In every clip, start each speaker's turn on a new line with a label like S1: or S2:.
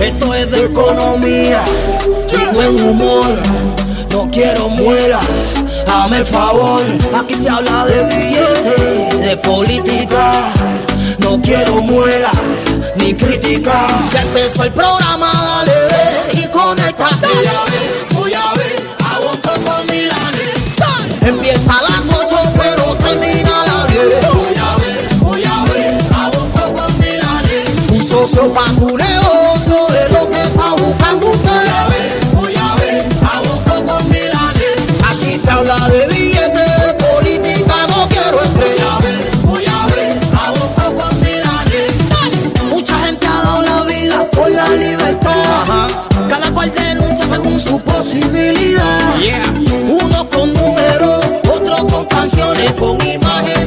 S1: Esto es de economía y buen humor. No quiero muela, hazme el favor. Aquí se habla de billetes, de política. No quiero muela ni crítica. Ya empezó el programa, dale ve y conéctate. Empieza a las 8, pero termina a las 10. Voy a ver, voy a ver, a un con Milani. Un socio tu negocio es lo que está buscando usted. Voy a ver, voy a ver, a un con Milani. Aquí se habla de billetes, de política, no quiero estrella. Voy a ver, a un con Milani. Mucha gente ha dado la vida por la libertad. Cada cual denuncia según su posibilidad. Con canciones,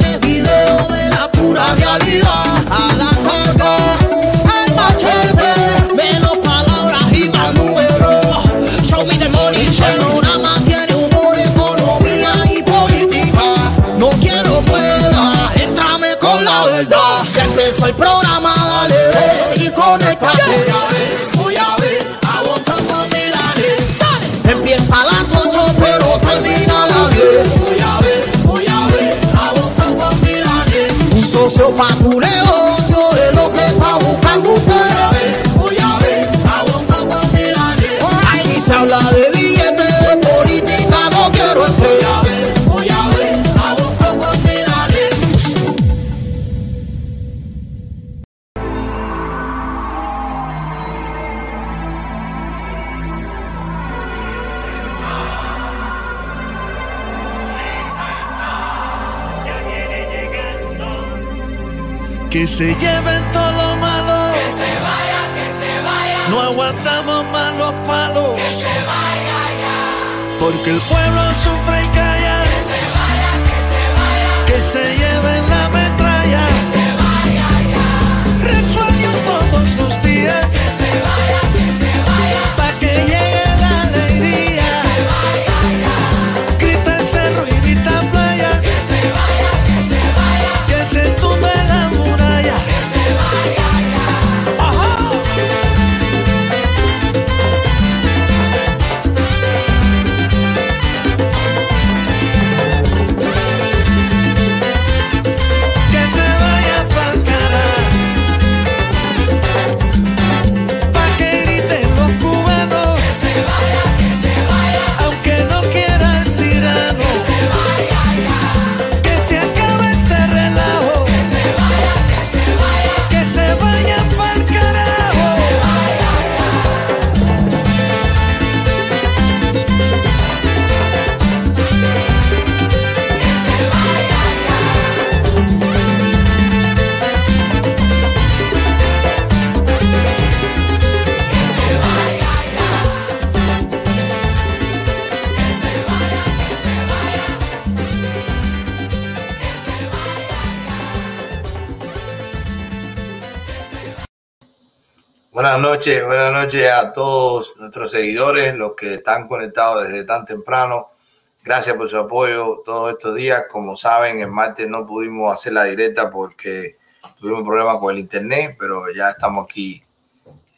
S1: seu papo leão. Que se
S2: vaya ya. Porque el pueblo y
S3: Buenas noches, buenas noches a todos nuestros seguidores, los que están conectados desde tan temprano. Gracias por su apoyo todos estos días. Como saben, el martes no pudimos hacer la directa porque tuvimos problemas con el internet, pero ya estamos aquí.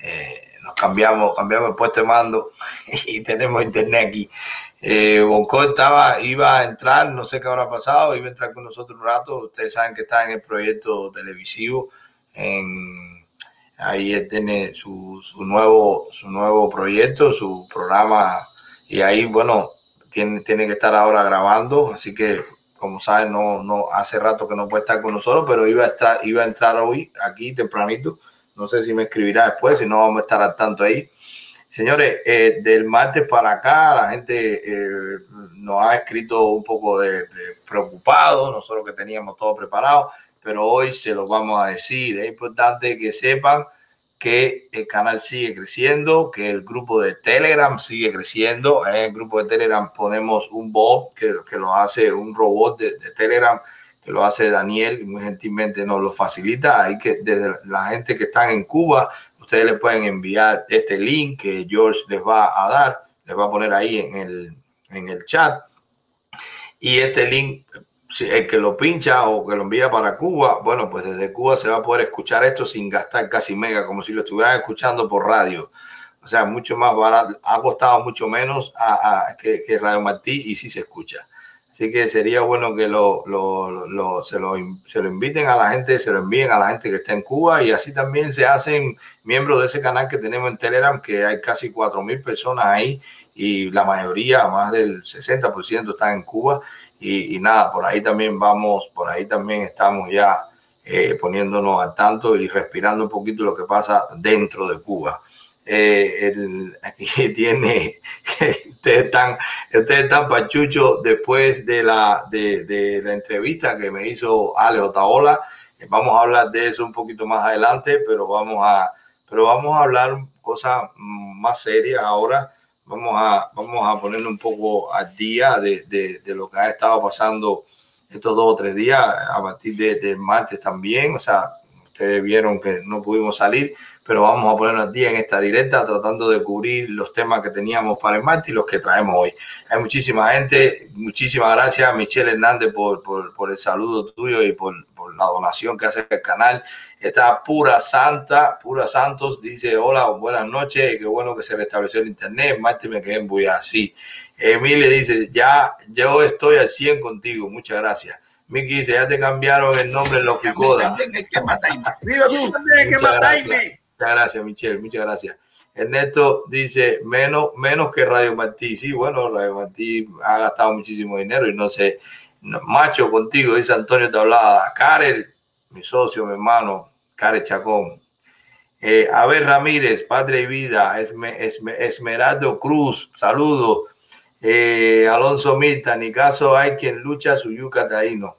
S3: Eh, nos cambiamos, cambiamos el puesto de mando y tenemos internet aquí. Eh, Bonco estaba, iba a entrar, no sé qué habrá pasado, iba a entrar con nosotros un rato. Ustedes saben que está en el proyecto televisivo en ahí él tiene su, su nuevo su nuevo proyecto, su programa. Y ahí bueno tiene, tiene que estar ahora grabando, así que como saben no no hace rato que no puede estar con nosotros, pero iba a estar iba a entrar hoy aquí tempranito, no sé si me escribirá después, si no vamos a estar al tanto ahí. Señores, eh, del martes para acá la gente eh, nos ha escrito un poco de, de preocupado, nosotros que teníamos todo preparado, pero hoy se los vamos a decir. Es importante que sepan que el canal sigue creciendo, que el grupo de Telegram sigue creciendo. En el grupo de Telegram ponemos un bot que, que lo hace, un robot de, de Telegram que lo hace Daniel, muy gentilmente nos lo facilita. Hay que, desde la gente que están en Cuba, ustedes le pueden enviar este link que George les va a dar, les va a poner ahí en el, en el chat. Y este link si el que lo pincha o que lo envía para Cuba, bueno, pues desde Cuba se va a poder escuchar esto sin gastar casi mega, como si lo estuvieran escuchando por radio. O sea, mucho más barato, ha costado mucho menos a, que, Radio Martí y sí se escucha. Así que sería bueno que lo, lo, se, lo, se lo inviten a la gente, se lo envíen a la gente que está en Cuba y así también se hacen miembros de ese canal que tenemos en Telegram, que hay casi 4.000 personas ahí y la mayoría, más del 60% están en Cuba y, nada, por ahí también vamos, por ahí también estamos ya eh, poniéndonos al tanto y respirando un poquito lo que pasa dentro de Cuba. Eh, aquí tiene, ustedes están, ustedes están pachucho después de la, de, la entrevista que me hizo Ale Otaola. Eh, vamos a hablar de eso un poquito más adelante, pero vamos a, pero vamos a hablar cosas más serias ahora vamos a, vamos a ponerle un poco al día de, de, lo que ha estado pasando estos dos o tres días, a partir del de martes también. O sea, ustedes vieron que no pudimos salir, pero vamos a ponernos al día en esta directa tratando de cubrir los temas que teníamos para el martes y los que traemos hoy. Hay muchísima gente, muchísimas gracias Michelle Hernández por, por, por el saludo tuyo y por, por la donación que hace el canal. Esta pura santa, pura Santos, dice, hola, buenas noches, qué bueno que se restableció el internet, Marte me quedé en Buya, así. Emilia dice, ya, yo estoy al 100 contigo, muchas gracias. Miki dice, ya te cambiaron el nombre en los Ficoda. Muchas gracias, Michelle, muchas gracias. Ernesto dice, menos, menos que Radio Martí. Sí, bueno, Radio Martí ha gastado muchísimo dinero y no sé, macho contigo, dice Antonio Tablada. Karel, mi socio, mi hermano, Care Chacón. Eh, a ver, Ramírez, Padre y Vida, Esmeraldo Cruz, saludos. Eh, Alonso Mita, ni caso hay quien lucha su yuca taíno.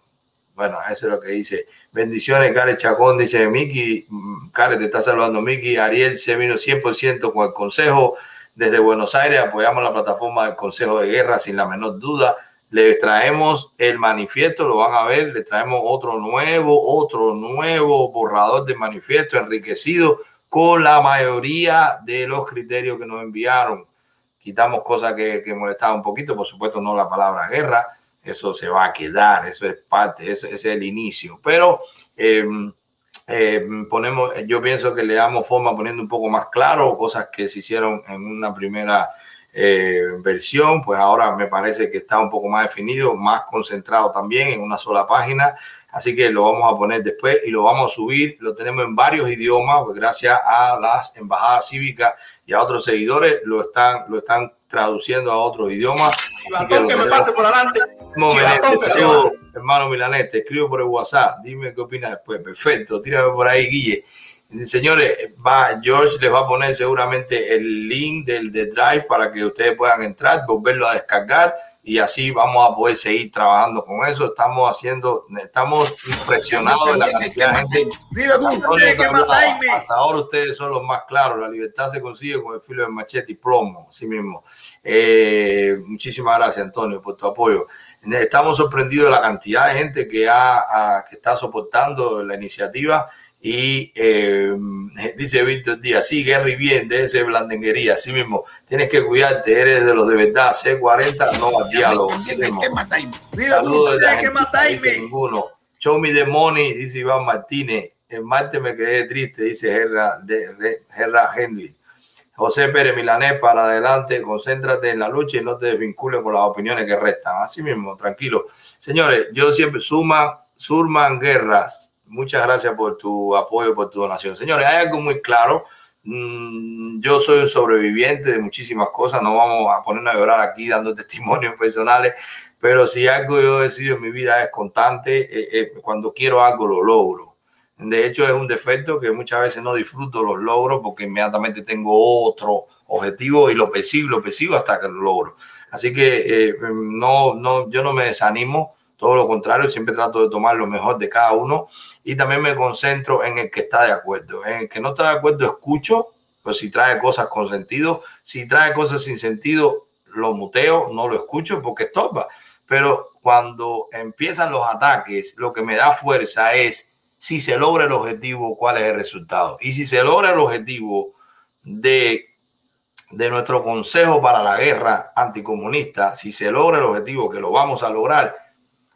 S3: Bueno, eso es lo que dice. Bendiciones, Care Chacón, dice Miki. Care, te está saludando Miki. Ariel se vino 100% con el consejo. Desde Buenos Aires apoyamos la plataforma del Consejo de Guerra sin la menor duda. Le traemos el manifiesto, lo van a ver, le traemos otro nuevo, otro nuevo borrador de manifiesto enriquecido con la mayoría de los criterios que nos enviaron. Quitamos cosas que, que molestaban un poquito, por supuesto no la palabra guerra, eso se va a quedar, eso es parte, eso, es el inicio. Pero eh, eh, ponemos, yo pienso que le damos forma poniendo un poco más claro cosas que se hicieron en una primera eh, versión, pues ahora me parece que está un poco más definido, más concentrado también en una sola página. Así que lo vamos a poner después y lo vamos a subir. Lo tenemos en varios idiomas, pues gracias a las embajadas cívicas y a otros seguidores lo están, lo están traduciendo a otros idiomas.
S4: que, me pase por adelante.
S3: hermano Milanés, te escribo por el WhatsApp. Dime qué opinas después. Perfecto, tírame por ahí, Guille. Señores, va, George les va a poner seguramente el link del de Drive para que ustedes puedan entrar, volverlo a descargar y así vamos a poder seguir trabajando con eso. Estamos haciendo, estamos impresionados de la cantidad de gente. Hasta ahora ustedes son los más claros. La libertad se consigue con el filo de machete y plomo, así mismo. Eh, muchísimas gracias, Antonio, por tu apoyo. Estamos sorprendidos de la cantidad de gente que, ha, que está soportando la iniciativa y eh, dice Víctor Díaz, sí, Gary bien, de ese blandenguería, así mismo, tienes que cuidarte, eres de los de verdad, C40, no al diálogo. Saludos de ninguno. Show me the money, dice Iván Martínez. El martes me quedé triste, dice Gerra, de, Henry. José Pérez Milanés, para adelante, concéntrate en la lucha y no te desvincules con las opiniones que restan. Así mismo, tranquilo. Señores, yo siempre suma, Surman Guerras, Muchas gracias por tu apoyo, por tu donación. Señores, hay algo muy claro. Mm, yo soy un sobreviviente de muchísimas cosas. No vamos a ponernos a llorar aquí dando testimonios personales, pero si algo yo he decidido en mi vida es constante, eh, eh, cuando quiero algo lo logro. De hecho, es un defecto que muchas veces no disfruto los logros porque inmediatamente tengo otro objetivo y lo persigo, lo persigo hasta que lo logro. Así que eh, no, no, yo no me desanimo todo lo contrario, siempre trato de tomar lo mejor de cada uno y también me concentro en el que está de acuerdo. En el que no está de acuerdo, escucho, pues si trae cosas con sentido, si trae cosas sin sentido, lo muteo, no lo escucho porque estorba. Pero cuando empiezan los ataques, lo que me da fuerza es si se logra el objetivo, cuál es el resultado. Y si se logra el objetivo de, de nuestro Consejo para la Guerra Anticomunista, si se logra el objetivo, que lo vamos a lograr,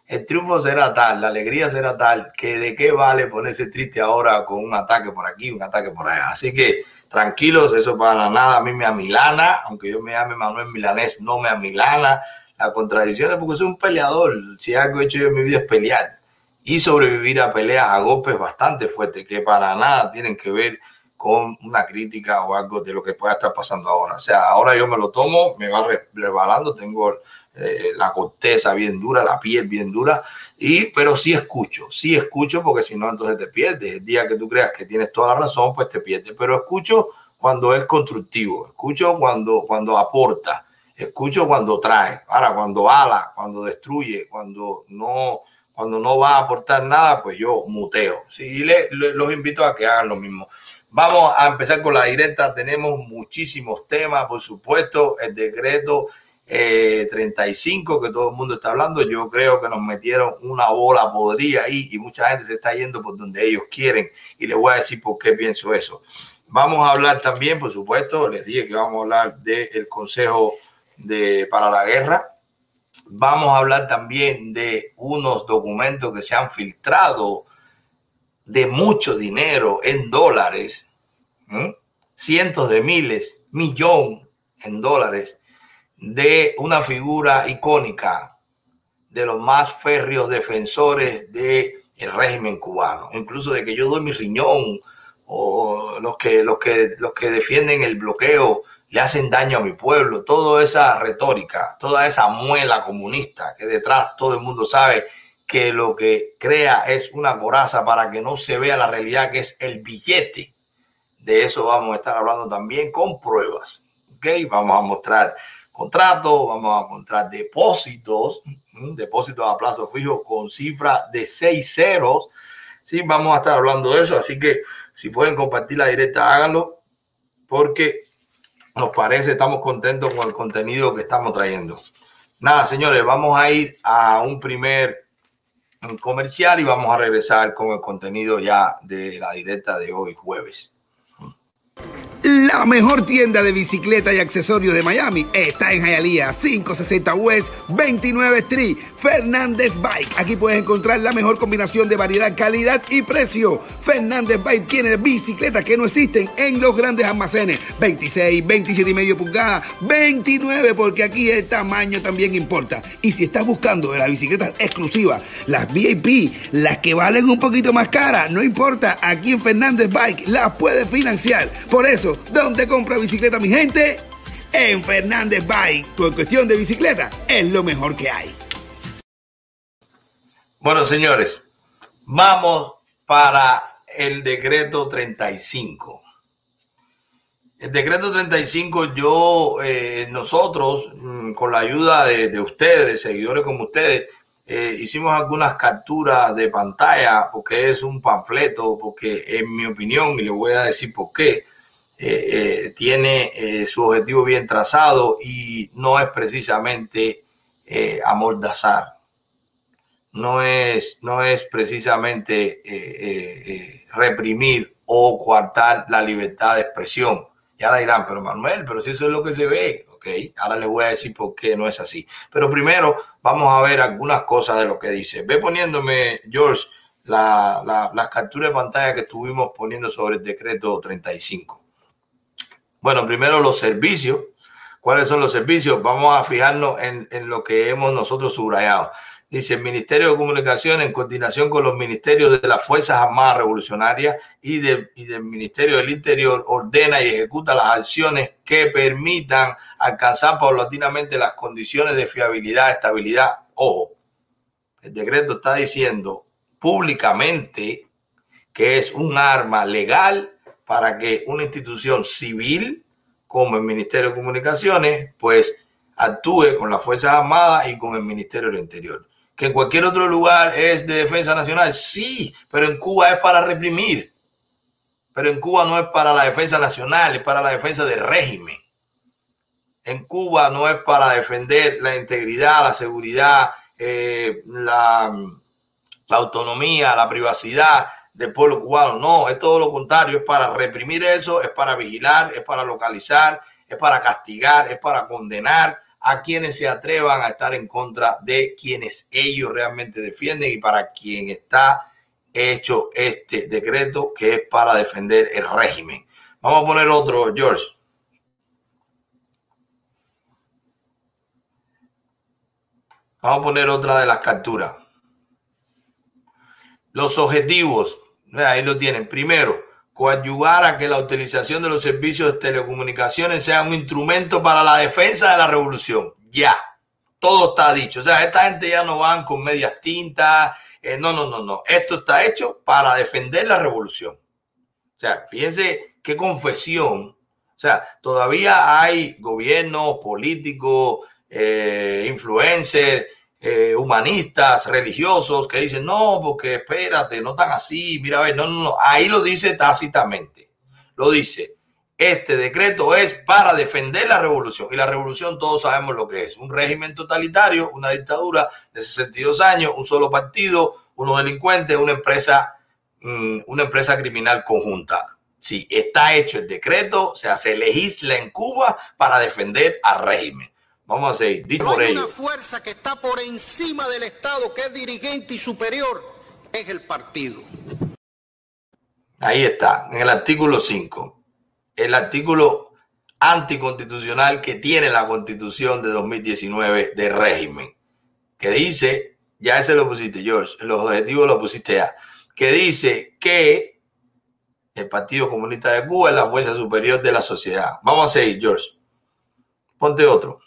S3: el triunfo será tal, la alegría será tal, que de qué vale ponerse triste ahora con un ataque por aquí, un ataque por allá. Así que tranquilos, eso para nada a mí me amilana, aunque yo me llame Manuel Milanés, no me amilana. La contradicción es porque soy un peleador. Si algo he hecho yo en mi vida es pelear y sobrevivir a peleas, a golpes bastante fuertes que para nada tienen que ver con una crítica o algo de lo que pueda estar pasando ahora. O sea, ahora yo me lo tomo, me va rebalando, tengo eh, la corteza bien dura, la piel bien dura, y, pero sí escucho, sí escucho porque si no, entonces te pierdes. El día que tú creas que tienes toda la razón, pues te pierdes. Pero escucho cuando es constructivo, escucho cuando, cuando aporta, escucho cuando trae, ahora cuando ala, cuando destruye, cuando no, cuando no va a aportar nada, pues yo muteo. Sí, y le, los invito a que hagan lo mismo. Vamos a empezar con la directa. Tenemos muchísimos temas, por supuesto, el decreto 35 eh, que todo el mundo está hablando. Yo creo que nos metieron una bola podría ahí y mucha gente se está yendo por donde ellos quieren. Y les voy a decir por qué pienso eso. Vamos a hablar también, por supuesto, les dije que vamos a hablar del Consejo de, para la Guerra. Vamos a hablar también de unos documentos que se han filtrado de mucho dinero en dólares, cientos de miles, millón en dólares de una figura icónica de los más férreos defensores del régimen cubano, incluso de que yo doy mi riñón o los que, los que, los que defienden el bloqueo le hacen daño a mi pueblo, toda esa retórica, toda esa muela comunista que detrás todo el mundo sabe que lo que crea es una coraza para que no se vea la realidad que es el billete. De eso vamos a estar hablando también con pruebas. ¿ok? Vamos a mostrar contratos, vamos a mostrar depósitos, depósitos a plazo fijo con cifra de seis ceros. Sí, vamos a estar hablando de eso, así que si pueden compartir la directa, háganlo, porque nos parece, estamos contentos con el contenido que estamos trayendo. Nada, señores, vamos a ir a un primer comercial y vamos a regresar con el contenido ya de la directa de hoy jueves.
S5: La mejor tienda de bicicleta y accesorios de Miami está en Hialeah, 560 West 29 Street, Fernández Bike. Aquí puedes encontrar la mejor combinación de variedad, calidad y precio. Fernández Bike tiene bicicletas que no existen en los grandes almacenes. 26, 27 y medio pulgadas, 29 porque aquí el tamaño también importa. Y si estás buscando de las bicicletas exclusivas, las VIP, las que valen un poquito más caras, no importa, aquí en Fernández Bike las puedes financiar. Por eso ¿dónde compra bicicleta mi gente? En Fernández Bike. Por cuestión de bicicleta, es lo mejor que hay.
S3: Bueno, señores, vamos para el decreto 35. El decreto 35, yo, eh, nosotros, mm, con la ayuda de, ustedes, seguidores como ustedes, eh, hicimos algunas capturas de pantalla porque es un panfleto, porque en mi opinión, y le voy a decir por qué, eh, eh, tiene eh, su objetivo bien trazado y no es precisamente amordazar. No es, no es precisamente reprimir o coartar la libertad de expresión. Ya la dirán, pero Manuel, pero si eso es lo que se ve, ok, ahora le voy a decir por qué no es así. Pero primero vamos a ver algunas cosas de lo que dice. Ve poniéndome, George, la, la, las capturas de pantalla que estuvimos poniendo sobre el decreto 35. Bueno, primero los servicios. ¿Cuáles son los servicios? Vamos a fijarnos en, lo que hemos nosotros subrayado. Dice el Ministerio de Comunicación en coordinación con los ministerios de las Fuerzas Armadas Revolucionarias y, y del Ministerio del Interior ordena y ejecuta las acciones que permitan alcanzar paulatinamente las condiciones de fiabilidad, estabilidad. Ojo, el decreto está diciendo públicamente que es un arma legal para que una institución civil como el Ministerio de Comunicaciones, pues actúe con las Fuerzas Armadas y con el Ministerio del Interior. Que en cualquier otro lugar es de defensa nacional, sí, pero en Cuba es para reprimir. Pero en Cuba no es para la defensa nacional, es para la defensa del régimen. En Cuba no es para defender la integridad, la seguridad, eh, la, la autonomía, la privacidad del pueblo cubano. No, es todo lo contrario, es para reprimir eso, es para vigilar, es para localizar, es para castigar, es para condenar a quienes se atrevan a estar en contra de quienes ellos realmente defienden y para quien está hecho este decreto que es para defender el régimen. Vamos a poner otro, George. Vamos a poner otra de las capturas. Los objetivos, ahí lo tienen. Primero, coadyuvar a que la utilización de los servicios de telecomunicaciones sea un instrumento para la defensa de la revolución. Ya, todo está dicho. O sea, esta gente ya no van con medias tintas. Eh, no, no, no, no. Esto está hecho para defender la revolución. O sea, fíjense qué confesión. O sea, todavía hay gobiernos, políticos, eh, influencers, eh, humanistas, religiosos, que dicen, no, porque espérate, no tan así, mira, a ver, no, no, no, ahí lo dice tácitamente, lo dice, este decreto es para defender la revolución, y la revolución todos sabemos lo que es, un régimen totalitario, una dictadura de 62 años, un solo partido, unos delincuentes, una empresa, mm, una empresa criminal conjunta. Si está hecho el decreto, o sea, se legisla en Cuba para defender al régimen. Vamos a seguir.
S6: Por hay una fuerza que está por encima del Estado, que es dirigente y superior, es el partido.
S3: Ahí está, en el artículo 5. El artículo anticonstitucional que tiene la constitución de 2019 de régimen. Que dice, ya ese lo pusiste, George, los objetivos lo pusiste ya. Que dice que el Partido Comunista de Cuba es la fuerza superior de la sociedad. Vamos a seguir, George. Ponte otro.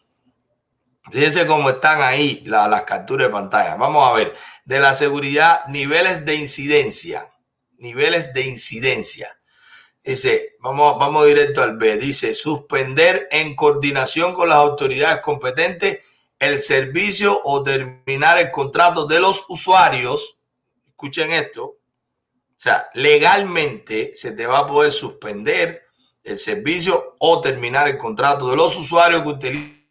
S3: Fíjense cómo están ahí las capturas de pantalla. Vamos a ver. De la seguridad, niveles de incidencia. Niveles de incidencia. Dice, vamos, vamos directo al B. Dice, suspender en coordinación con las autoridades competentes el servicio o terminar el contrato de los usuarios. Escuchen esto. O sea, legalmente se te va a poder suspender el servicio o terminar el contrato de los usuarios que utilizan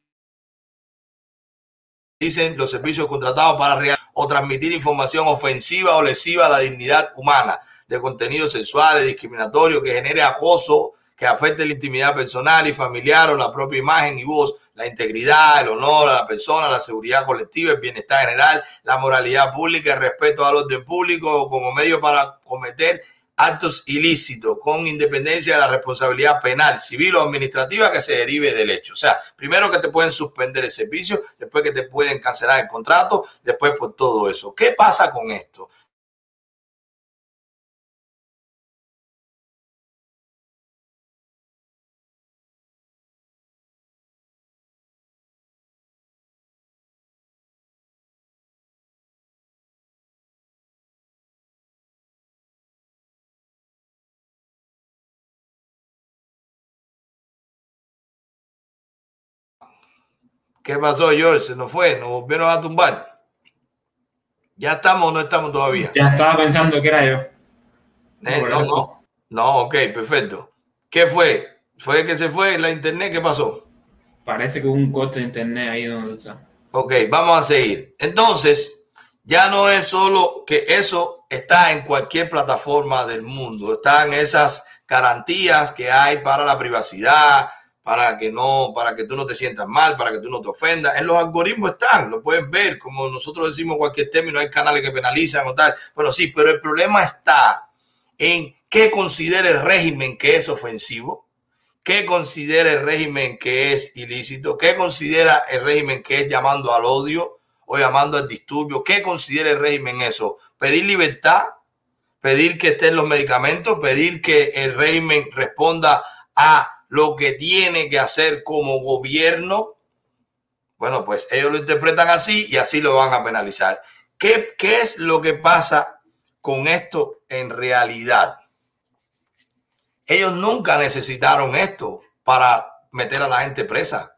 S3: dicen los servicios contratados para real o transmitir información ofensiva o lesiva a la dignidad humana de contenidos sexuales, discriminatorios, que genere acoso, que afecte la intimidad personal y familiar o la propia imagen y voz, la integridad, el honor a la persona, la seguridad colectiva, el bienestar general, la moralidad pública, el respeto al orden público como medio para cometer actos ilícitos con independencia de la responsabilidad penal, civil o administrativa que se derive del hecho. O sea, primero que te pueden suspender el servicio, después que te pueden cancelar el contrato, después por todo eso. ¿Qué pasa con esto? ¿Qué pasó, George? Se nos fue, nos volvieron a tumbar. ¿Ya estamos o no estamos todavía?
S7: Ya estaba pensando que era yo.
S3: Eh, no, no, no. ok, perfecto. ¿Qué fue? ¿Fue que se fue la internet? ¿Qué pasó?
S7: Parece que hubo un costo de internet ahí donde está.
S3: Ok, vamos a seguir. Entonces, ya no es solo que eso está en cualquier plataforma del mundo. Están esas garantías que hay para la privacidad, para que no, para que tú no te sientas mal, para que tú no te ofendas. En los algoritmos están, lo puedes ver, como nosotros decimos cualquier término, hay canales que penalizan o tal. Bueno, sí, pero el problema está en qué considera el régimen que es ofensivo, qué considera el régimen que es ilícito, qué considera el régimen que es llamando al odio o llamando al disturbio, qué considera el régimen eso. Pedir libertad, pedir que estén los medicamentos, pedir que el régimen responda a lo que tiene que hacer como gobierno, bueno, pues ellos lo interpretan así y así lo van a penalizar. ¿Qué, qué es lo que pasa con esto en realidad? Ellos nunca necesitaron esto para meter a la gente presa.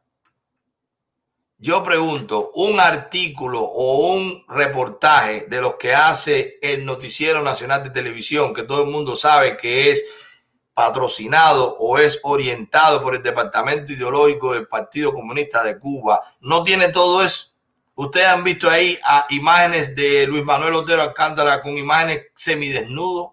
S3: Yo pregunto, un artículo o un reportaje de los que hace el Noticiero Nacional de Televisión, que todo el mundo sabe que es patrocinado o es orientado por el Departamento Ideológico del Partido Comunista de Cuba, no tiene todo eso. Ustedes han visto ahí imágenes de Luis Manuel Otero Alcántara con imágenes semidesnudos.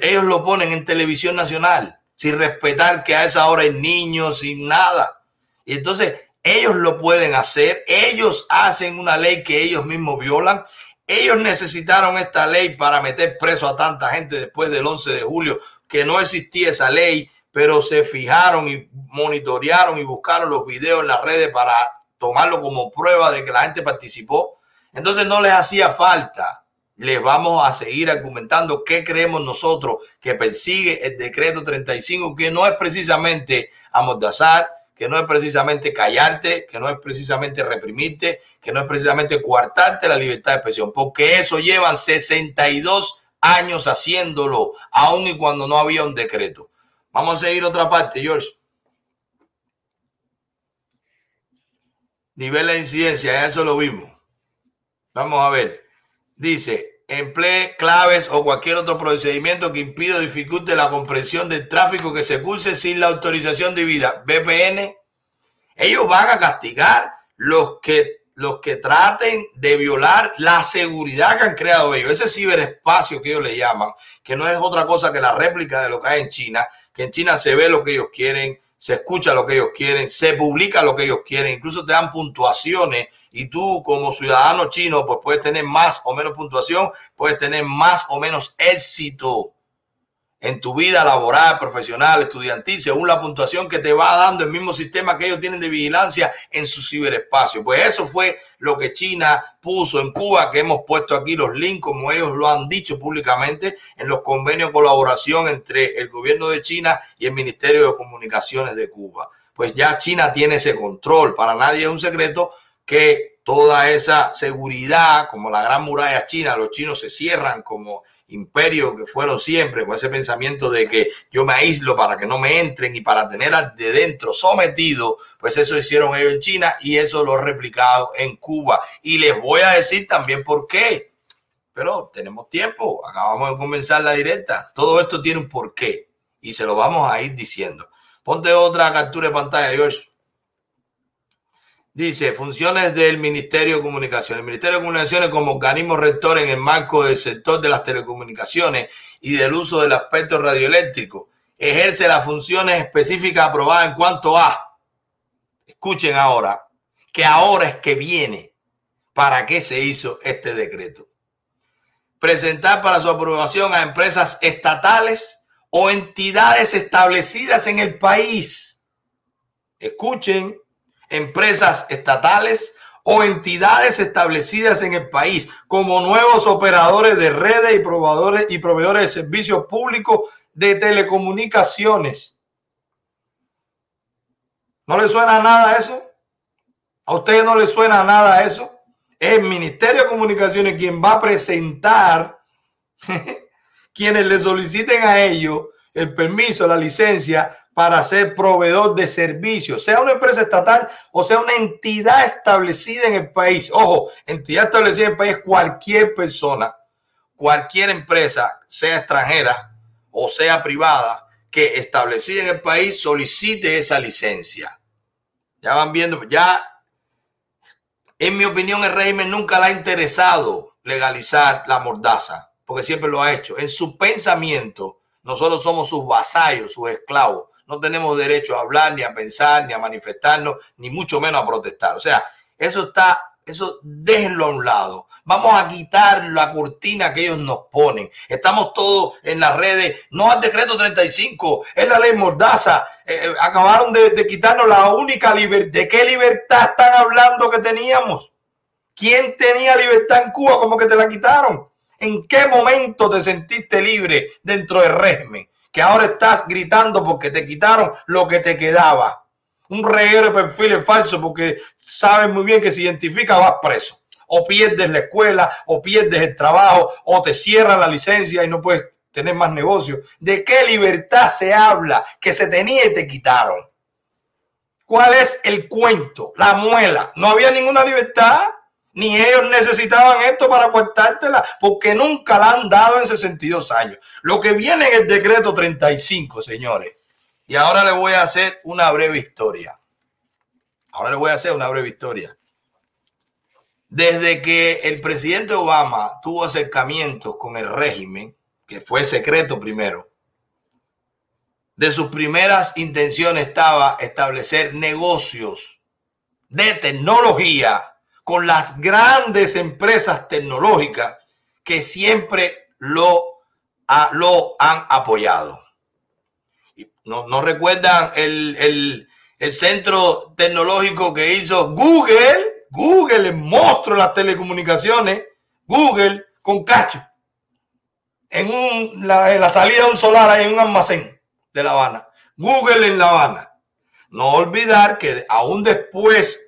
S3: Ellos lo ponen en televisión nacional, sin respetar que a esa hora hay niños, sin nada. Y entonces Ellos lo pueden hacer. Ellos hacen una ley que ellos mismos violan. Ellos necesitaron esta ley para meter preso a tanta gente después del 11 de julio, que no existía esa ley, pero se fijaron y monitorearon y buscaron los videos en las redes para tomarlo como prueba de que la gente participó. Entonces no les hacía falta. Les vamos a seguir argumentando qué creemos nosotros que persigue el decreto 35, que no es precisamente amordazar, que no es precisamente callarte, que no es precisamente reprimirte, que no es precisamente coartarte la libertad de expresión, porque eso llevan 62 años haciéndolo, aun y cuando no había un decreto. Vamos a seguir otra parte, George. Nivel de incidencia, eso lo vimos. Vamos a ver. Dice, emplee claves o cualquier otro procedimiento que impida o dificulte la comprensión del tráfico que se curse sin la autorización debida. VPN. Ellos van a castigar los que, los que traten de violar la seguridad que han creado ellos. Ese ciberespacio que ellos le llaman, que no es otra cosa que la réplica de lo que hay en China, que en China se ve lo que ellos quieren, se escucha lo que ellos quieren, se publica lo que ellos quieren, incluso te dan puntuaciones y tú como ciudadano chino pues puedes tener más o menos puntuación, puedes tener más o menos éxito en tu vida laboral, profesional, estudiantil, según la puntuación que te va dando el mismo sistema que ellos tienen de vigilancia en su ciberespacio. Pues eso fue lo que China puso en Cuba, que hemos puesto aquí los links, como ellos lo han dicho públicamente, en los convenios de colaboración entre el gobierno de China y el Ministerio de Comunicaciones de Cuba. Pues ya China tiene ese control. Para nadie es un secreto que toda esa seguridad, como la gran muralla china, los chinos se cierran como imperio que fueron siempre, con ese pensamiento de que yo me aíslo para que no me entren y para tener de dentro sometido, pues eso hicieron ellos en China y eso lo he replicado en Cuba. Y les voy a decir también por qué. Pero tenemos tiempo, acabamos de comenzar la directa. Todo esto tiene un porqué y se lo vamos a ir diciendo. Ponte otra captura de pantalla, George. Dice, funciones del Ministerio de Comunicaciones. El Ministerio de Comunicaciones como organismo rector en el marco del sector de las telecomunicaciones y del uso del aspecto radioeléctrico ejerce las funciones específicas aprobadas en cuanto a, escuchen ahora, que ahora es que viene para qué se hizo este decreto. Presentar para su aprobación a empresas estatales o entidades establecidas en el país. Escuchen empresas estatales o entidades establecidas en el país como nuevos operadores de redes y proveedores, y proveedores de servicios públicos de telecomunicaciones. ¿No le suena nada eso? ¿A ustedes no le suena nada eso? Es el Ministerio de Comunicaciones quien va a presentar quienes le soliciten a ellos el permiso, la licencia para ser proveedor de servicios, sea una empresa estatal o sea una entidad establecida en el país. Ojo, entidad establecida en el país, cualquier persona, cualquier empresa, sea extranjera o sea privada, que establecida en el país solicite esa licencia. Ya van viendo, ya en mi opinión el régimen nunca le ha interesado legalizar la mordaza, porque siempre lo ha hecho. En su pensamiento, nosotros somos sus vasallos, sus esclavos no tenemos derecho a hablar, ni a pensar, ni a manifestarnos, ni mucho menos a protestar. O sea, eso está, eso déjenlo a un lado. Vamos a quitar la cortina que ellos nos ponen. Estamos todos en las redes. No al decreto 35, es la ley Mordaza. Eh, eh, acabaron de, de, quitarnos la única libertad. ¿De qué libertad están hablando que teníamos? ¿Quién tenía libertad en Cuba como que te la quitaron? ¿En qué momento te sentiste libre dentro del régimen? Que ahora estás gritando porque te quitaron lo que te quedaba. Un reguero de perfiles falsos porque sabes muy bien que si identifica vas preso. O pierdes la escuela, o pierdes el trabajo, o te cierran la licencia y no puedes tener más negocio. ¿De qué libertad se habla que se tenía y te quitaron? ¿Cuál es el cuento? La muela. ¿No había ninguna libertad? Ni ellos necesitaban esto para cortártela, porque nunca la han dado en 62 años. Lo que viene en el decreto 35, señores. Y ahora les voy a hacer una breve historia. Ahora les voy a hacer una breve historia. Desde que el presidente Obama tuvo acercamientos con el régimen, que fue secreto primero, de sus primeras intenciones estaba establecer negocios de tecnología con las grandes empresas tecnológicas que siempre lo, lo han apoyado. ¿No, no recuerdan el, el, el, centro tecnológico que hizo Google? Google, el monstruo de las telecomunicaciones, Google con cacho. En, un, la, en la salida de un solar hay un almacén de La Habana. Google en La Habana. No olvidar que aún después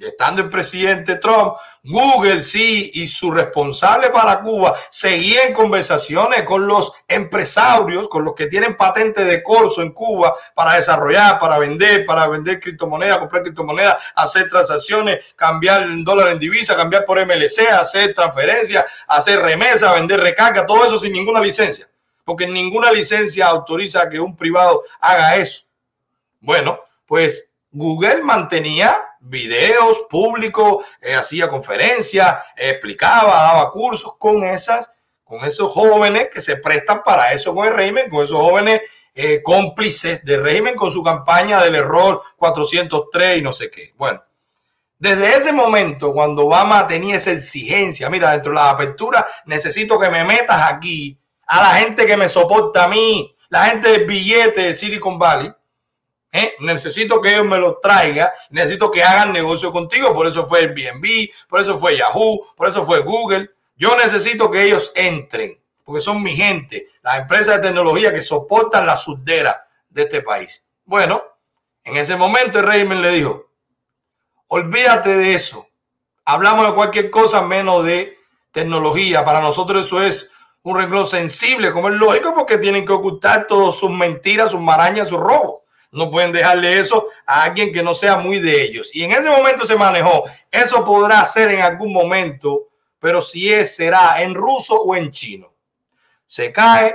S3: estando el presidente Trump, Google sí y su responsable para Cuba seguía en conversaciones con los empresarios, con los que tienen patente de corso en Cuba para desarrollar, para vender, para vender criptomonedas, comprar criptomonedas, hacer transacciones, cambiar el dólar en divisa, cambiar por MLC, hacer transferencias, hacer remesa, vender recarga, todo eso sin ninguna licencia, porque ninguna licencia autoriza que un privado haga eso. Bueno, pues Google mantenía videos públicos, eh, hacía conferencias, explicaba, daba cursos con esas, con esos jóvenes que se prestan para eso con el régimen, con esos jóvenes eh, cómplices del régimen con su campaña del error 403 y no sé qué. Bueno, desde ese momento, cuando Obama tenía esa exigencia, mira, dentro de la apertura, necesito que me metas aquí a la gente que me soporta a mí, la gente del billete de Silicon Valley, ¿Eh? Necesito que ellos me lo traigan, necesito que hagan negocio contigo. Por eso fue Airbnb, por eso fue Yahoo, por eso fue Google. Yo necesito que ellos entren, porque son mi gente, las empresas de tecnología que soportan la sudera de este país. Bueno, en ese momento el régimen le dijo, olvídate de eso. Hablamos de cualquier cosa menos de tecnología. Para nosotros eso es un renglón sensible, como es lógico, porque tienen que ocultar todas sus mentiras, sus marañas, sus robos. No pueden dejarle eso a alguien que no sea muy de ellos. Y en ese momento se manejó. Eso podrá ser en algún momento, pero si es, será en ruso o en chino. Se cae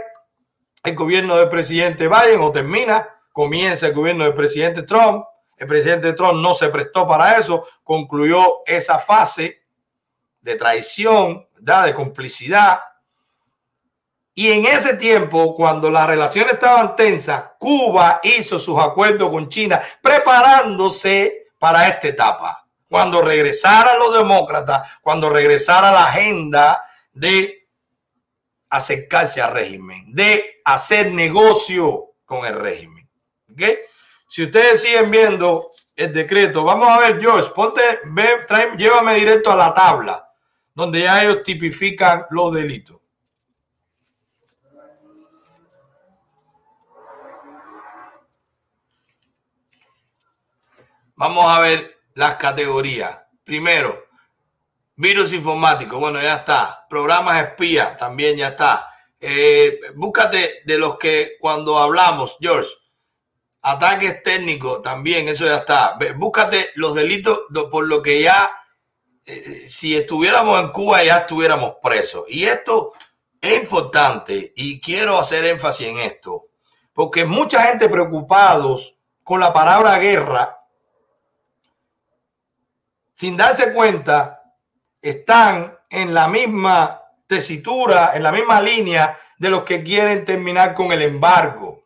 S3: el gobierno del presidente Biden o termina, comienza el gobierno del presidente Trump. El presidente Trump no se prestó para eso, concluyó esa fase de traición, de complicidad y en ese tiempo, cuando las relaciones estaban tensas, Cuba hizo sus acuerdos con China, preparándose para esta etapa. Cuando regresaran los demócratas, cuando regresara la agenda de acercarse al régimen, de hacer negocio con el régimen. Si ustedes siguen viendo el decreto, vamos a ver, George, ponte, ve, llévame directo a la tabla, donde ya ellos tipifican los delitos. Vamos a ver las categorías. Primero, virus informático. Bueno, ya está. Programas espías, también ya está. Eh, búscate de los que cuando hablamos, George, ataques técnicos, también eso ya está. Búscate los delitos por lo que ya, eh, si estuviéramos en Cuba, ya estuviéramos presos. Y esto es importante y quiero hacer énfasis en esto, porque mucha gente preocupados con la palabra guerra sin darse cuenta, están en la misma tesitura, en la misma línea de los que quieren terminar con el embargo.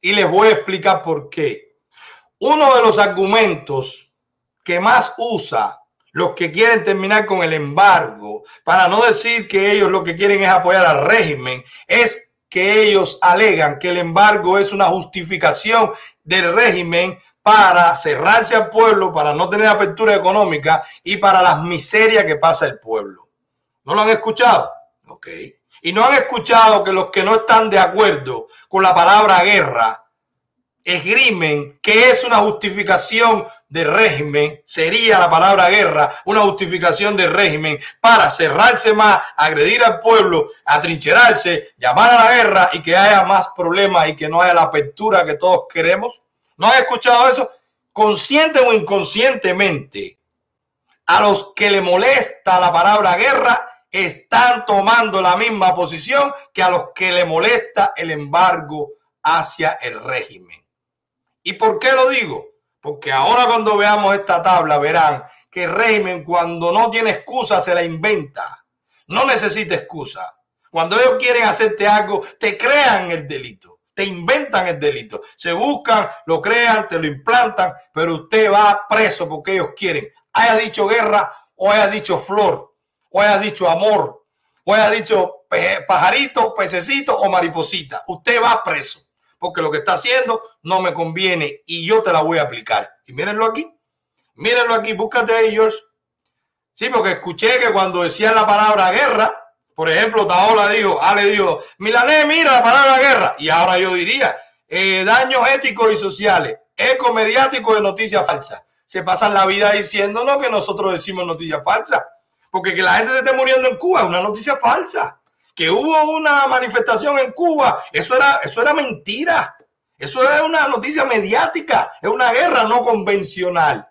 S3: Y les voy a explicar por qué. Uno de los argumentos que más usa los que quieren terminar con el embargo, para no decir que ellos lo que quieren es apoyar al régimen, es que ellos alegan que el embargo es una justificación del régimen para cerrarse al pueblo, para no tener apertura económica y para las miserias que pasa el pueblo. ¿No lo han escuchado? Ok. Y no han escuchado que los que no están de acuerdo con la palabra guerra esgrimen que es una justificación del régimen, sería la palabra guerra una justificación del régimen para cerrarse más, agredir al pueblo, atrincherarse, llamar a la guerra y que haya más problemas y que no haya la apertura que todos queremos. ¿No has escuchado eso? Consciente o inconscientemente, a los que le molesta la palabra guerra están tomando la misma posición que a los que le molesta el embargo hacia el régimen. ¿Y por qué lo digo? Porque ahora cuando veamos esta tabla verán que el régimen cuando no tiene excusa se la inventa. No necesita excusa. Cuando ellos quieren hacerte algo, te crean el delito te inventan el delito. Se buscan, lo crean, te lo implantan, pero usted va preso porque ellos quieren. Haya dicho guerra o haya dicho flor, o haya dicho amor, o haya dicho pajarito, pececito o mariposita. Usted va preso porque lo que está haciendo no me conviene y yo te la voy a aplicar. Y mírenlo aquí, mírenlo aquí, búscate George. Sí, porque escuché que cuando decían la palabra guerra, por ejemplo, Taola dijo, Ale dijo, Milané, mira la palabra guerra. Y ahora yo diría, eh, daños éticos y sociales, eco mediático de noticias falsas. Se pasan la vida diciéndonos que nosotros decimos noticias falsas. Porque que la gente se esté muriendo en Cuba es una noticia falsa. Que hubo una manifestación en Cuba, eso era, eso era mentira. Eso es una noticia mediática, es una guerra no convencional.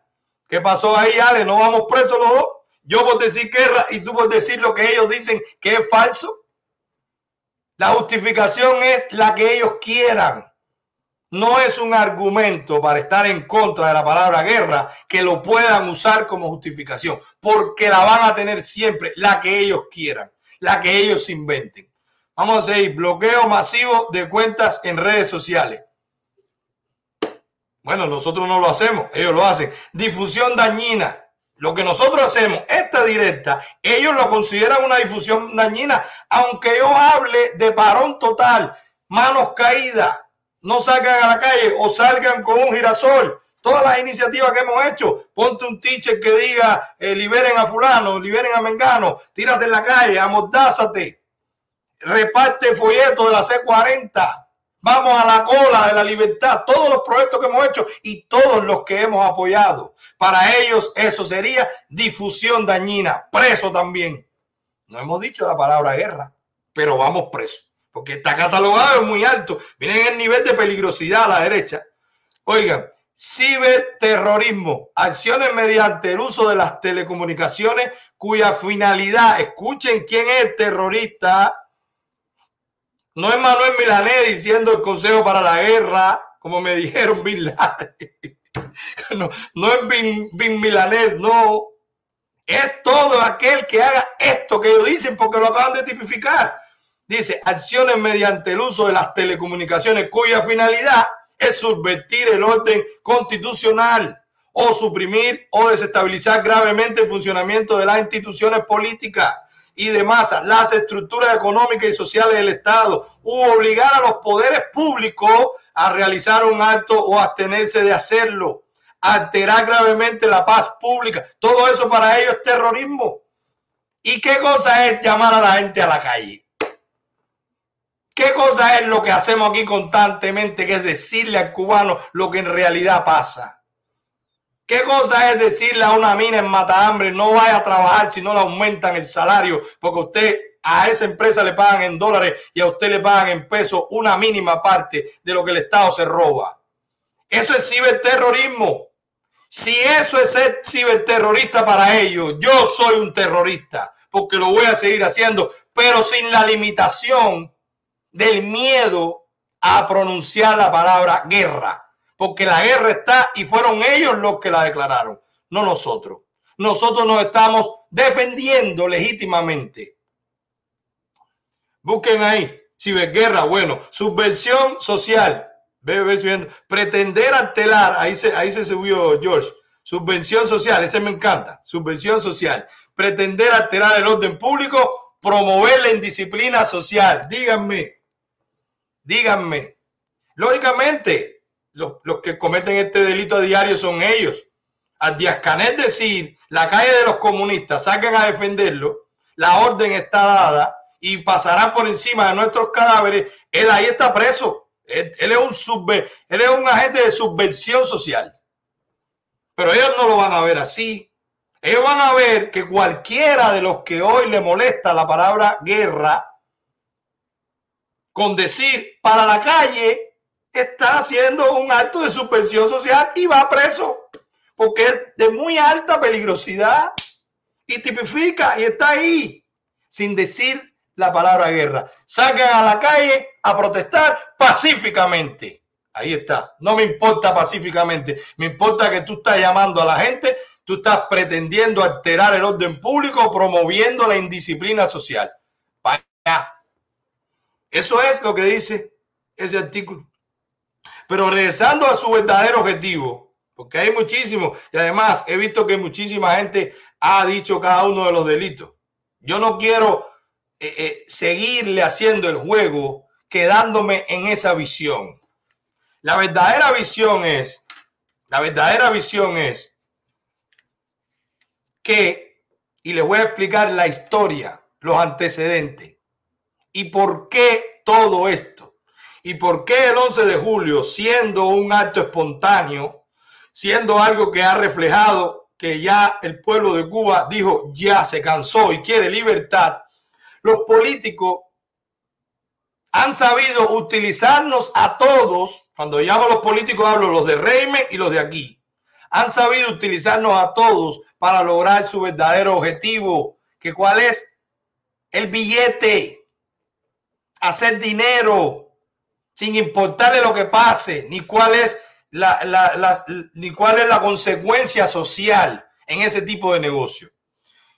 S3: ¿Qué pasó ahí, Ale? ¿No vamos presos los dos? Yo por decir guerra y tú por decir lo que ellos dicen que es falso. La justificación es la que ellos quieran. No es un argumento para estar en contra de la palabra guerra que lo puedan usar como justificación, porque la van a tener siempre la que ellos quieran, la que ellos inventen. Vamos a seguir. Bloqueo masivo de cuentas en redes sociales. Bueno, nosotros no lo hacemos, ellos lo hacen. Difusión dañina. Lo que nosotros hacemos, esta directa, ellos lo consideran una difusión dañina, aunque yo hable de parón total, manos caídas, no salgan a la calle o salgan con un girasol. Todas las iniciativas que hemos hecho, ponte un teacher que diga eh, liberen a fulano, liberen a Mengano, tírate en la calle, amordázate, reparte folleto de la C40, Vamos a la cola de la libertad. Todos los proyectos que hemos hecho y todos los que hemos apoyado. Para ellos eso sería difusión dañina. Preso también. No hemos dicho la palabra guerra, pero vamos preso. Porque está catalogado muy alto. Miren el nivel de peligrosidad a la derecha. Oigan, ciberterrorismo, acciones mediante el uso de las telecomunicaciones cuya finalidad, escuchen quién es el terrorista, no es Manuel Milanés diciendo el consejo para la guerra, como me dijeron Bin. No, no es Bin, Milanés, no. Es todo aquel que haga esto que ellos dicen porque lo acaban de tipificar. Dice, acciones mediante el uso de las telecomunicaciones cuya finalidad es subvertir el orden constitucional o suprimir o desestabilizar gravemente el funcionamiento de las instituciones políticas y de masa, las estructuras económicas y sociales del Estado, u obligar a los poderes públicos a realizar un acto o abstenerse de hacerlo, alterar gravemente la paz pública. Todo eso para ellos es terrorismo. ¿Y qué cosa es llamar a la gente a la calle? ¿Qué cosa es lo que hacemos aquí constantemente, que es decirle al cubano lo que en realidad pasa? ¿Qué cosa es decirle a una mina en Matahambre no vaya a trabajar si no le aumentan el salario? Porque usted a esa empresa le pagan en dólares y a usted le pagan en pesos una mínima parte de lo que el Estado se roba. Eso es ciberterrorismo. Si eso es ser ciberterrorista para ellos, yo soy un terrorista porque lo voy a seguir haciendo, pero sin la limitación del miedo a pronunciar la palabra guerra porque la guerra está y fueron ellos los que la declararon, no nosotros. Nosotros nos estamos defendiendo legítimamente. Busquen ahí, ciberguerra, bueno, subversión social, pretender alterar, ahí se, ahí se subió George, subvención social, ese me encanta, subvención social, pretender alterar el orden público, promover la indisciplina social, díganme, díganme, lógicamente, los, que cometen este delito a diario son ellos. A Díaz Canet decir, la calle de los comunistas, saquen a defenderlo, la orden está dada y pasarán por encima de nuestros cadáveres, él ahí está preso. Él, es un él es un agente de subversión social. Pero ellos no lo van a ver así. Ellos van a ver que cualquiera de los que hoy le molesta la palabra guerra, con decir para la calle, está haciendo un acto de suspensión social y va preso porque es de muy alta peligrosidad y tipifica y está ahí sin decir la palabra guerra. Salgan a la calle a protestar pacíficamente. Ahí está. No me importa pacíficamente. Me importa que tú estás llamando a la gente, tú estás pretendiendo alterar el orden público, promoviendo la indisciplina social. Vaya. Eso es lo que dice ese artículo. Pero regresando a su verdadero objetivo, porque hay muchísimos, y además he visto que muchísima gente ha dicho cada uno de los delitos. Yo no quiero eh, eh, seguirle haciendo el juego quedándome en esa visión. La verdadera visión es, la verdadera visión es que, y les voy a explicar la historia, los antecedentes y por qué todo esto. Y por qué el 11 de julio, siendo un acto espontáneo, siendo algo que ha reflejado que ya el pueblo de Cuba dijo ya se cansó y quiere libertad, los políticos han sabido utilizarnos a todos, cuando llamo a los políticos hablo los de régimen y los de aquí, han sabido utilizarnos a todos para lograr su verdadero objetivo, que cuál es el billete, hacer dinero, sin importarle lo que pase, ni cuál es la, ni cuál es la consecuencia social en ese tipo de negocio.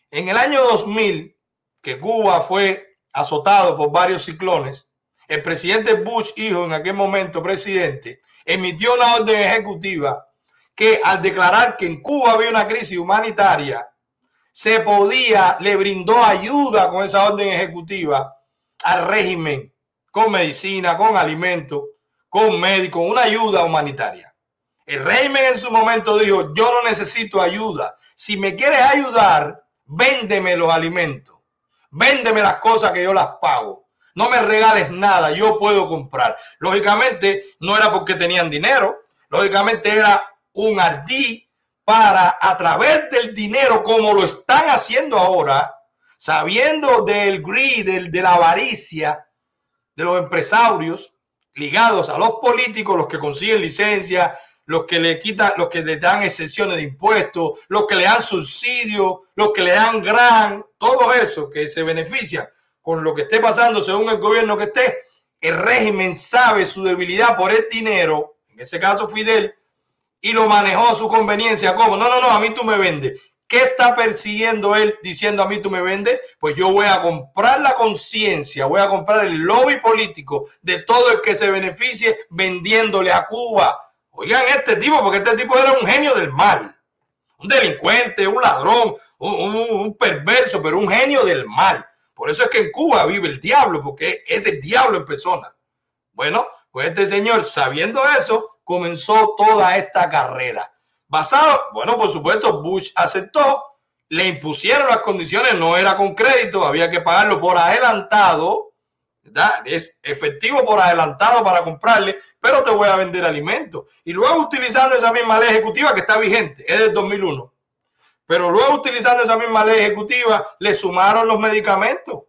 S3: En el año 2000, que Cuba fue azotado por varios ciclones, el presidente Bush, hijo en aquel momento presidente, emitió una orden ejecutiva que al declarar que en Cuba había una crisis humanitaria, se podía, le brindó ayuda con esa orden ejecutiva al régimen, con medicina, con alimentos, con médicos, una ayuda humanitaria. El régimen en su momento dijo, yo no necesito ayuda. Si me quieres ayudar, véndeme los alimentos, véndeme las cosas que yo las pago. No me regales nada, yo puedo comprar. Lógicamente, no era porque tenían dinero, lógicamente era un ardí para a través del dinero, como lo están haciendo ahora, sabiendo del greed, de la avaricia de los empresarios ligados a los políticos, los que consiguen licencia, los que le quitan, los que le dan exenciones de impuestos, los que le dan subsidios, los que le dan gran, todo eso que se beneficia con lo que esté pasando según el gobierno que esté, el régimen sabe su debilidad por el dinero, en ese caso Fidel, y lo manejó a su conveniencia. ¿Cómo? No, no, no, a mí tú me vendes. ¿Qué está persiguiendo él diciendo a mí tú me vendes? Pues yo voy a comprar la conciencia, voy a comprar el lobby político de todo el que se beneficie vendiéndole a Cuba. Oigan, este tipo, porque este tipo era un genio del mal, un delincuente, un ladrón, un, perverso, pero un genio del mal. Por eso es que en Cuba vive el diablo, porque es el diablo en persona. Bueno, pues este señor, sabiendo eso, comenzó toda esta carrera. Basado, bueno, por supuesto, Bush aceptó, le impusieron las condiciones, no era con crédito, había que pagarlo por adelantado, ¿verdad? Es efectivo por adelantado para comprarle, pero te voy a vender alimentos. Y luego utilizando esa misma ley ejecutiva que está vigente, es del 2001. Pero luego utilizando esa misma ley ejecutiva, le sumaron los medicamentos.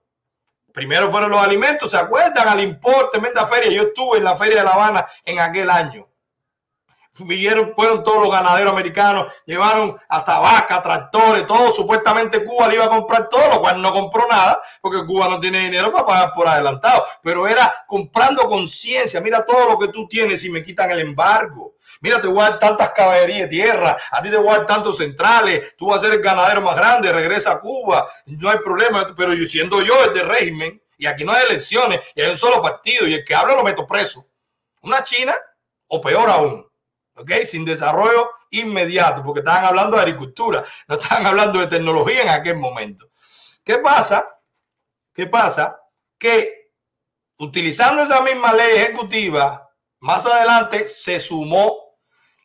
S3: Primero fueron los alimentos, ¿se acuerdan? Al importe, tremenda feria. Yo estuve en la Feria de La Habana en aquel año vinieron, fueron todos los ganaderos americanos, llevaron hasta vacas, tractores, todo. Supuestamente Cuba le iba a comprar todo, lo cual no compró nada, porque Cuba no tiene dinero para pagar por adelantado. Pero era comprando conciencia. Mira todo lo que tú tienes y me quitan el embargo. Mira, te voy a dar tantas caballerías de tierra, a ti te voy a dar tantos centrales, tú vas a ser el ganadero más grande, regresa a Cuba, no hay problema. Pero yo siendo yo el régimen, y aquí no hay elecciones, y hay un solo partido, y el que habla lo meto preso. Una China, o peor aún, ¿ok? Sin desarrollo inmediato, porque estaban hablando de agricultura, no estaban hablando de tecnología en aquel momento. ¿Qué pasa? ¿Qué pasa? Que utilizando esa misma ley ejecutiva, más adelante se sumó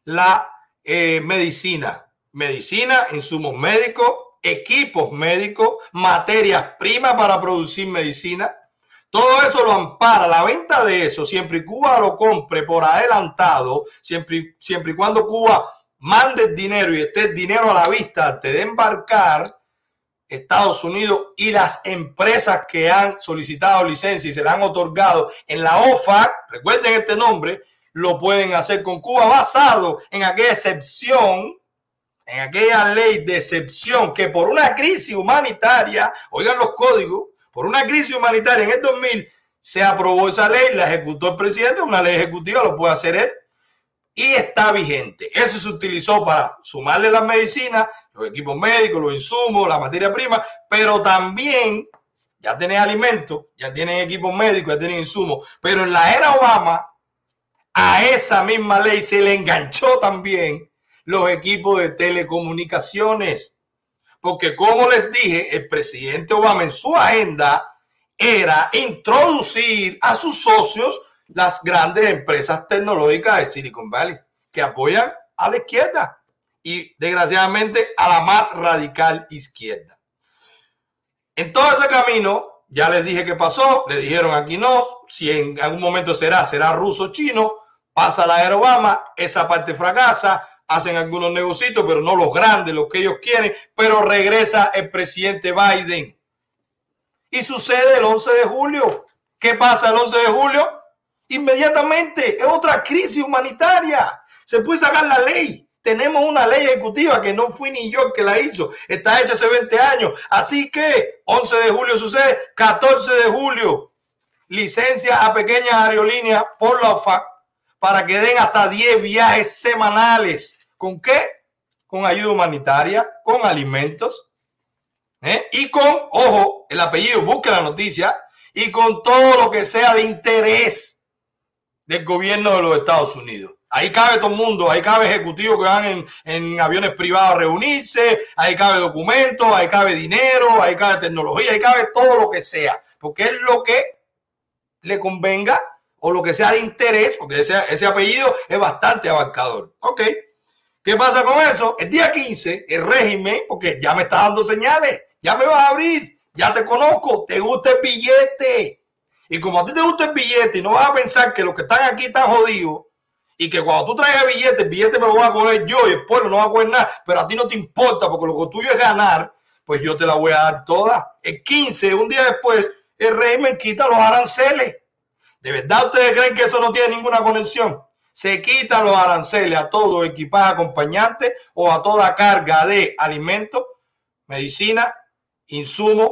S3: la eh, medicina, medicina, insumos médicos, equipos médicos, materias primas para producir medicina, todo eso lo ampara, la venta de eso, siempre y Cuba lo compre por adelantado, siempre, siempre y cuando Cuba mande dinero y esté el dinero a la vista antes de embarcar, Estados Unidos y las empresas que han solicitado licencia y se la han otorgado en la OFAC, recuerden este nombre, lo pueden hacer con Cuba basado en aquella excepción, en aquella ley de excepción que por una crisis humanitaria, oigan los códigos, por una crisis humanitaria en el 2000 se aprobó esa ley, la ejecutó el presidente, una ley ejecutiva, lo puede hacer él y está vigente. Eso se utilizó para sumarle las medicinas, los equipos médicos, los insumos, la materia prima, pero también ya tienen alimentos, ya tienen equipos médicos, ya tienen insumos. Pero en la era Obama a esa misma ley se le enganchó también los equipos de telecomunicaciones. Porque como les dije, el presidente Obama en su agenda era introducir a sus socios las grandes empresas tecnológicas de Silicon Valley que apoyan a la izquierda y desgraciadamente a la más radical izquierda. En todo ese camino, ya les dije qué pasó, le dijeron aquí no, si en algún momento será, será ruso chino, pasa la era Obama, esa parte fracasa, hacen algunos negocios, pero no los grandes, los que ellos quieren, pero regresa el presidente Biden. Y sucede el 11 de julio. ¿Qué pasa el 11 de julio? Inmediatamente es otra crisis humanitaria. Se puede sacar la ley. Tenemos una ley ejecutiva que no fui ni yo el que la hizo. Está hecha hace 20 años. Así que 11 de julio sucede, 14 de julio, licencia a pequeñas aerolíneas por la OFAC para que den hasta 10 viajes semanales. ¿Con qué? Con ayuda humanitaria, con alimentos ¿eh? y con, ojo, el apellido, busque la noticia, y con todo lo que sea de interés del gobierno de los Estados Unidos. Ahí cabe todo el mundo, ahí cabe ejecutivos que van en, aviones privados a reunirse, ahí cabe documentos, ahí cabe dinero, ahí cabe tecnología, ahí cabe todo lo que sea, porque es lo que le convenga o lo que sea de interés, porque ese, ese apellido es bastante abarcador. Ok, ¿qué pasa con eso? El día 15, el régimen, porque ya me está dando señales, ya me vas a abrir, ya te conozco, te gusta el billete. Y como a ti te gusta el billete y no vas a pensar que los que están aquí están jodidos, y que cuando tú traigas billete, el billete me lo voy a coger yo y el pueblo no va a coger nada, pero a ti no te importa porque lo que tuyo es ganar, pues yo te la voy a dar toda. El 15, un día después, el régimen quita los aranceles. ¿De verdad ustedes creen que eso no tiene ninguna conexión? Se quitan los aranceles a todo equipaje acompañante o a toda carga de alimentos, medicina, insumos,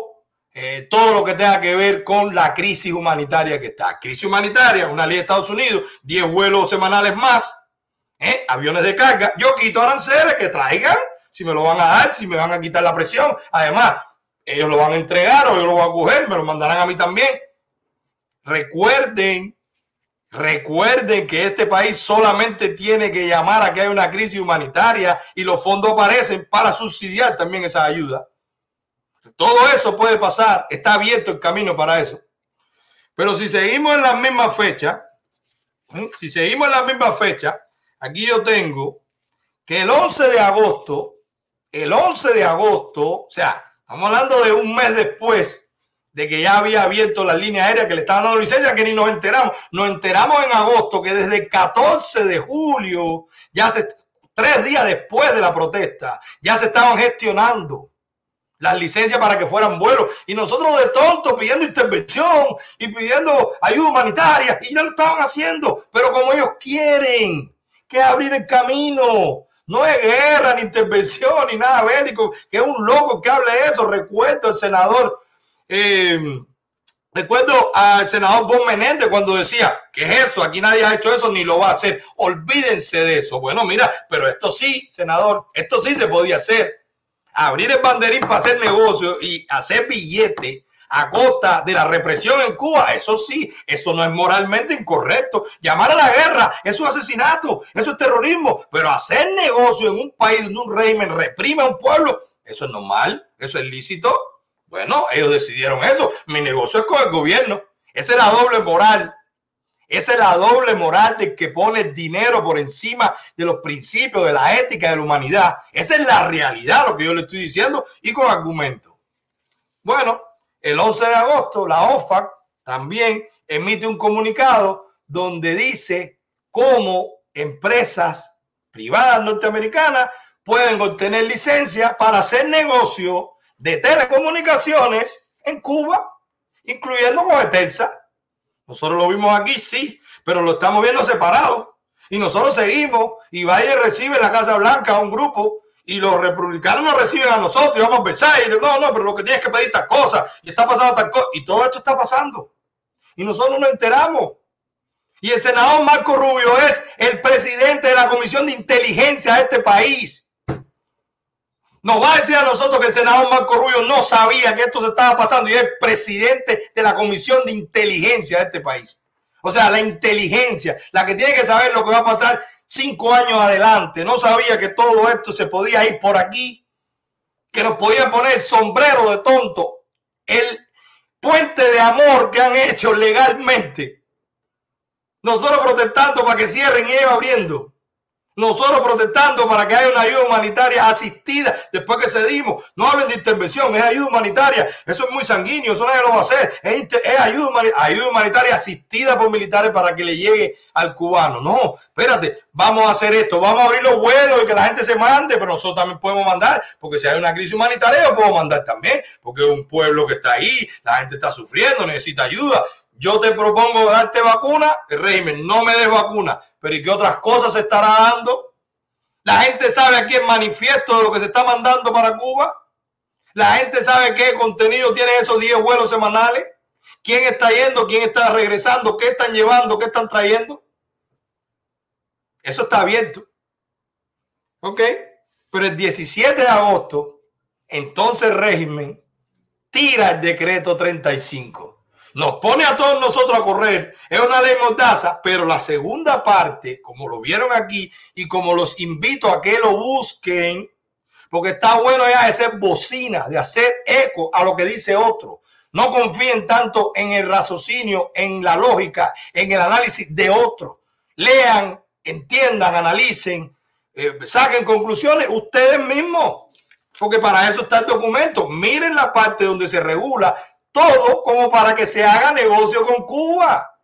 S3: eh, todo lo que tenga que ver con la crisis humanitaria que está. Crisis humanitaria, una ley de Estados Unidos, 10 vuelos semanales más, ¿eh? aviones de carga. Yo quito aranceles que traigan, si me lo van a dar, si me van a quitar la presión. Además, ellos lo van a entregar o yo lo voy a coger, me lo mandarán a mí también. Recuerden, recuerden que este país solamente tiene que llamar a que hay una crisis humanitaria y los fondos aparecen para subsidiar también esa ayuda. Todo eso puede pasar, está abierto el camino para eso. Pero si seguimos en la misma fecha, si seguimos en la misma fecha, aquí yo tengo que el 11 de agosto, el 11 de agosto, o sea, estamos hablando de un mes después de que ya había abierto la línea aérea que le estaban dando licencia, que ni nos enteramos. Nos enteramos en agosto que desde el 14 de julio, ya tres días después de la protesta, ya se estaban gestionando las licencias para que fueran vuelos. Y nosotros de tonto pidiendo intervención y pidiendo ayuda humanitaria. Y ya lo estaban haciendo. Pero como ellos quieren, que abrir el camino. No es guerra, ni intervención, ni nada bélico. Que es un loco que hable eso. Recuerdo al senador. Eh, recuerdo al senador Bon Menéndez cuando decía, ¿qué es eso? Aquí nadie ha hecho eso ni lo va a hacer. Olvídense de eso. Bueno, mira, pero esto sí, senador, esto sí se podía hacer abrir el banderín para hacer negocio y hacer billete a costa de la represión en Cuba, eso sí, eso no es moralmente incorrecto. Llamar a la guerra, eso es asesinato, eso es terrorismo, pero hacer negocio en un país donde un régimen reprime a un pueblo, eso es normal, eso es lícito. Bueno, ellos decidieron eso. Mi negocio es con el gobierno. Esa es la doble moral. Esa es la doble moral de que pone dinero por encima de los principios de la ética de la humanidad. Esa es la realidad, lo que yo le estoy diciendo y con argumento. Bueno, el 11 de agosto la OFAC también emite un comunicado donde dice cómo empresas privadas norteamericanas pueden obtener licencia para hacer negocio de telecomunicaciones en Cuba, incluyendo con Etensa. Nosotros lo vimos aquí, sí, pero lo estamos viendo separado. Y nosotros seguimos y y recibe la Casa Blanca a un grupo y los republicanos nos reciben a nosotros y vamos a y no, no, pero lo que tienes que pedir estas cosas y está pasando tal cosa y todo esto está pasando. Y nosotros nos enteramos. Y el senador Marco Rubio es el presidente de la Comisión de Inteligencia de este país. Nos va a decir a nosotros que el senador Marco Rubio no sabía que esto se estaba pasando y es presidente de la Comisión de Inteligencia de este país. O sea, la inteligencia, la que tiene que saber lo que va a pasar cinco años adelante. No sabía que todo esto se podía ir por aquí, que nos podían poner sombrero de tonto. El puente de amor que han hecho legalmente. Nosotros protestando para que cierren y ellos abriendo. Nosotros protestando para que haya una ayuda humanitaria asistida después que cedimos. No hablen de intervención, es ayuda humanitaria. Eso es muy sanguíneo, eso nadie lo va a hacer. Es, ayuda, humanitaria asistida por militares para que le llegue al cubano. No, espérate, vamos a hacer esto, vamos a abrir los vuelos y que la gente se mande, pero nosotros también podemos mandar, porque si hay una crisis humanitaria, yo puedo mandar también, porque es un pueblo que está ahí, la gente está sufriendo, necesita ayuda. Yo te propongo darte vacuna, régimen no me des vacuna pero ¿y qué otras cosas se estará dando? La gente sabe aquí el manifiesto de lo que se está mandando para Cuba. La gente sabe qué contenido tienen esos 10 vuelos semanales. ¿Quién está yendo? ¿Quién está regresando? ¿Qué están llevando? ¿Qué están trayendo? Eso está abierto. ¿Ok? Pero el 17 de agosto, entonces el régimen tira el decreto 35 nos pone a todos nosotros a correr. Es una ley mordaza, pero la segunda parte, como lo vieron aquí y como los invito a que lo busquen, porque está bueno ya de ser bocina, de hacer eco a lo que dice otro. No confíen tanto en el raciocinio, en la lógica, en el análisis de otro. Lean, entiendan, analicen, eh, saquen conclusiones ustedes mismos. Porque para eso está el documento. Miren la parte donde se regula todo como para que se haga negocio con Cuba.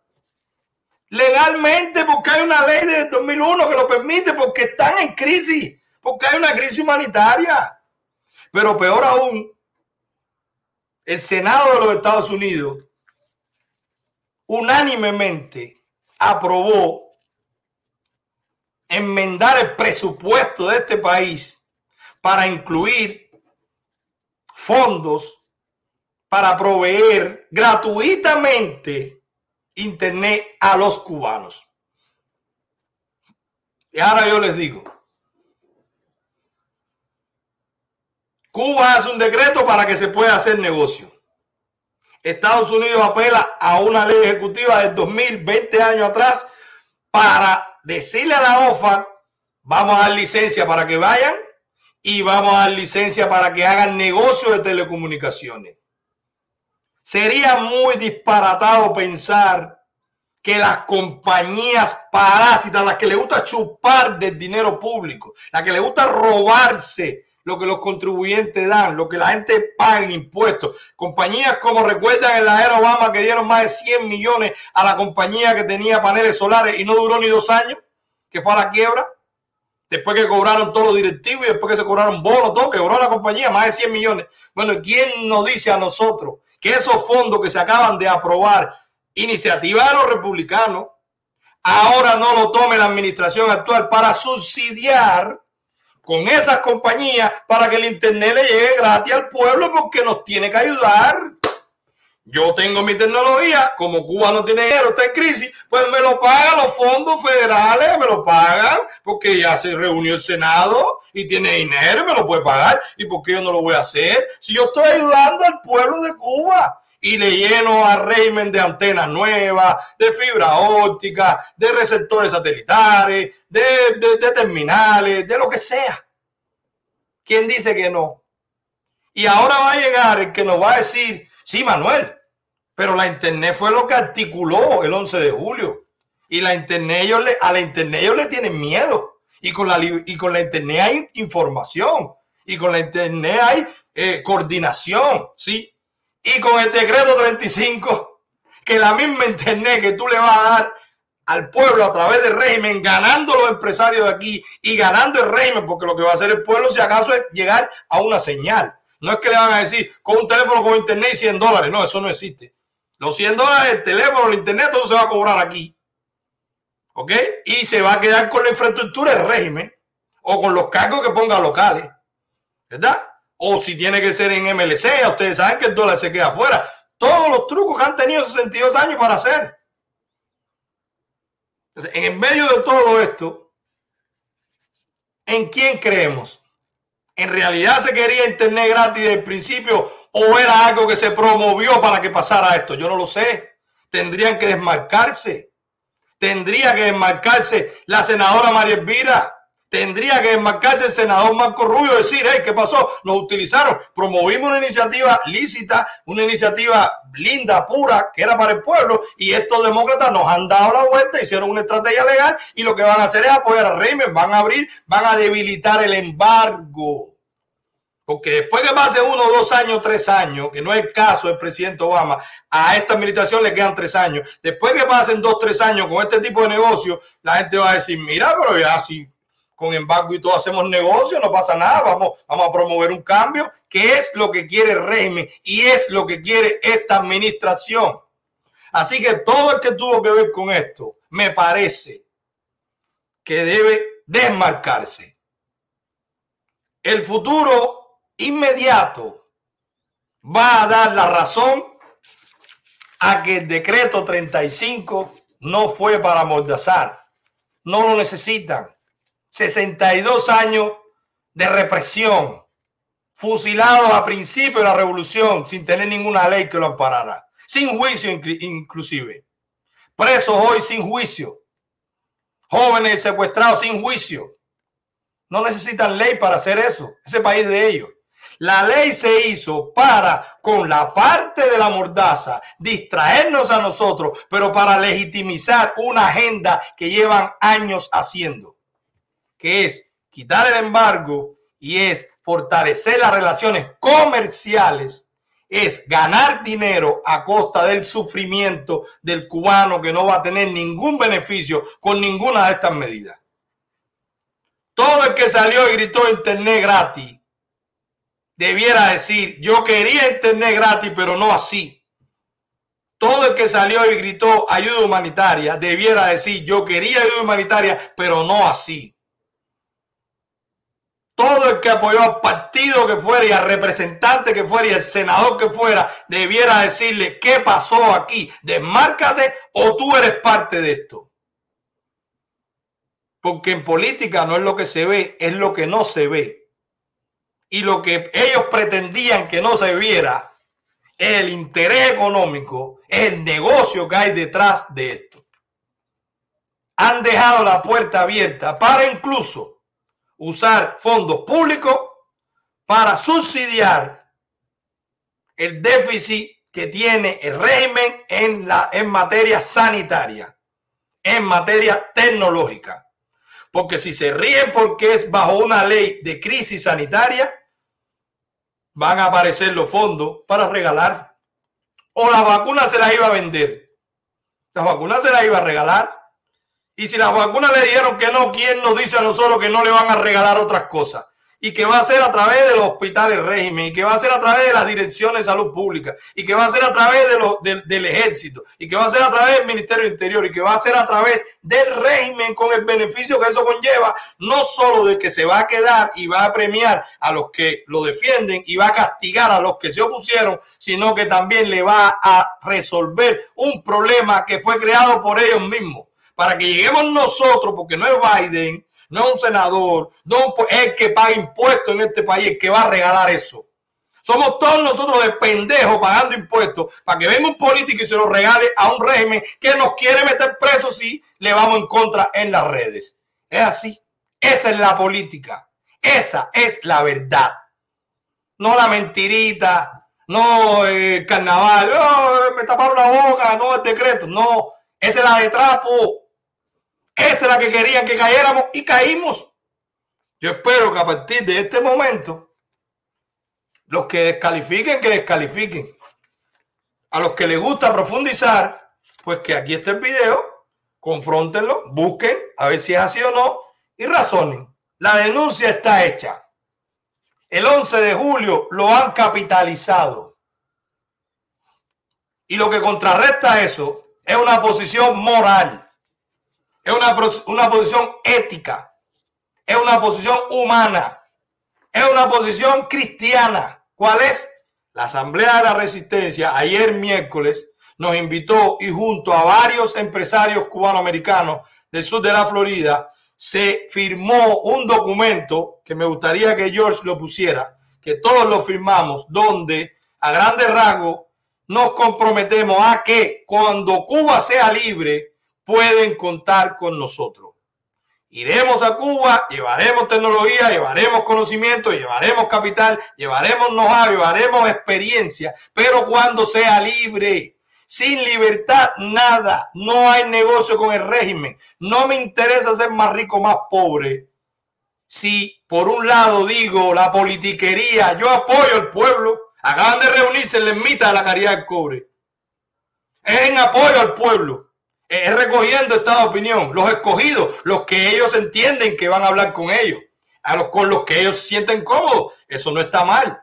S3: Legalmente, porque hay una ley de 2001 que lo permite, porque están en crisis, porque hay una crisis humanitaria. Pero peor aún, el Senado de los Estados Unidos unánimemente aprobó enmendar el presupuesto de este país para incluir fondos para proveer gratuitamente Internet a los cubanos. Y ahora yo les digo, Cuba hace un decreto para que se pueda hacer negocio. Estados Unidos apela a una ley ejecutiva del 2020 años atrás para decirle a la OFA, vamos a dar licencia para que vayan y vamos a dar licencia para que hagan negocio de telecomunicaciones. Sería muy disparatado pensar que las compañías parásitas, las que le gusta chupar del dinero público, las que le gusta robarse lo que los contribuyentes dan, lo que la gente paga en impuestos. Compañías como recuerdan en la era Obama que dieron más de 100 millones a la compañía que tenía paneles solares y no duró ni dos años, que fue a la quiebra. Después que cobraron todos los directivos y después que se cobraron bonos, todo, que cobró la compañía más de 100 millones. Bueno, ¿quién nos dice a nosotros que esos fondos que se acaban de aprobar, iniciativa de los republicanos, ahora no lo tome la administración actual para subsidiar con esas compañías para que el Internet le llegue gratis al pueblo porque nos tiene que ayudar. Yo tengo mi tecnología, como Cuba no tiene dinero, está en crisis, pues me lo pagan los fondos federales, me lo pagan, porque ya se reunió el Senado y tiene dinero, me lo puede pagar. ¿Y por qué yo no lo voy a hacer? Si yo estoy ayudando al pueblo de Cuba y le lleno a régimen de antenas nuevas, de fibra óptica, de receptores satelitares, de, de terminales, de lo que sea. ¿Quién dice que no? Y ahora va a llegar el que nos va a decir, Sí, Manuel, pero la Internet fue lo que articuló el 11 de julio. Y la Internet, ellos le, a la Internet ellos le tienen miedo. Y con, la, y con la Internet hay información. Y con la Internet hay eh, coordinación, ¿sí? Y con el decreto 35, que la misma Internet que tú le vas a dar al pueblo a través del régimen, ganando los empresarios de aquí y ganando el régimen, porque lo que va a hacer el pueblo, si acaso, es llegar a una señal. No es que le van a decir con un teléfono con internet y 100 dólares. No, eso no existe. Los 100 dólares, el teléfono, el internet, todo se va a cobrar aquí. ¿Ok? Y se va a quedar con la infraestructura del régimen o con los cargos que ponga locales. ¿Verdad? O si tiene que ser en MLC, ustedes saben que el dólar se queda afuera. Todos los trucos que han tenido 62 años para hacer. Entonces, en el medio de todo esto, ¿en quién creemos? ¿En realidad se quería internet gratis desde el principio o era algo que se promovió para que pasara esto? Yo no lo sé. Tendrían que desmarcarse. Tendría que desmarcarse la senadora María Elvira. Tendría que desmarcarse el senador Marco Rubio, decir, hey, ¿qué pasó? Nos utilizaron, promovimos una iniciativa lícita, una iniciativa linda, pura, que era para el pueblo, y estos demócratas nos han dado la vuelta, hicieron una estrategia legal, y lo que van a hacer es apoyar al régimen, van a abrir, van a debilitar el embargo. Porque después que pase uno, dos años, tres años, que no es el caso del presidente Obama, a esta administración le quedan tres años. Después que pasen dos, tres años con este tipo de negocio, la gente va a decir, mira, pero ya si con embargo y todo hacemos negocio, no pasa nada, vamos, vamos a promover un cambio, que es lo que quiere el régimen y es lo que quiere esta administración. Así que todo el que tuvo que ver con esto, me parece que debe desmarcarse. El futuro inmediato va a dar la razón a que el decreto 35 no fue para Mordazar. No lo necesitan. 62 años de represión, fusilados a principio de la revolución sin tener ninguna ley que lo amparara, sin juicio inclusive, presos hoy sin juicio, jóvenes secuestrados sin juicio. No necesitan ley para hacer eso, ese país de ellos. La ley se hizo para, con la parte de la mordaza, distraernos a nosotros, pero para legitimizar una agenda que llevan años haciendo que es quitar el embargo y es fortalecer las relaciones comerciales, es ganar dinero a costa del sufrimiento del cubano que no va a tener ningún beneficio con ninguna de estas medidas. Todo el que salió y gritó internet gratis debiera decir, yo quería internet gratis, pero no así. Todo el que salió y gritó ayuda humanitaria debiera decir, yo quería ayuda humanitaria, pero no así todo el que apoyó al partido que fuera y al representante que fuera y al senador que fuera debiera decirle qué pasó aquí, desmárcate o tú eres parte de esto. Porque en política no es lo que se ve, es lo que no se ve. Y lo que ellos pretendían que no se viera es el interés económico, el negocio que hay detrás de esto. Han dejado la puerta abierta para incluso usar fondos públicos para subsidiar el déficit que tiene el régimen en, la, en materia sanitaria, en materia tecnológica. Porque si se ríen porque es bajo una ley de crisis sanitaria, van a aparecer los fondos para regalar. O las vacunas se las iba a vender. Las vacunas se las iba a regalar. Y si las vacunas le dijeron que no, ¿quién nos dice a nosotros que no le van a regalar otras cosas? Y que va a ser a través de los hospitales régimen, y que va a ser a través de las direcciones de salud pública, y que va a ser a través de los, del ejército, y que va a ser a través del Ministerio Interior, y que va a ser a través del régimen con el beneficio que eso conlleva, no solo de que se va a quedar y va a premiar a los que lo defienden y va a castigar a los que se opusieron, sino que también le va a resolver un problema que fue creado por ellos mismos. Para que lleguemos nosotros, porque no es Biden, no un senador, no es el que paga impuestos en este país, el que va a regalar eso. Somos todos nosotros de pendejos pagando impuestos para que venga un político y se lo regale a un régimen que nos quiere meter presos si le vamos en contra en las redes. Es así. Esa es la política. Esa es la verdad. No la mentirita, no el carnaval, oh, me taparon la boca, no el decreto. No, esa es la de trapo. Esa es la que querían que cayéramos y caímos. Yo espero que a partir de este momento, los que descalifiquen, que descalifiquen. A los que les gusta profundizar, pues que aquí está el video, confrontenlo, busquen a ver si es así o no y razonen. La denuncia está hecha. El 11 de julio lo han capitalizado. Y lo que contrarresta eso es una posición moral. Es una, una posición ética. Es una posición humana. Es una posición cristiana. ¿Cuál es? La Asamblea de la Resistencia ayer miércoles nos invitó y junto a varios empresarios cubanoamericanos del sur de la Florida se firmó un documento que me gustaría que George lo pusiera, que todos lo firmamos, donde a grandes rasgos nos comprometemos a que cuando Cuba sea libre, pueden contar con nosotros. Iremos a Cuba, llevaremos tecnología, llevaremos conocimiento, llevaremos capital, llevaremos know-how, llevaremos experiencia, pero cuando sea libre. Sin libertad, nada. No hay negocio con el régimen. No me interesa ser más rico, más pobre. Si por un lado digo la politiquería, yo apoyo al pueblo. Acaban de reunirse en la ermita de la caridad del cobre. Es en apoyo al pueblo es recogiendo esta opinión, los escogidos, los que ellos entienden que van a hablar con ellos, a los con los que ellos se sienten cómodos, eso no está mal.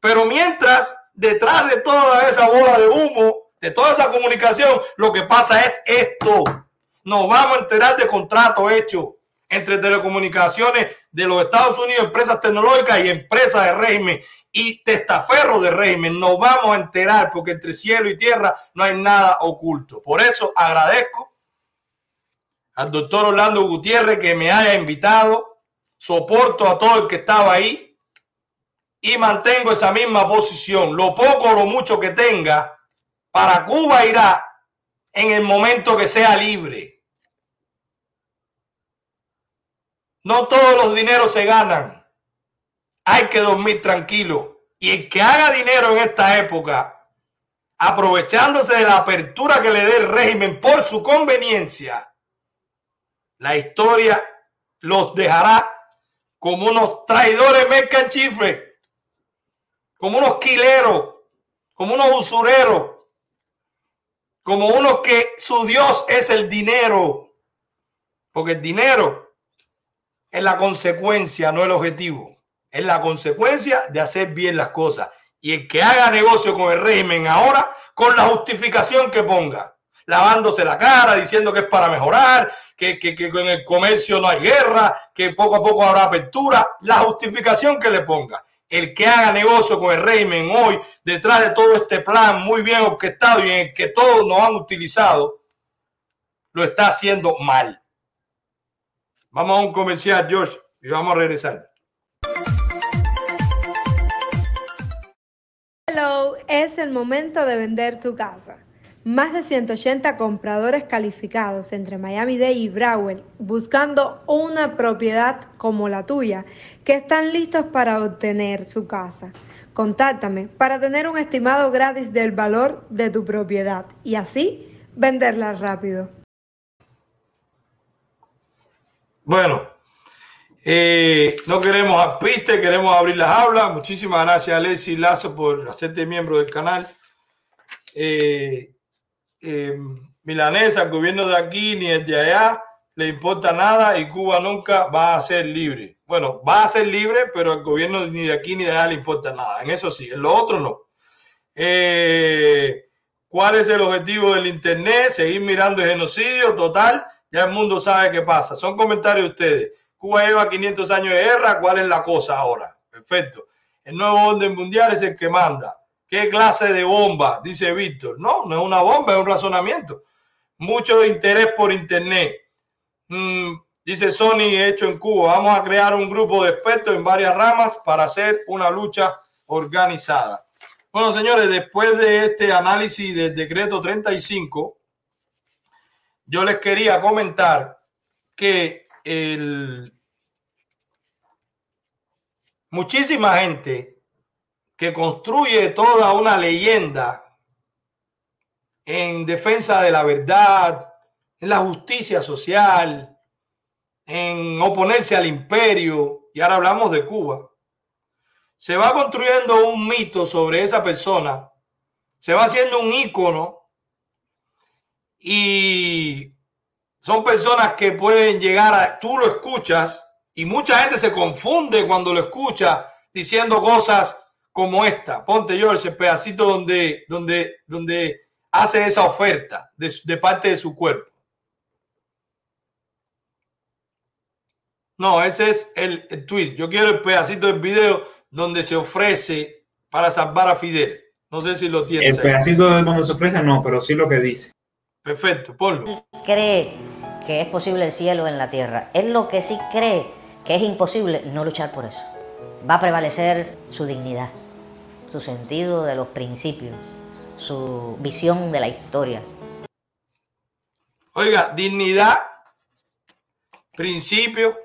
S3: Pero mientras detrás de toda esa bola de humo, de toda esa comunicación, lo que pasa es esto. Nos vamos a enterar de contratos hechos entre telecomunicaciones de los Estados Unidos, empresas tecnológicas y empresas de régimen y testaferro de régimen. Nos vamos a enterar porque entre cielo y tierra no hay nada oculto. Por eso agradezco al doctor Orlando Gutiérrez que me haya invitado. Soporto a todo el que estaba ahí y mantengo esa misma posición. Lo poco o lo mucho que tenga para Cuba irá en el momento que sea libre. No todos los dineros se ganan hay que dormir tranquilo. Y el que haga dinero en esta época, aprovechándose de la apertura que le dé el régimen por su conveniencia, la historia los dejará como unos traidores mercanchifres, como unos quileros, como unos usureros, como unos que su Dios es el dinero, porque el dinero es la consecuencia, no el objetivo es la consecuencia de hacer bien las cosas. Y el que haga negocio con el régimen ahora, con la justificación que ponga, lavándose la cara, diciendo que es para mejorar, que, que, que en el comercio no hay guerra, que poco a poco habrá apertura, la justificación que le ponga. El que haga negocio con el régimen hoy, detrás de todo este plan muy bien orquestado y en el que todos nos han utilizado, lo está haciendo mal. Vamos a un comercial, George, y vamos a regresar.
S8: es el momento de vender tu casa. Más de 180 compradores calificados entre Miami-Dade y Broward buscando una propiedad como la tuya que están listos para obtener su casa. Contáctame para tener un estimado gratis del valor de tu propiedad y así venderla rápido.
S3: Bueno, eh, no queremos apiste, queremos abrir las aulas. Muchísimas gracias a Alessi Lazo por hacerte miembro del canal. Eh, eh, Milanesa, el gobierno de aquí ni el de allá le importa nada y Cuba nunca va a ser libre. Bueno, va a ser libre, pero el gobierno ni de aquí ni de allá le importa nada. En eso sí, en lo otro no. ¿Cuál es el objetivo del Internet? Seguir mirando el genocidio total. Ya el mundo sabe qué pasa. Son comentarios de ustedes. Cuba lleva 500 años de guerra, ¿cuál es la cosa ahora? Perfecto. El nuevo orden mundial es el que manda. ¿Qué clase de bomba? Dice Víctor. No, no es una bomba, es un razonamiento. Mucho interés por Internet. Mm, dice Sony, hecho en Cuba. Vamos a crear un grupo de expertos en varias ramas para hacer una lucha organizada. Bueno, señores, después de este análisis del decreto 35, yo les quería comentar que muchísima gente que construye toda una leyenda en defensa de la verdad, en la justicia social, en oponerse al imperio, y ahora hablamos de Cuba, se va construyendo un mito sobre esa persona, se va haciendo un ícono y son personas que pueden llegar a, tú lo escuchas y mucha gente se confunde cuando lo escucha diciendo cosas como esta. Ponte George, el pedacito donde, donde, donde hace esa oferta de, parte de su cuerpo. No, ese es el, el, tweet. Yo quiero el pedacito del video donde se ofrece para salvar a Fidel. No sé si lo tienes.
S7: El pedacito de donde se ofrece no, pero sí lo que dice.
S3: Perfecto, ponlo.
S9: Cree que es posible el cielo en la tierra. Es lo que sí cree que es imposible no luchar por eso. Va a prevalecer su dignidad, su sentido de los principios, su visión de la historia.
S3: Oiga, dignidad, principio,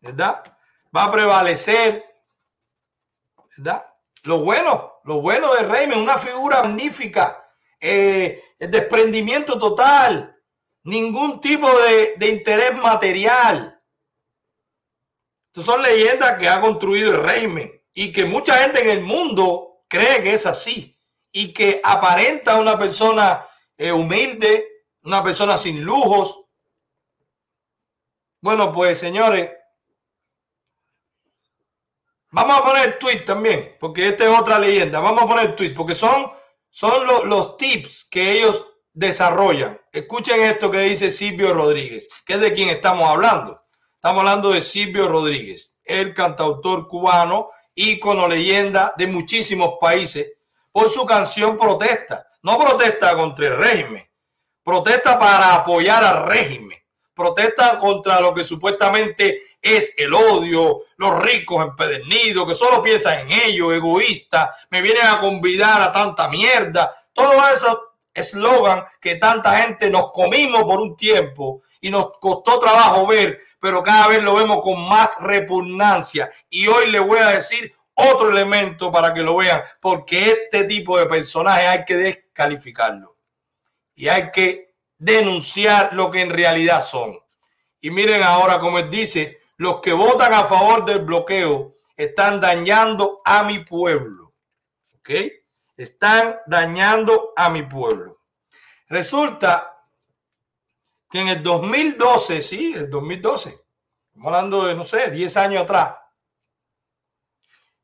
S3: ¿verdad? Va a prevalecer, ¿verdad? Lo bueno, lo bueno de Reymen, una figura magnífica, eh, el desprendimiento total, ningún tipo de, de interés material. Estas son leyendas que ha construido el Reymen y que mucha gente en el mundo cree que es así y que aparenta una persona eh, humilde, una persona sin lujos. Bueno, pues señores, vamos a poner el tweet también, porque esta es otra leyenda. Vamos a poner el tweet, porque son, son los tips que ellos desarrollan. Escuchen esto que dice Silvio Rodríguez, que es de quien estamos hablando. Estamos hablando de Silvio Rodríguez, el cantautor cubano, ícono, leyenda de muchísimos países, por su canción Protesta. No protesta contra el régimen, protesta para apoyar al régimen, protesta contra lo que supuestamente es el odio, los ricos empedernidos, que solo piensan en ellos, egoístas, me vienen a convidar a tanta mierda. Todo eso eslogan que tanta gente nos comimos por un tiempo y nos costó trabajo ver, pero cada vez lo vemos con más repugnancia. Y hoy le voy a decir otro elemento para que lo vean, porque este tipo de personajes hay que descalificarlo y hay que denunciar lo que en realidad son. Y miren ahora como él dice, los que votan a favor del bloqueo están dañando a mi pueblo. ¿Ok? Están dañando a mi pueblo. Resulta que en el 2012, sí, el 2012, estamos hablando de, no sé, 10 años atrás,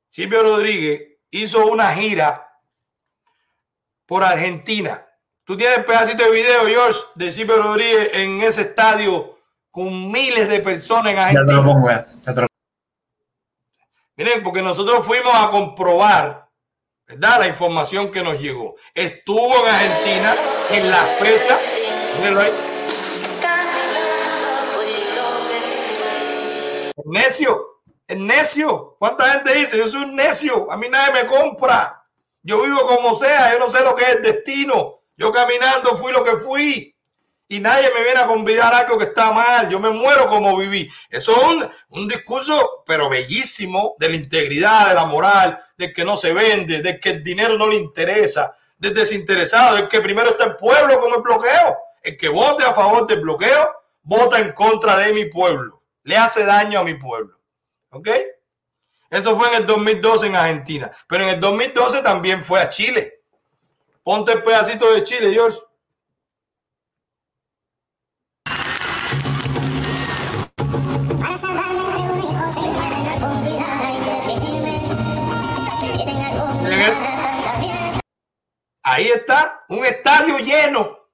S3: Silvio Rodríguez hizo una gira por Argentina. Tú tienes pedacito de video, George, de Silvio Rodríguez en ese estadio con miles de personas en Argentina. Ya te lo pongo, ya. Miren, porque nosotros fuimos a comprobar, ¿verdad? La información que nos llegó. Estuvo en Argentina en la fecha. Mírenlo ahí. Necio, es necio. ¿Cuánta gente dice? Yo soy un necio. A mí nadie me compra. Yo vivo como sea. Yo no sé lo que es el destino. Yo caminando fui lo que fui. Y nadie me viene a convidar a algo que está mal. Yo me muero como viví. Eso es un, un discurso, pero bellísimo, de la integridad, de la moral, de que no se vende, de que el dinero no le interesa, del desinteresado, de que primero está el pueblo con el bloqueo. El que vote a favor del bloqueo, vota en contra de mi pueblo. Le hace daño a mi pueblo. ¿Ok? Eso fue en el 2012 en Argentina. Pero en el 2012 también fue a Chile. Ponte el pedacito de Chile, George. Ahí está, un estadio lleno.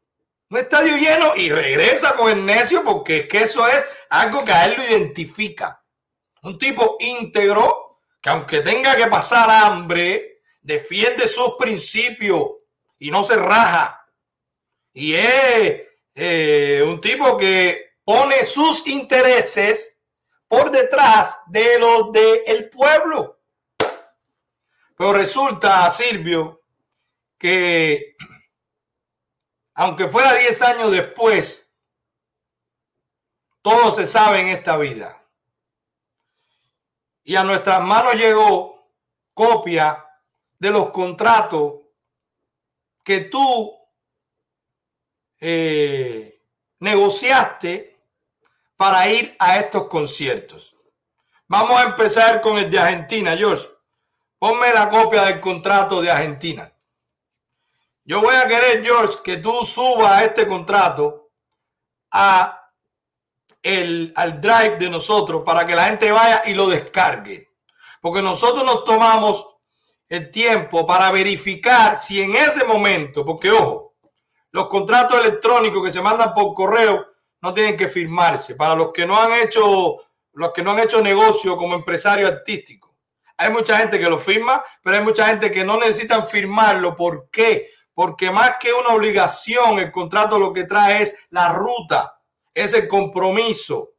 S3: Un estadio lleno y regresa con el necio porque es que eso es algo que a él lo identifica. Un tipo íntegro que aunque tenga que pasar hambre, defiende sus principios y no se raja. Y es eh, un tipo que pone sus intereses por detrás de los del pueblo. Pero resulta, Silvio, que aunque fuera 10 años después, todo se sabe en esta vida y a nuestras manos llegó copia de los contratos que tú eh, negociaste para ir a estos conciertos. Vamos a empezar con el de Argentina, George. Ponme la copia del contrato de Argentina. Yo voy a querer, George, que tú subas este contrato a el, al drive de nosotros para que la gente vaya y lo descargue. Porque nosotros nos tomamos el tiempo para verificar si en ese momento, porque ojo, los contratos electrónicos que se mandan por correo no tienen que firmarse. Para los que no han hecho, los que no han hecho negocio como empresario artístico. Hay mucha gente que lo firma, pero hay mucha gente que no necesitan firmarlo. ¿Por qué? Porque más que una obligación, el contrato lo que trae es la ruta es el compromiso.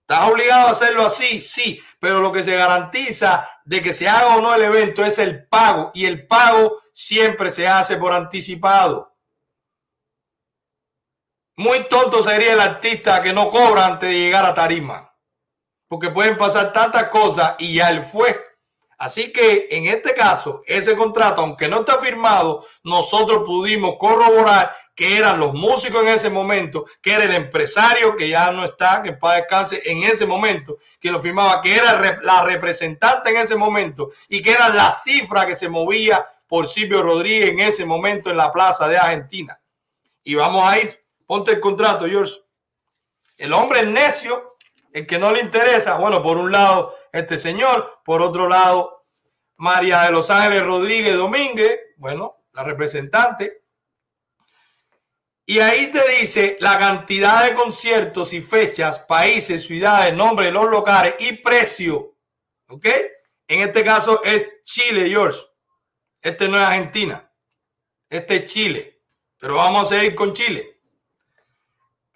S3: ¿Estás obligado a hacerlo así? Sí, pero lo que se garantiza de que se haga o no el evento es el pago y el pago siempre se hace por anticipado. Muy tonto sería el artista que no cobra antes de llegar a tarima. Porque pueden pasar tantas cosas y ya él fue. Así que en este caso, ese contrato, aunque no está firmado, nosotros pudimos corroborar que eran los músicos en ese momento, que era el empresario que ya no está, que para descanse en ese momento, que lo firmaba, que era la representante en ese momento y que era la cifra que se movía por Silvio Rodríguez en ese momento en la plaza de Argentina. Y vamos a ir, ponte el contrato, George. El hombre necio, el que no le interesa, bueno, por un lado este señor, por otro lado María de Los Ángeles Rodríguez Domínguez, bueno, la representante, y ahí te dice la cantidad de conciertos y fechas, países, ciudades, nombre de los locales y precio. ¿Ok? En este caso es Chile, George. Este no es Argentina. Este es Chile. Pero vamos a seguir con Chile.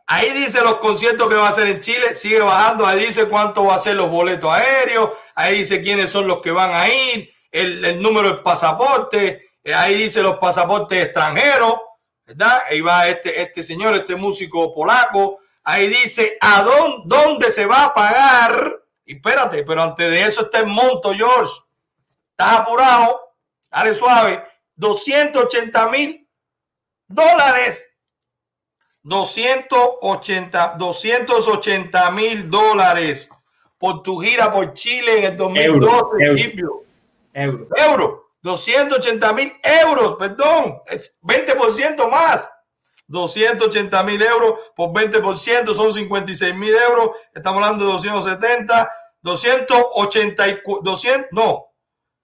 S3: Ahí dice los conciertos que va a hacer en Chile. Sigue bajando. Ahí dice cuánto va a ser los boletos aéreos. Ahí dice quiénes son los que van a ir. El, número de pasaporte. Ahí dice los pasaportes extranjeros ¿verdad? Ahí va este, este señor, este músico polaco. Ahí dice, ¿a dónde, dónde se va a pagar? Y espérate, pero antes de eso está el monto, George. Estás apurado, dale suave. 280 mil dólares. 280, 280 mil dólares por tu gira por Chile en el 2012. Euro. Euro. euro. 280 mil euros, perdón, es 20% más. 280 mil euros por 20% son 56 mil euros. Estamos hablando de 270, 280, 200, no,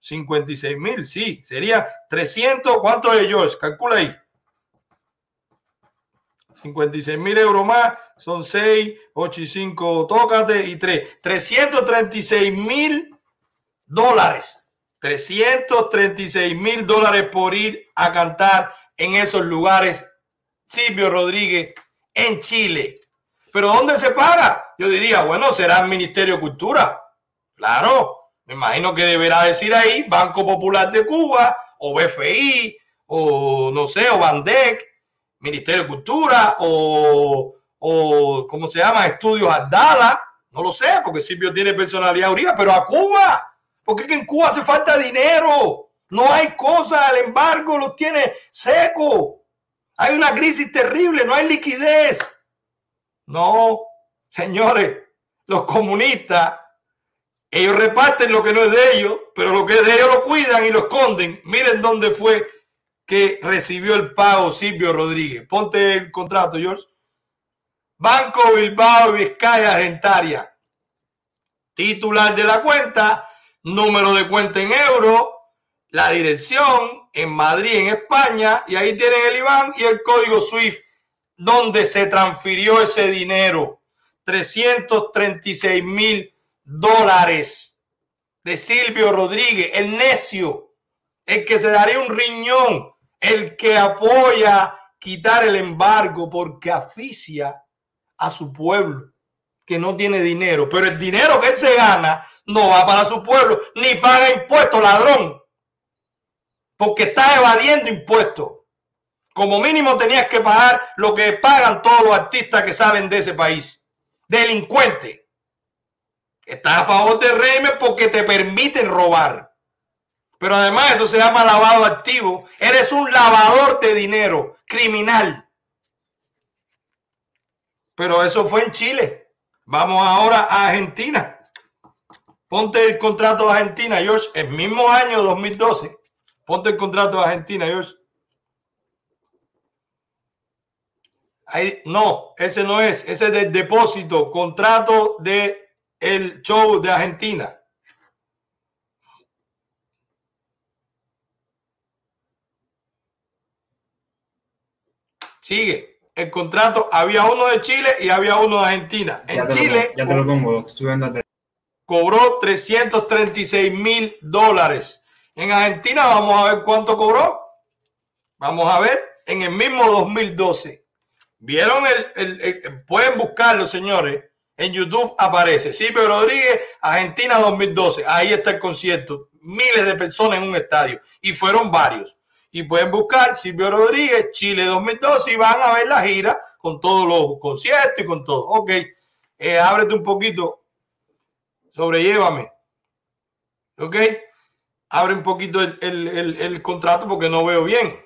S3: 56 mil, sí, sería 300. ¿Cuánto es, George? Calcula ahí. 56 mil euros más son 6, 8 y 5, tócate y 3. 336 mil dólares 336 mil dólares por ir a cantar en esos lugares. Silvio Rodríguez en Chile. Pero ¿dónde se paga? Yo diría, bueno, será el Ministerio de Cultura. Claro, me imagino que deberá decir ahí Banco Popular de Cuba o BFI o no sé, o Bandec, Ministerio de Cultura o, o ¿cómo se llama? Estudios Abdala. No lo sé, porque Silvio tiene personalidad jurídica, pero a Cuba. Porque en Cuba hace falta dinero. No hay cosas, el embargo lo tiene seco. Hay una crisis terrible, no hay liquidez. No, señores, los comunistas, ellos reparten lo que no es de ellos, pero lo que es de ellos lo cuidan y lo esconden. Miren dónde fue que recibió el pago Silvio Rodríguez. Ponte el contrato, George. Banco Bilbao Vizcaya Argentaria. Titular de la cuenta, número de cuenta en euro, la dirección en Madrid, en España, y ahí tienen el IBAN y el código SWIFT, donde se transfirió ese dinero, 336 mil dólares de Silvio Rodríguez, el necio, el que se daría un riñón, el que apoya quitar el embargo porque aficia a su pueblo que no tiene dinero, pero el dinero que él se gana no va para su pueblo, ni paga impuestos, ladrón, porque está evadiendo impuestos. Como mínimo tenías que pagar lo que pagan todos los artistas que salen de ese país. Delincuente. Estás a favor del régimen porque te permiten robar. Pero además eso se llama lavado activo. Eres un lavador de dinero, criminal. Pero eso fue en Chile. Vamos ahora a Argentina. Ponte el contrato de Argentina, George, el mismo año 2012. Ponte el contrato de Argentina, George. Ahí, no, ese no es, ese es del depósito, contrato de el show de Argentina. Sigue. El contrato, había uno de Chile y había uno de Argentina. En Chile.
S7: ya te lo pongo, estoy viendo
S3: cobró 336 mil dólares. En Argentina vamos a ver cuánto cobró. Vamos a ver en el mismo 2012. ¿Vieron el, pueden buscarlo, señores? En YouTube aparece Silvio Rodríguez, Argentina 2012. Ahí está el concierto. Miles de personas en un estadio. Y fueron varios. Y pueden buscar Silvio Rodríguez, Chile 2012 y van a ver la gira con todos los conciertos y con todo. Ok, eh, ábrete un poquito, sobrelllévame. Ok, abre un poquito el, el contrato porque no veo bien.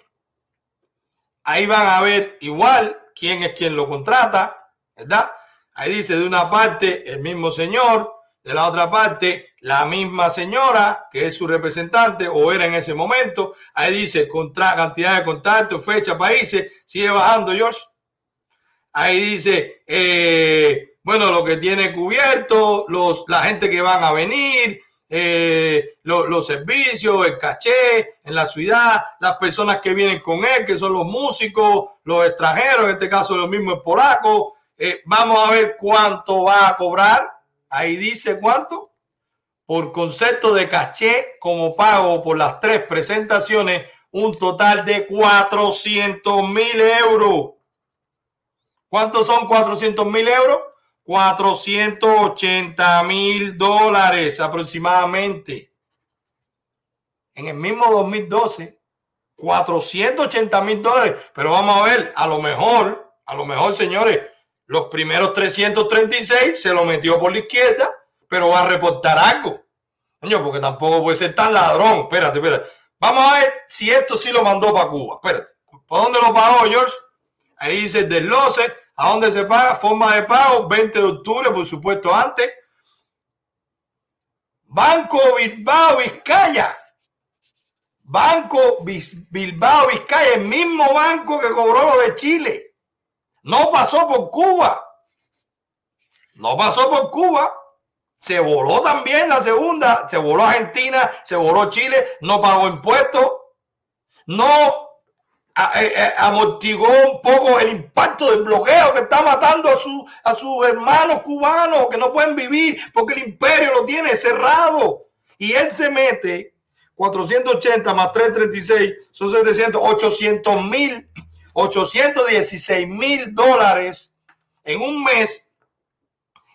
S3: Ahí van a ver igual quién es quien lo contrata, ¿verdad? Ahí dice de una parte el mismo señor, de la otra parte la misma señora que es su representante o era en ese momento. Ahí dice contra, cantidad de contactos, fecha, países. Sigue bajando, George. Ahí dice, eh, bueno, lo que tiene cubierto, los, la gente que van a venir, eh, los servicios, el caché en la ciudad, las personas que vienen con él, que son los músicos, los extranjeros, en este caso los mismos polacos. Eh, vamos a ver cuánto va a cobrar. Ahí dice cuánto. Por concepto de caché como pago por las tres presentaciones, un total de 400 mil euros. ¿Cuántos son 400 mil euros? 480 mil dólares aproximadamente. En el mismo 2012, 480 mil dólares. Pero vamos a ver, a lo mejor, a lo mejor, señores, los primeros 336 se lo metió por la izquierda, pero va a reportar algo. Coño, porque tampoco puede ser tan ladrón. Espérate, espérate. Vamos a ver si esto sí lo mandó para Cuba. Espérate. ¿Por dónde lo pagó, George? Ahí dice el desloce ¿A dónde se paga? Forma de pago, 20 de octubre, por supuesto, antes. Banco Bilbao Vizcaya. Banco Bilbao Vizcaya, el mismo banco que cobró lo de Chile. No pasó por Cuba. No pasó por Cuba. Se voló también la segunda. Se voló Argentina, se voló Chile, no pagó impuestos. No eh, eh, amortiguó un poco el impacto del bloqueo que está matando a, su, a sus hermanos cubanos que no pueden vivir porque el imperio lo tiene cerrado. Y él se mete 480 más 336, son 700, 800 mil, 816 mil dólares en un mes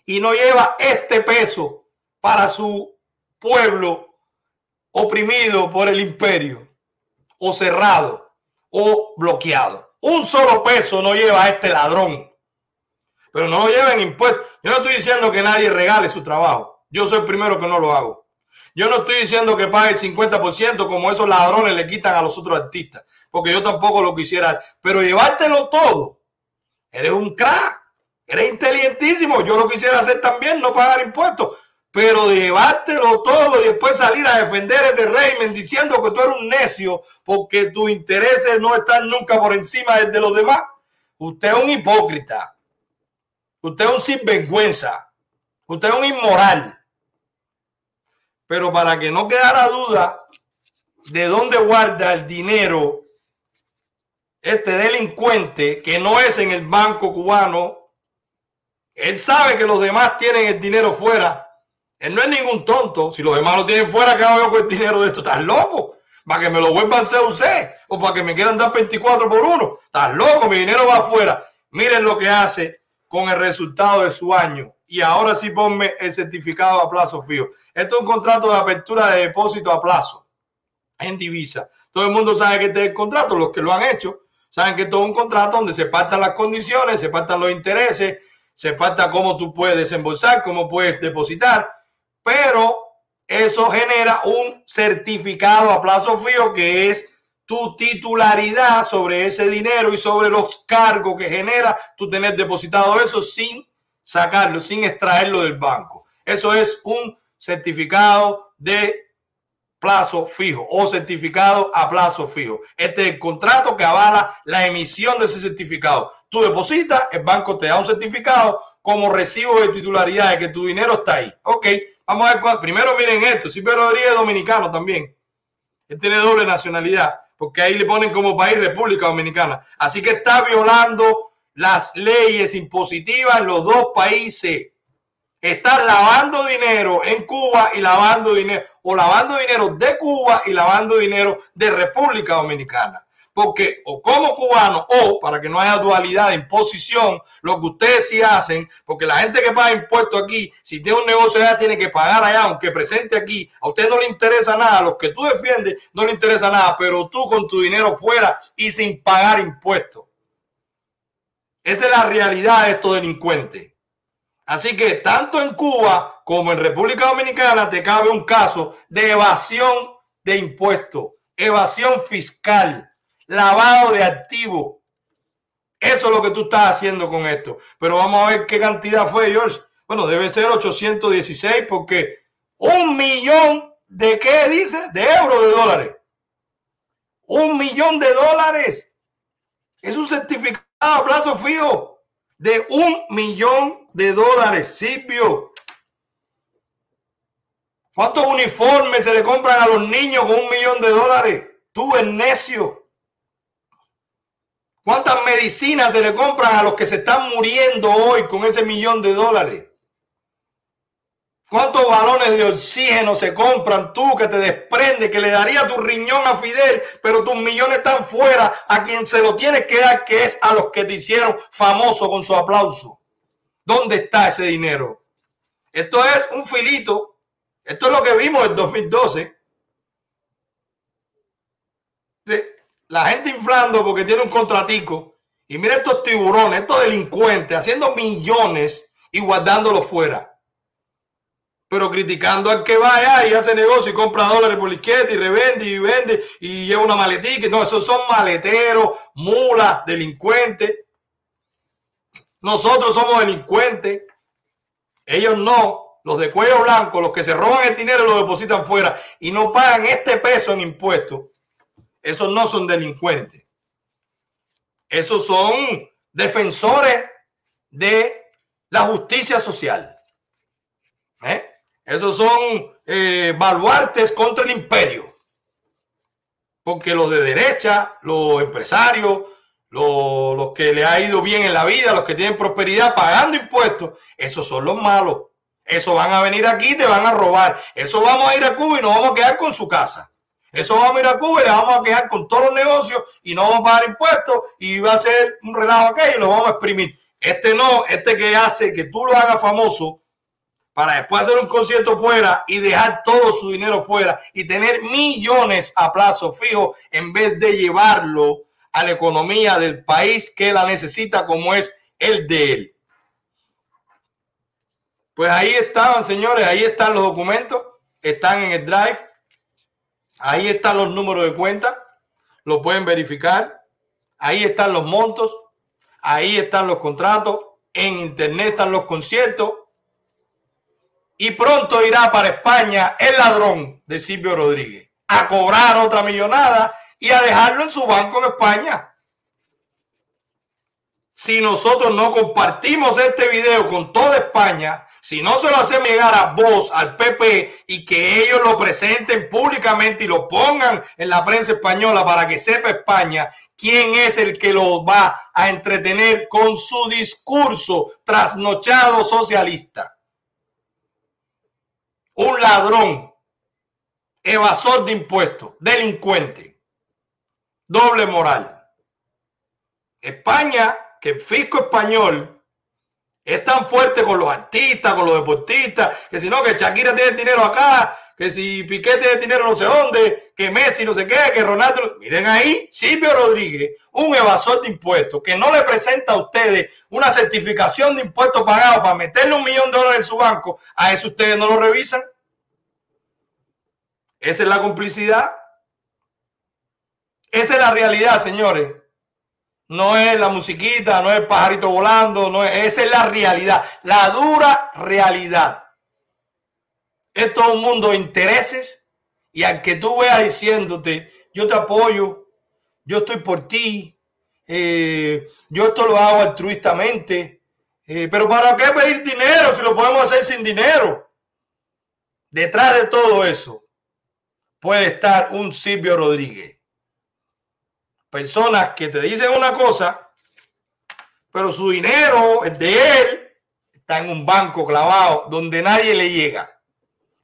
S3: y no lleva este peso para su pueblo oprimido por el imperio o cerrado o bloqueado. Un solo peso no lleva a este ladrón. Pero no lleven impuestos. Yo no estoy diciendo que nadie regale su trabajo. Yo soy el primero que no lo hago. Yo no estoy diciendo que pague el 50% como esos ladrones le quitan a los otros artistas. Porque yo tampoco lo quisiera. Pero llevártelo todo. Eres un crack. Eres inteligentísimo. Yo lo quisiera hacer también, no pagar impuestos pero llevártelo todo y después salir a defender ese régimen diciendo que tú eres un necio porque tus intereses no están nunca por encima de los demás. Usted es un hipócrita. Usted es un sinvergüenza. Usted es un inmoral. Pero para que no quedara duda de dónde guarda el dinero este delincuente que no es en el banco cubano, él sabe que los demás tienen el dinero fuera él no es ningún tonto. Si los demás lo tienen fuera, ¿qué hago yo con el dinero de esto? ¿Estás loco? ¿Para que me lo vuelvan a usted? ¿O para que me quieran dar 24 por uno? ¿Estás loco? Mi dinero va afuera. Miren lo que hace con el resultado de su año. Y ahora sí ponme el certificado a plazo fijo. Esto es un contrato de apertura de depósito a plazo en divisa. Todo el mundo sabe que este es el contrato. Los que lo han hecho saben que esto es un contrato donde se partan las condiciones, se partan los intereses, se parta cómo tú puedes desembolsar, cómo puedes depositar pero eso genera un certificado a plazo fijo que es tu titularidad sobre ese dinero y sobre los cargos que genera tú tener depositado eso sin sacarlo, sin extraerlo del banco. Eso es un certificado de plazo fijo o certificado a plazo fijo. Este es el contrato que avala la emisión de ese certificado. Tú depositas, el banco te da un certificado como recibo de titularidad de que tu dinero está ahí. Ok, Vamos a ver Primero miren esto. Silvio Rodríguez es dominicano también. Él tiene doble nacionalidad. Porque ahí le ponen como país República Dominicana. Así que está violando las leyes impositivas en los dos países. Está lavando dinero en Cuba y lavando dinero. O lavando dinero de Cuba y lavando dinero de República Dominicana porque o como cubano o para que no haya dualidad de imposición, lo que ustedes sí hacen, porque la gente que paga impuestos aquí, si tiene un negocio allá, tiene que pagar allá, aunque presente aquí, a usted no le interesa nada, a los que tú defiendes no le interesa nada, pero tú con tu dinero fuera y sin pagar impuestos. Esa es la realidad de estos delincuentes. Así que tanto en Cuba como en República Dominicana te cabe un caso de evasión de impuestos, evasión fiscal, lavado de activos. Eso es lo que tú estás haciendo con esto. Pero vamos a ver qué cantidad fue, George. Bueno, debe ser 816 porque un millón de qué dice? De euros, de dólares. Un millón de dólares. Es un certificado a plazo fijo de un millón de dólares, Silvio. ¿Cuántos uniformes se le compran a los niños con un millón de dólares? Tú eres necio. ¿Cuántas medicinas se le compran a los que se están muriendo hoy con ese millón de dólares? ¿Cuántos balones de oxígeno se compran tú que te desprende, que le daría tu riñón a Fidel, pero tus millones están fuera a quien se lo tienes que dar, que es a los que te hicieron famoso con su aplauso? ¿Dónde está ese dinero? Esto es un filito. Esto es lo que vimos en 2012. La gente inflando porque tiene un contratico. Y mira estos tiburones, estos delincuentes, haciendo millones y guardándolos fuera pero criticando al que vaya y hace negocio y compra dólares por la izquierda y revende y vende y lleva una maletica. No, esos son maleteros, mulas, delincuentes. Nosotros somos delincuentes. Ellos no. Los de cuello blanco, los que se roban el dinero y lo depositan fuera y no pagan este peso en impuestos. Esos no son delincuentes. Esos son defensores de la justicia social. ¿Eh? Esos son eh, baluartes contra el imperio. Porque los de derecha, los empresarios, los, los, que le ha ido bien en la vida, los que tienen prosperidad pagando impuestos, esos son los malos. Esos van a venir aquí y te van a robar. Eso vamos a ir a Cuba y nos vamos a quedar con su casa. Eso vamos a ir a Cuba y le vamos a quedar con todos los negocios y no vamos a pagar impuestos y va a ser un relajo aquello y lo vamos a exprimir. Este no, este que hace que tú lo hagas famoso para después hacer un concierto fuera y dejar todo su dinero fuera y tener millones a plazo fijo en vez de llevarlo a la economía del país que la necesita como es el de él. Pues ahí estaban, señores, ahí están los documentos, están en el drive, ahí están los números de cuenta, lo pueden verificar, ahí están los montos, ahí están los contratos, en internet están los conciertos, y pronto irá para España el ladrón de Silvio Rodríguez a cobrar otra millonada y a dejarlo en su banco en España. Si nosotros no compartimos este video con toda España, si no se lo hacemos llegar a vos, al PP, y que ellos lo presenten públicamente y lo pongan en la prensa española para que sepa España quién es el que lo va a entretener con su discurso trasnochado socialista un ladrón, evasor de impuestos, delincuente, doble moral. España, que el fisco español es tan fuerte con los artistas, con los deportistas, que si no, que Shakira tiene dinero acá, que si Piqué tiene dinero no sé dónde, que Messi no sé qué, que Ronaldo. Miren ahí, Silvio Rodríguez, un evasor de impuestos, que no le presenta a ustedes una certificación de impuestos pagados para meterle un millón de dólares en su banco, a eso ustedes no lo revisan. Esa es la complicidad. Esa es la realidad, señores. No es la musiquita, no es el pajarito volando, no es, esa es la realidad, la dura realidad. Es todo un mundo de intereses y al que tú veas diciéndote, yo te apoyo, yo estoy por ti, eh, yo esto lo hago altruistamente, eh, pero ¿para qué pedir dinero si lo podemos hacer sin dinero? Detrás de todo eso puede estar un Silvio Rodríguez. Personas que te dicen una cosa, pero su dinero, es de él, está en un banco clavado donde nadie le llega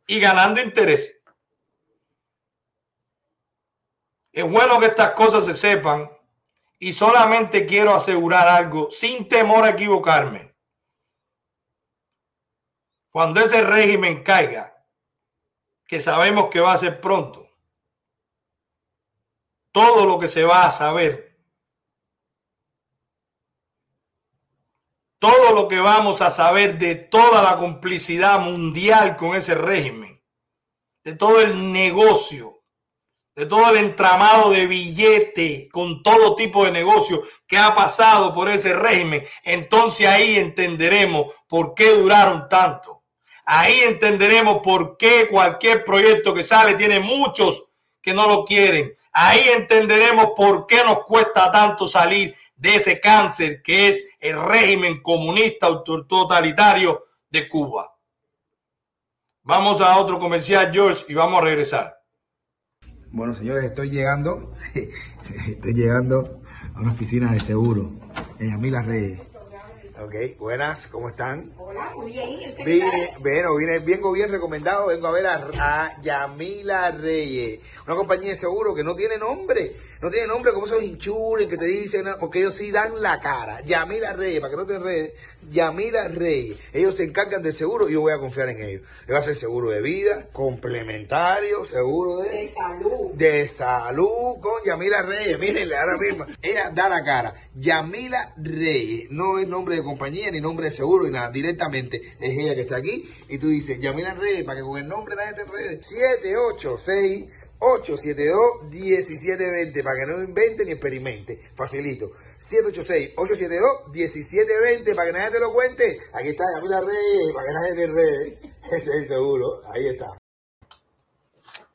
S3: y ganando interés. Es bueno que estas cosas se sepan y solamente quiero asegurar algo sin temor a equivocarme. Cuando ese régimen caiga, que sabemos que va a ser pronto, todo lo que se va a saber todo lo que vamos a saber de toda la complicidad mundial con ese régimen, de todo el negocio, de todo el entramado de billete con todo tipo de negocio que ha pasado por ese régimen, entonces ahí entenderemos por qué duraron tanto. Ahí entenderemos por qué cualquier proyecto que sale tiene muchos que no lo quieren. Ahí entenderemos por qué nos cuesta tanto salir de ese cáncer que es el régimen comunista totalitario de Cuba. Vamos a otro comercial, George, y vamos a regresar.
S5: Bueno, señores, estoy llegando, estoy llegando a una oficina de seguro en Yamila Reyes. Ok, buenas, ¿cómo están?
S10: Hola, muy bien.
S5: Vine, bueno, vine, vengo bien recomendado, vengo a ver a, a Yamila Reyes, una compañía de seguro que no tiene nombre no tiene nombre como esos hinchures que te dicen, porque ellos sí dan la cara. Yamila Reyes, para que no te enredes, Yamila Reyes. Ellos se encargan del seguro y yo voy a confiar en ellos. Ellos hacen seguro de vida, complementario, seguro de,
S10: de salud.
S5: De salud con Yamila Reyes. Mírenle ahora mismo. Ella da la cara. Yamila Reyes. No es nombre de compañía ni nombre de seguro ni nada. Es ella que está aquí. Y tú dices, Yamila Reyes, para que con el nombre nadie te enrede. 786 872-1720 para que no invente ni experimente. Facilito. 786-872-1720 para que nadie te lo cuente. Aquí está Camila Reyes, para que nadie te enrede. Ese es el seguro. Ahí está.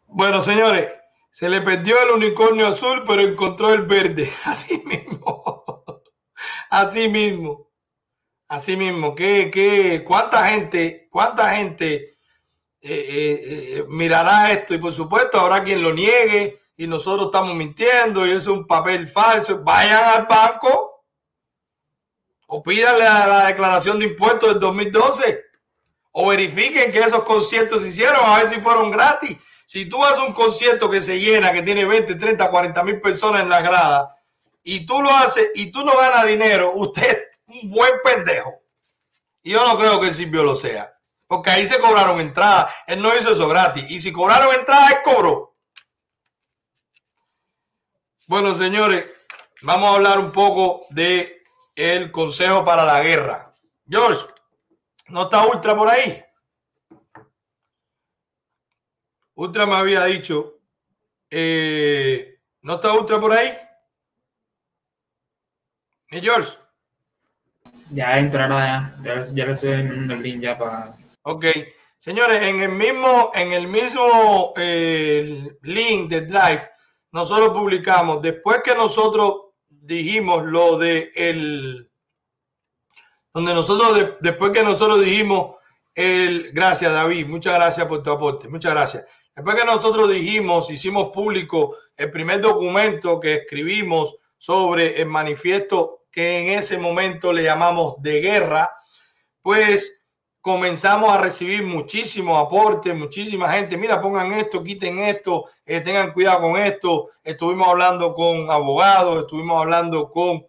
S3: Bueno, señores, se le perdió el unicornio azul, pero encontró el verde. Así mismo. Así mismo. Así mismo. ¿Qué, qué, cuánta gente, cuánta gente eh, eh, eh, mirará esto y por supuesto habrá quien lo niegue y nosotros estamos mintiendo y es un papel falso. Vayan al banco o pídanle a la declaración de impuestos del 2012 o verifiquen que esos conciertos se hicieron a ver si fueron gratis. Si tú haces un concierto que se llena, que tiene 20, 30, 40 mil personas en la grada y tú lo haces y tú no ganas dinero, usted buen pendejo. Y yo no creo que Silvio lo sea. Porque ahí se cobraron entradas. Él no hizo eso gratis. Y si cobraron entradas, él cobró. Bueno, señores, vamos a hablar un poco de el Consejo para la Guerra. George, ¿no está Ultra por ahí? Ultra me había dicho, eh, ¿no está Ultra por ahí? ¿Y George?
S7: Ya entrará, ya, ya le estoy en el link ya para
S3: Ok. Señores, en el mismo, en el mismo eh, link de Drive, nosotros publicamos, después que nosotros dijimos lo de el, donde nosotros, después que nosotros dijimos el, gracias David, muchas gracias por tu aporte, muchas gracias. Después que nosotros dijimos, hicimos público el primer documento que escribimos sobre el manifiesto que en ese momento le llamamos de guerra, pues comenzamos a recibir muchísimos aportes, muchísima gente, mira, pongan esto, quiten esto, eh, tengan cuidado con esto. Estuvimos hablando con abogados, estuvimos hablando con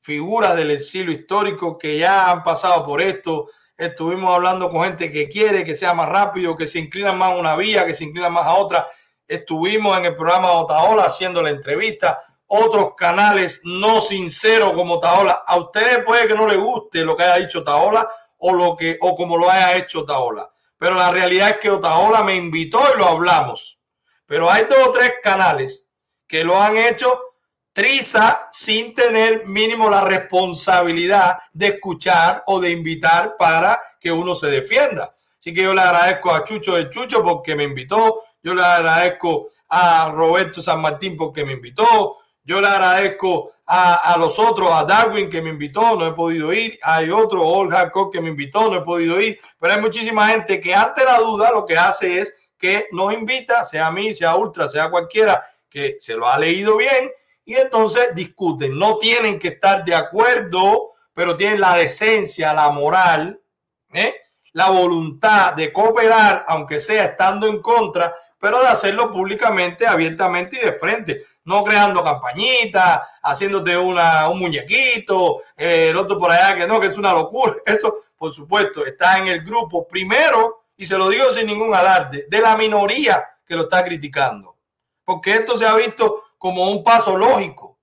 S3: figuras del exilio histórico que ya han pasado por esto. Estuvimos hablando con gente que quiere que sea más rápido, que se inclina más a una vía, que se inclina más a otra. Estuvimos en el programa Otaola haciendo la entrevista. Otros canales no sinceros como Otaola. A ustedes puede que no les guste lo que haya dicho Otaola o lo que o como lo haya hecho Otaola. Pero la realidad es que Otaola me invitó y lo hablamos. Pero hay dos o tres canales que lo han hecho triza sin tener mínimo la responsabilidad de escuchar o de invitar para que uno se defienda. Así que yo le agradezco a Chucho de Chucho porque me invitó. Yo le agradezco a Roberto San Martín porque me invitó. Yo le agradezco a, los otros, a Darwin que me invitó, no he podido ir. Hay otro, Old Hardcore que me invitó, no he podido ir. Pero hay muchísima gente que ante la duda lo que hace es que nos invita, sea a mí, sea a Ultra, sea cualquiera, que se lo ha leído bien y entonces discuten. No tienen que estar de acuerdo, pero tienen la decencia, la moral, ¿eh? la voluntad de cooperar, aunque sea estando en contra, pero de hacerlo públicamente, abiertamente y de frente no creando campañitas, haciéndote una, un muñequito, eh, el otro por allá que no, que es una locura. Eso, por supuesto, está en el grupo primero, y se lo digo sin ningún alarde, de la minoría que lo está criticando. Porque esto se ha visto como un paso lógico. O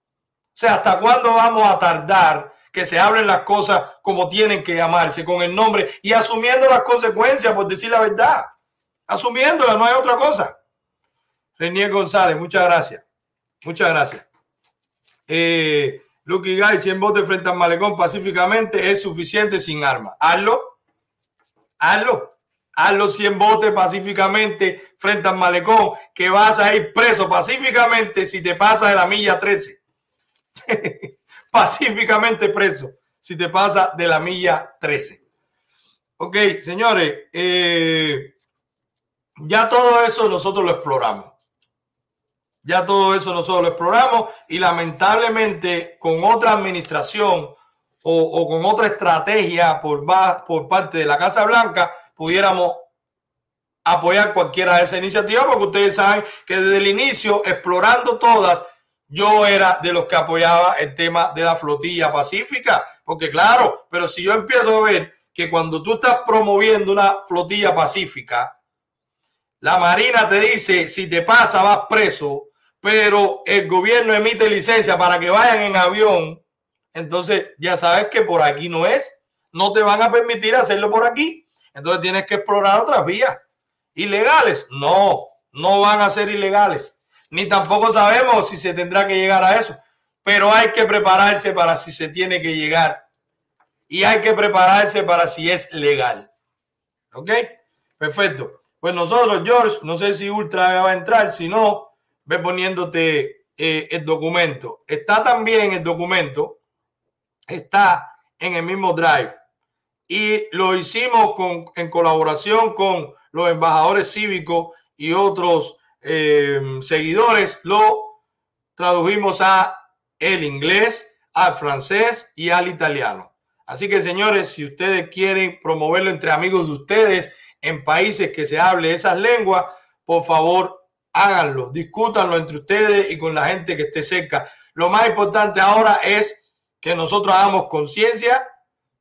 S3: sea, ¿hasta cuándo vamos a tardar que se hablen las cosas como tienen que llamarse, con el nombre y asumiendo las consecuencias, por decir la verdad. Asumiéndola, no hay otra cosa. Renier González, muchas gracias. Muchas gracias. Eh, Lucky Guy, 100 votos frente al malecón pacíficamente es suficiente sin armas. Hazlo. Hazlo. Hazlo 100 votos pacíficamente frente al malecón, que vas a ir preso pacíficamente si te pasas de la milla 13. pacíficamente preso si te pasa de la milla 13. Ok, señores, eh, ya todo eso nosotros lo exploramos. Ya todo eso nosotros lo exploramos y lamentablemente con otra administración o, con otra estrategia por, por parte de la Casa Blanca pudiéramos apoyar cualquiera de esa iniciativa porque ustedes saben que desde el inicio, explorando todas, yo era de los que apoyaba el tema de la flotilla pacífica, porque claro, pero si yo empiezo a ver que cuando tú estás promoviendo una flotilla pacífica, la Marina te dice, si te pasa vas preso, pero el gobierno emite licencia para que vayan en avión, entonces ya sabes que por aquí no es. No te van a permitir hacerlo por aquí. Entonces tienes que explorar otras vías. ¿Ilegales? No, no van a ser ilegales. Ni tampoco sabemos si se tendrá que llegar a eso. Pero hay que prepararse para si se tiene que llegar. Y hay que prepararse para si es legal. ¿Ok? Perfecto. Pues nosotros, George, no sé si Ultra va a entrar. Si no, ve poniéndote eh, el documento. Está también el documento, está en el mismo drive. Y lo hicimos con, en colaboración con los embajadores cívicos y otros eh, seguidores. Lo tradujimos a el inglés, al francés y al italiano. Así que, señores, si ustedes quieren promoverlo entre amigos de ustedes en países que se hable esas lenguas, por favor, háganlo, discútanlo entre ustedes y con la gente que esté cerca. Lo más importante ahora es que nosotros hagamos conciencia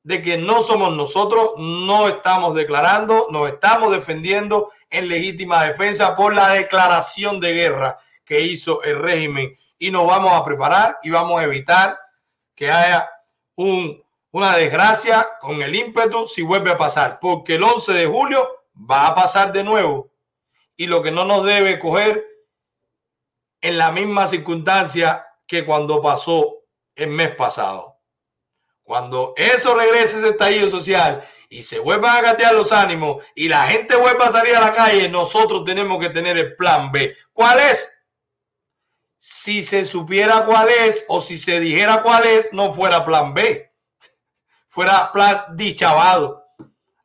S3: de que no somos nosotros, no estamos declarando, nos estamos defendiendo en legítima defensa por la declaración de guerra que hizo el régimen y nos vamos a preparar y vamos a evitar que haya un, una desgracia con el ímpetu si vuelve a pasar, porque el 11 de julio va a pasar de nuevo y lo que no nos debe coger en la misma circunstancia que cuando pasó el mes pasado. Cuando eso regrese ese estallido social y se vuelvan a gatear los ánimos y la gente vuelva a salir a la calle, nosotros tenemos que tener el plan B. ¿Cuál es? Si se supiera cuál es o si se dijera cuál es, no fuera plan B. Fuera plan dichavado.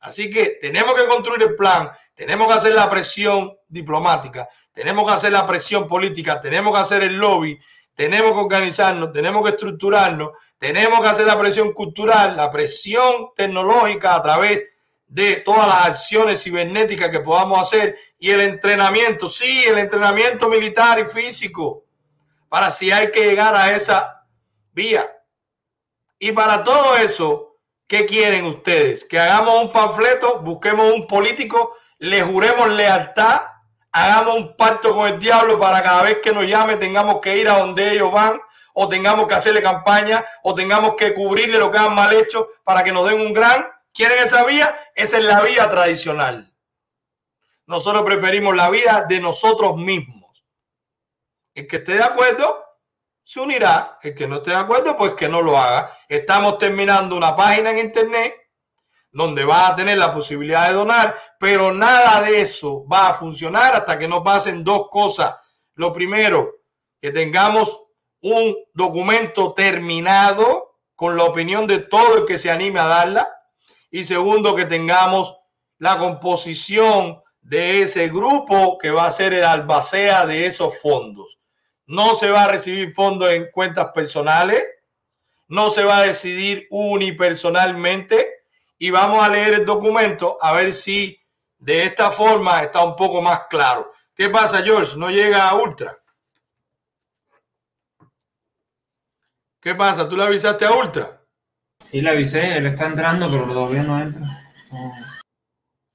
S3: Así que tenemos que construir el plan, tenemos que hacer la presión diplomática, tenemos que hacer la presión política, tenemos que hacer el lobby, tenemos que organizarnos, tenemos que estructurarnos, tenemos que hacer la presión cultural, la presión tecnológica a través de todas las acciones cibernéticas que podamos hacer y el entrenamiento, sí, el entrenamiento militar y físico, para si hay que llegar a esa vía. Y para todo eso, ¿qué quieren ustedes? Que hagamos un panfleto, busquemos un político le juremos lealtad, hagamos un pacto con el diablo para cada vez que nos llame tengamos que ir a donde ellos van, o tengamos que hacerle campaña, o tengamos que cubrirle lo que han mal hecho para que nos den un gran. ¿Quieren esa vía? Esa es la vía tradicional. Nosotros preferimos la vía de nosotros mismos. El que esté de acuerdo, se unirá. El que no esté de acuerdo, pues que no lo haga. Estamos terminando una página en internet donde va a tener la posibilidad de donar, pero nada de eso va a funcionar hasta que no pasen dos cosas. Lo primero, que tengamos un documento terminado con la opinión de todo el que se anime a darla. Y segundo, que tengamos la composición de ese grupo que va a ser el albacea de esos fondos. No se va a recibir fondos en cuentas personales, no se va a decidir unipersonalmente, y vamos a leer el documento a ver si de esta forma está un poco más claro. ¿Qué pasa, George? ¿No llega a Ultra? ¿Qué pasa? ¿Tú le avisaste a Ultra?
S7: Sí, le avisé, él está entrando, pero todavía no entra.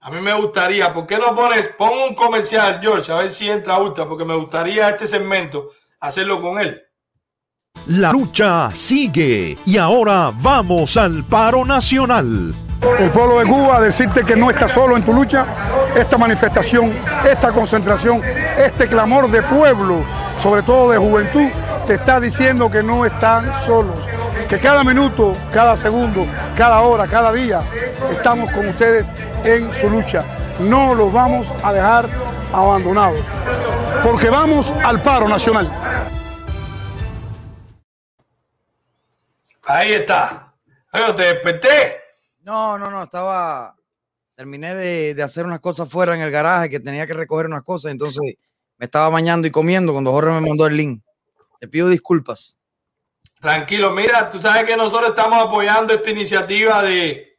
S3: A mí me gustaría, ¿por qué no pones, pon un comercial, George, a ver si entra Ultra, porque me gustaría este segmento hacerlo con él.
S10: La lucha sigue y ahora vamos al paro nacional.
S11: El pueblo de Cuba, decirte que no está solo en tu lucha, esta manifestación, esta concentración, este clamor de pueblo, sobre todo de juventud, te está diciendo que no están solos, que cada minuto, cada segundo, cada hora, cada día, estamos con ustedes en su lucha. No los vamos a dejar abandonados, porque vamos al paro nacional.
S3: Ahí está. Bueno, te desperté.
S12: No, no, no, estaba. Terminé de, de, hacer unas cosas fuera en el garaje que tenía que recoger unas cosas, entonces me estaba bañando y comiendo cuando Jorge me mandó el link. Te pido disculpas.
S3: Tranquilo, mira, tú sabes que nosotros estamos apoyando esta iniciativa de,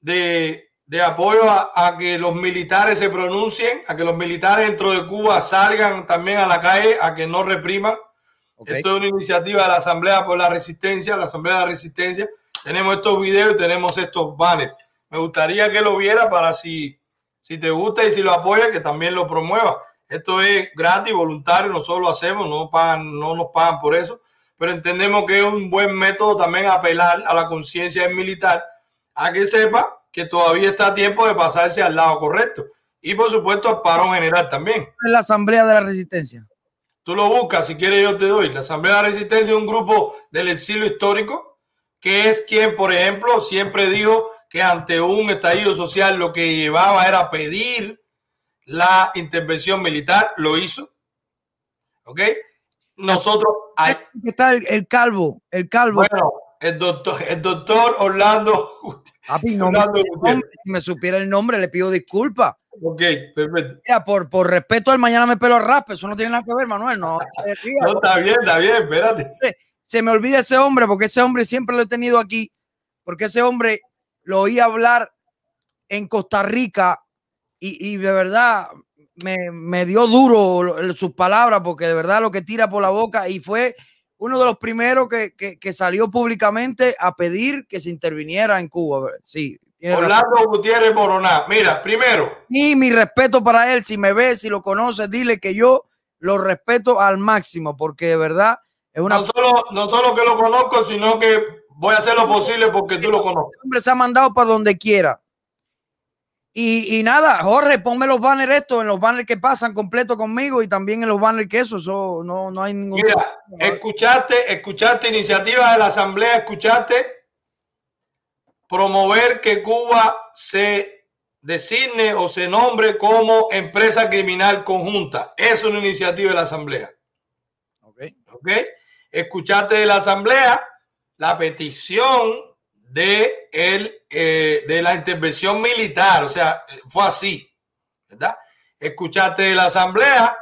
S3: de, de apoyo a, a, que los militares se pronuncien, a que los militares dentro de Cuba salgan también a la calle, a que no repriman. Okay. Esto es una iniciativa de la Asamblea por la Resistencia, la Asamblea de la Resistencia. Tenemos estos videos y tenemos estos banners. Me gustaría que lo viera para si, si te gusta y si lo apoya, que también lo promueva. Esto es gratis, voluntario, nosotros lo hacemos, no, pagan, no nos pagan por eso, pero entendemos que es un buen método también apelar a la conciencia del militar, a que sepa que todavía está a tiempo de pasarse al lado correcto. Y por supuesto al parón general también.
S12: La Asamblea de la Resistencia.
S3: Tú lo buscas, si quieres yo te doy. La Asamblea de la Resistencia es un grupo del exilio histórico, que es quien, por ejemplo, siempre dijo que ante un estallido social lo que llevaba era pedir la intervención militar, lo hizo. ¿Ok? Nosotros...
S12: Hay... Está el, el, calvo, el calvo.
S3: Bueno, el doctor, el doctor Orlando...
S12: Papi, no Orlando me, si me supiera el nombre, le pido disculpas.
S3: Ok, perfecto.
S12: Mira, por, por respeto al mañana me pelo raspe, eso no tiene nada que ver, Manuel. No,
S3: no está bien, está bien, espérate.
S12: Se me olvida ese hombre, porque ese hombre siempre lo he tenido aquí, porque ese hombre lo oí hablar en Costa Rica y, y de verdad me, me, dio duro sus palabras, porque de verdad lo que tira por la boca y fue uno de los primeros que, que, que salió públicamente a pedir que se interviniera en Cuba. Sí,
S3: Orlando razón. Gutiérrez Boroná. Mira, primero.
S12: Y mi respeto para él, si me ves, si lo conoces, dile que yo lo respeto al máximo, porque de verdad es una.
S3: No solo, no solo que lo conozco, sino que voy a hacer lo posible porque tú lo conozcas.
S12: El hombre se ha mandado para donde quiera. Y, y, nada, Jorge, ponme los banners estos, en los banners que pasan completo conmigo y también en los banners que eso, eso no, no hay ningún.
S3: Mira, escuchaste, escuchaste iniciativa de la Asamblea, escuchaste promover que Cuba se designe o se nombre como empresa criminal conjunta. Es una iniciativa de la Asamblea.
S12: Ok.
S3: Ok. Escuchaste de la Asamblea la petición de, el, eh, de la intervención militar. O sea, fue así. ¿Verdad? Escuchaste de la Asamblea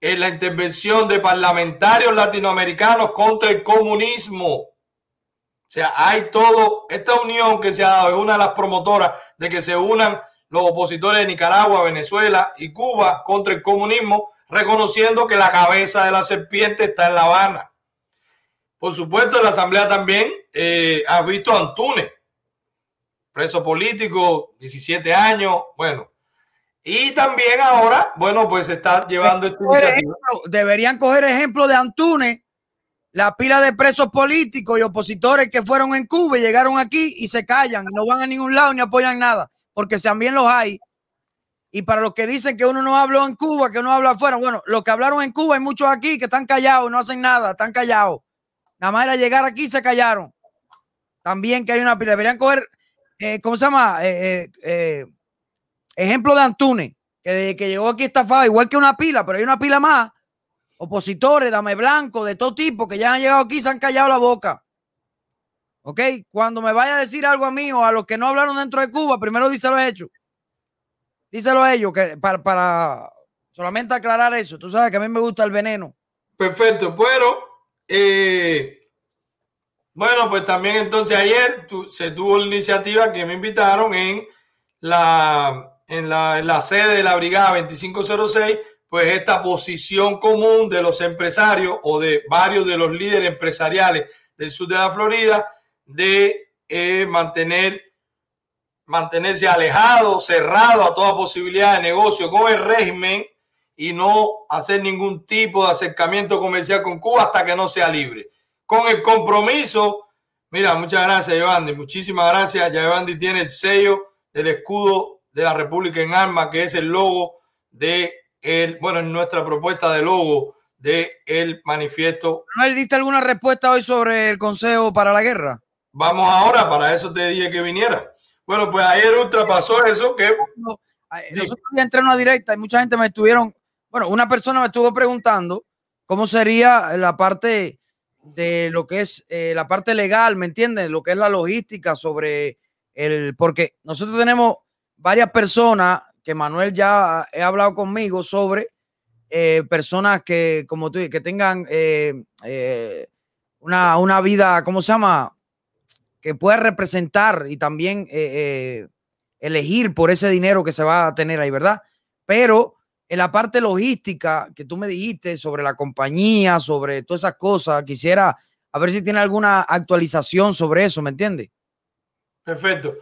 S3: en la intervención de parlamentarios latinoamericanos contra el comunismo. O sea, hay todo, esta unión que se ha dado es una de las promotoras de que se unan los opositores de Nicaragua, Venezuela y Cuba contra el comunismo, reconociendo que la cabeza de la serpiente está en La Habana. Por supuesto, la Asamblea también eh, ha visto a Antunes, preso político, 17 años, bueno. Y también ahora, bueno, pues está llevando esta iniciativa.
S12: Deberían coger ejemplo de Antunes la pila de presos políticos y opositores que fueron en Cuba y llegaron aquí y se callan, y no van a ningún lado ni apoyan nada, porque también los hay. Y para los que dicen que uno no habló en Cuba, que uno habla afuera, bueno, los que hablaron en Cuba hay muchos aquí que están callados, no hacen nada, están callados. Nada más era llegar aquí y se callaron. También que hay una pila, deberían coger, eh, ¿cómo se llama? Eh, eh, ejemplo de Antunes, que, que llegó aquí estafado, igual que una pila, pero hay una pila más opositores, dame blanco, de todo tipo, que ya han llegado aquí se han callado la boca. ¿Ok? Cuando me vaya a decir algo a mí o a los que no hablaron dentro de Cuba, primero díselo a ellos. Díselo a ellos, que para, para solamente aclarar eso. Tú sabes que a mí me gusta el veneno.
S3: Perfecto, pero eh, bueno, pues también entonces ayer tu, se tuvo la iniciativa que me invitaron en la, en la, sede de la Brigada 2506 pues esta posición común de los empresarios o de varios de los líderes empresariales del sur de la Florida de eh, mantener mantenerse alejado, cerrado a toda posibilidad de negocio con el régimen y no hacer ningún tipo de acercamiento comercial con Cuba hasta que no sea libre. con el compromiso. Mira, muchas gracias, Evandi. Muchísimas gracias. Ya Evandi tiene el sello del escudo de la República en armas, que es el logo de el, bueno, en nuestra propuesta de logo de el manifiesto.
S12: ¿No diste alguna respuesta hoy sobre el Consejo para la Guerra?
S3: Vamos ahora, para eso te dije que viniera. Bueno, pues ayer Ultra pasó eso que...
S12: Nosotros ya entré en una directa y mucha gente me estuvieron, bueno, una persona me estuvo preguntando cómo sería la parte de lo que es eh, la parte legal, ¿me entiendes? Lo que es la logística sobre el, porque nosotros tenemos varias personas que Manuel ya ha hablado conmigo sobre eh, personas que, como tú, que tengan eh, una, una, vida, ¿cómo se llama? Que pueda representar y también elegir por ese dinero que se va a tener ahí, ¿verdad? Pero en la parte logística que tú me dijiste sobre la compañía, sobre todas esas cosas, quisiera a ver si tiene alguna actualización sobre eso, ¿me entiende?
S3: Perfecto.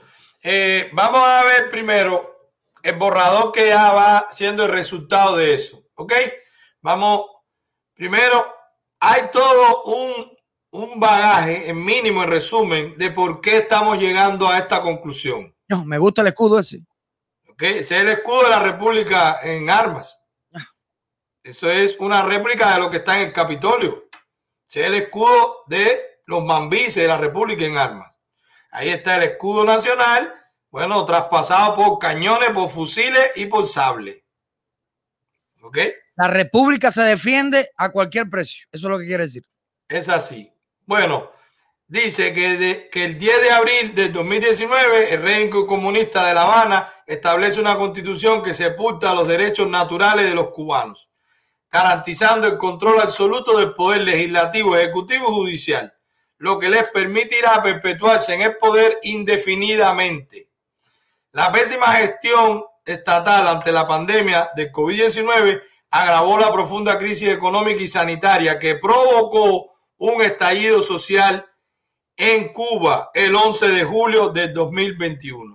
S3: Eh, vamos a ver primero el borrador que ya va siendo el resultado de eso, ¿ok? Vamos, primero, hay todo un, un bagaje, en mínimo, en resumen, de por qué estamos llegando a esta conclusión.
S12: No, me gusta el escudo ese.
S3: Ese es el escudo de la República en armas. Eso es una réplica de lo que está en el Capitolio. Ese es el escudo de los mambises de la República en armas. Ahí está el escudo nacional, bueno, traspasado por cañones, por fusiles y por sable. ¿Ok?
S12: La República se defiende a cualquier precio. Eso es lo que quiere decir.
S3: Es así. Bueno, dice que, que el 10 de abril del 2019 el régimen comunista de La Habana establece una constitución que sepulta los derechos naturales de los cubanos, garantizando el control absoluto del poder legislativo, ejecutivo y judicial, lo que les permitirá perpetuarse en el poder indefinidamente. La pésima gestión estatal ante la pandemia del COVID-19 agravó la profunda crisis económica y sanitaria que provocó un estallido social en Cuba el 11 de julio del 2021.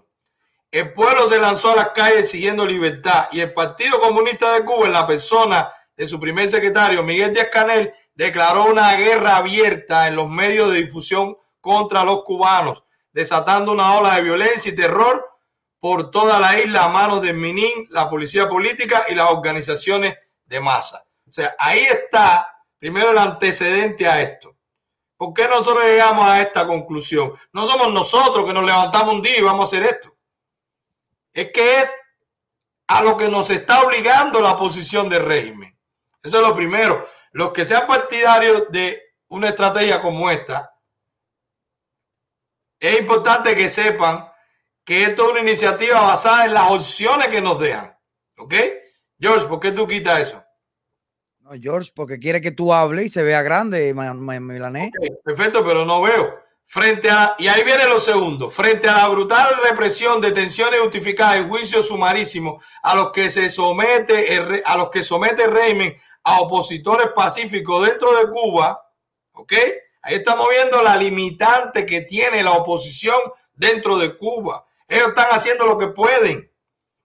S3: El pueblo se lanzó a las calles siguiendo libertad y el Partido Comunista de Cuba, en la persona de su primer secretario, Miguel Díaz Canel, declaró una guerra abierta en los medios de difusión contra los cubanos, desatando una ola de violencia y terror por toda la isla a manos del MININ, la policía política y las organizaciones de masa. O sea, ahí está primero el antecedente a esto. ¿Por qué nosotros llegamos a esta conclusión? No somos nosotros que nos levantamos un día y vamos a hacer esto. Es que es a lo que nos está obligando la posición del régimen. Eso es lo primero. Los que sean partidarios de una estrategia como esta, es importante que sepan que esto es una iniciativa basada en las opciones que nos dejan. ¿Ok? George, ¿por qué tú quitas eso?
S12: George, porque quiere que tú hables y se vea grande, Milané.
S3: perfecto, pero no veo. Frente a, y ahí viene lo segundo, frente a la brutal represión, detenciones justificadas y juicios sumarísimos a los que se somete, a los que somete el régimen a opositores pacíficos dentro de Cuba, ¿ok? Ahí estamos viendo la limitante que tiene la oposición dentro de Cuba. Ellos están haciendo lo que pueden,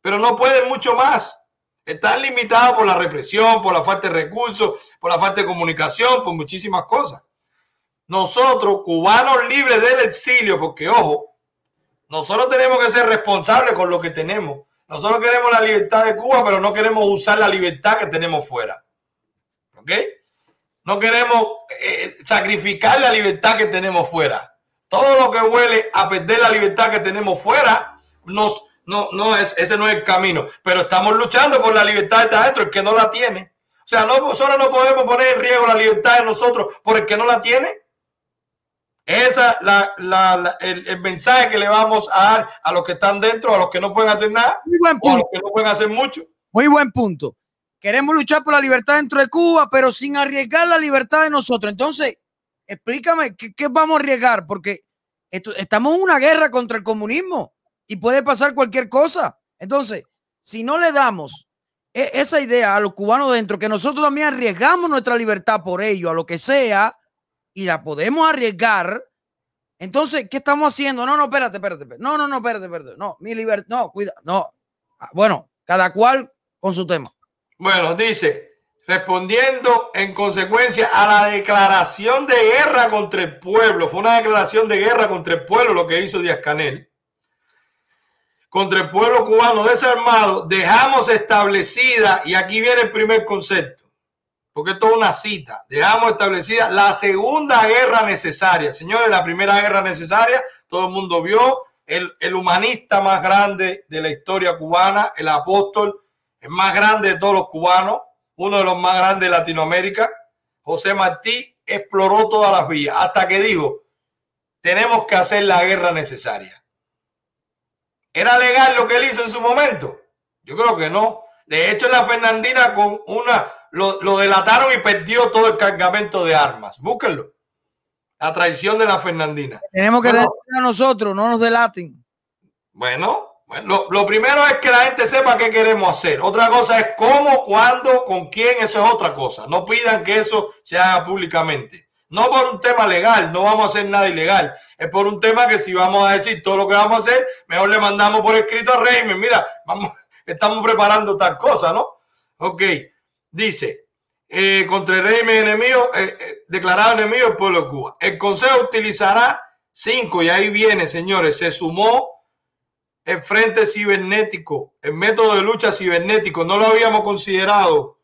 S3: pero no pueden mucho más. Están limitados por la represión, por la falta de recursos, por la falta de comunicación, por muchísimas cosas. Nosotros, cubanos libres del exilio, porque ojo, nosotros tenemos que ser responsables con lo que tenemos. Nosotros queremos la libertad de Cuba, pero no queremos usar la libertad que tenemos fuera. ¿Ok? No queremos eh, sacrificar la libertad que tenemos fuera. Todo lo que huele a perder la libertad que tenemos fuera, nos, no, no es, ese no es el camino. Pero estamos luchando por la libertad de adentro, el que no la tiene. O sea, no, nosotros no podemos poner en riesgo la libertad de nosotros por el que no la tiene. Esa la, la, el, el, mensaje que le vamos a dar a los que están dentro, a los que no pueden hacer nada,
S12: Muy buen punto.
S3: o a los que no pueden hacer mucho.
S12: Muy buen punto. Queremos luchar por la libertad dentro de Cuba, pero sin arriesgar la libertad de nosotros. Entonces, explícame qué, qué vamos a arriesgar, porque esto, estamos en una guerra contra el comunismo y puede pasar cualquier cosa. Entonces, si no le damos e, esa idea a los cubanos dentro, que nosotros también arriesgamos nuestra libertad por ello, a lo que sea, y la podemos arriesgar, entonces, ¿qué estamos haciendo? No, no, espérate, espérate. No, no, no, espérate, espérate. No, mi libertad, no, cuida, no. Ah, bueno, cada cual con su tema.
S3: Bueno, dice, respondiendo en consecuencia a la declaración de guerra contra el pueblo. Fue una declaración de guerra contra el pueblo lo que hizo Díaz Canel. Contra el pueblo cubano desarmado, dejamos establecida, y aquí viene el primer concepto, porque esto es una cita, dejamos establecida la segunda guerra necesaria. Señores, la primera guerra necesaria, todo el mundo vio, el, el humanista más grande de la historia cubana, el apóstol, el más grande de todos los cubanos, uno de los más grandes de Latinoamérica, José Martí, exploró todas las vías hasta que dijo, tenemos que hacer la guerra necesaria. ¿Era legal lo que él hizo en su momento? Yo creo que no. De hecho, la Fernandina con una lo, lo delataron y perdió todo el cargamento de armas. Búsquenlo. La traición de la Fernandina.
S12: Tenemos que
S3: Bueno,
S12: a nosotros, no nos delaten.
S3: Bueno, bueno, lo, lo primero es que la gente sepa qué queremos hacer. Otra cosa es cómo, cuándo, con quién, eso es otra cosa. No pidan que eso se haga públicamente. No por un tema legal, no vamos a hacer nada ilegal. Es por un tema que si vamos a decir todo lo que vamos a hacer, mejor le mandamos por escrito a Reimer. Mira, vamos, estamos preparando tal cosa, ¿no? Ok, dice, eh, contra el régimen enemigo, eh, eh, declarado enemigo del pueblo de Cuba. El Consejo utilizará cinco, y ahí viene, señores, se sumó el frente cibernético, el método de lucha cibernético, no lo habíamos considerado,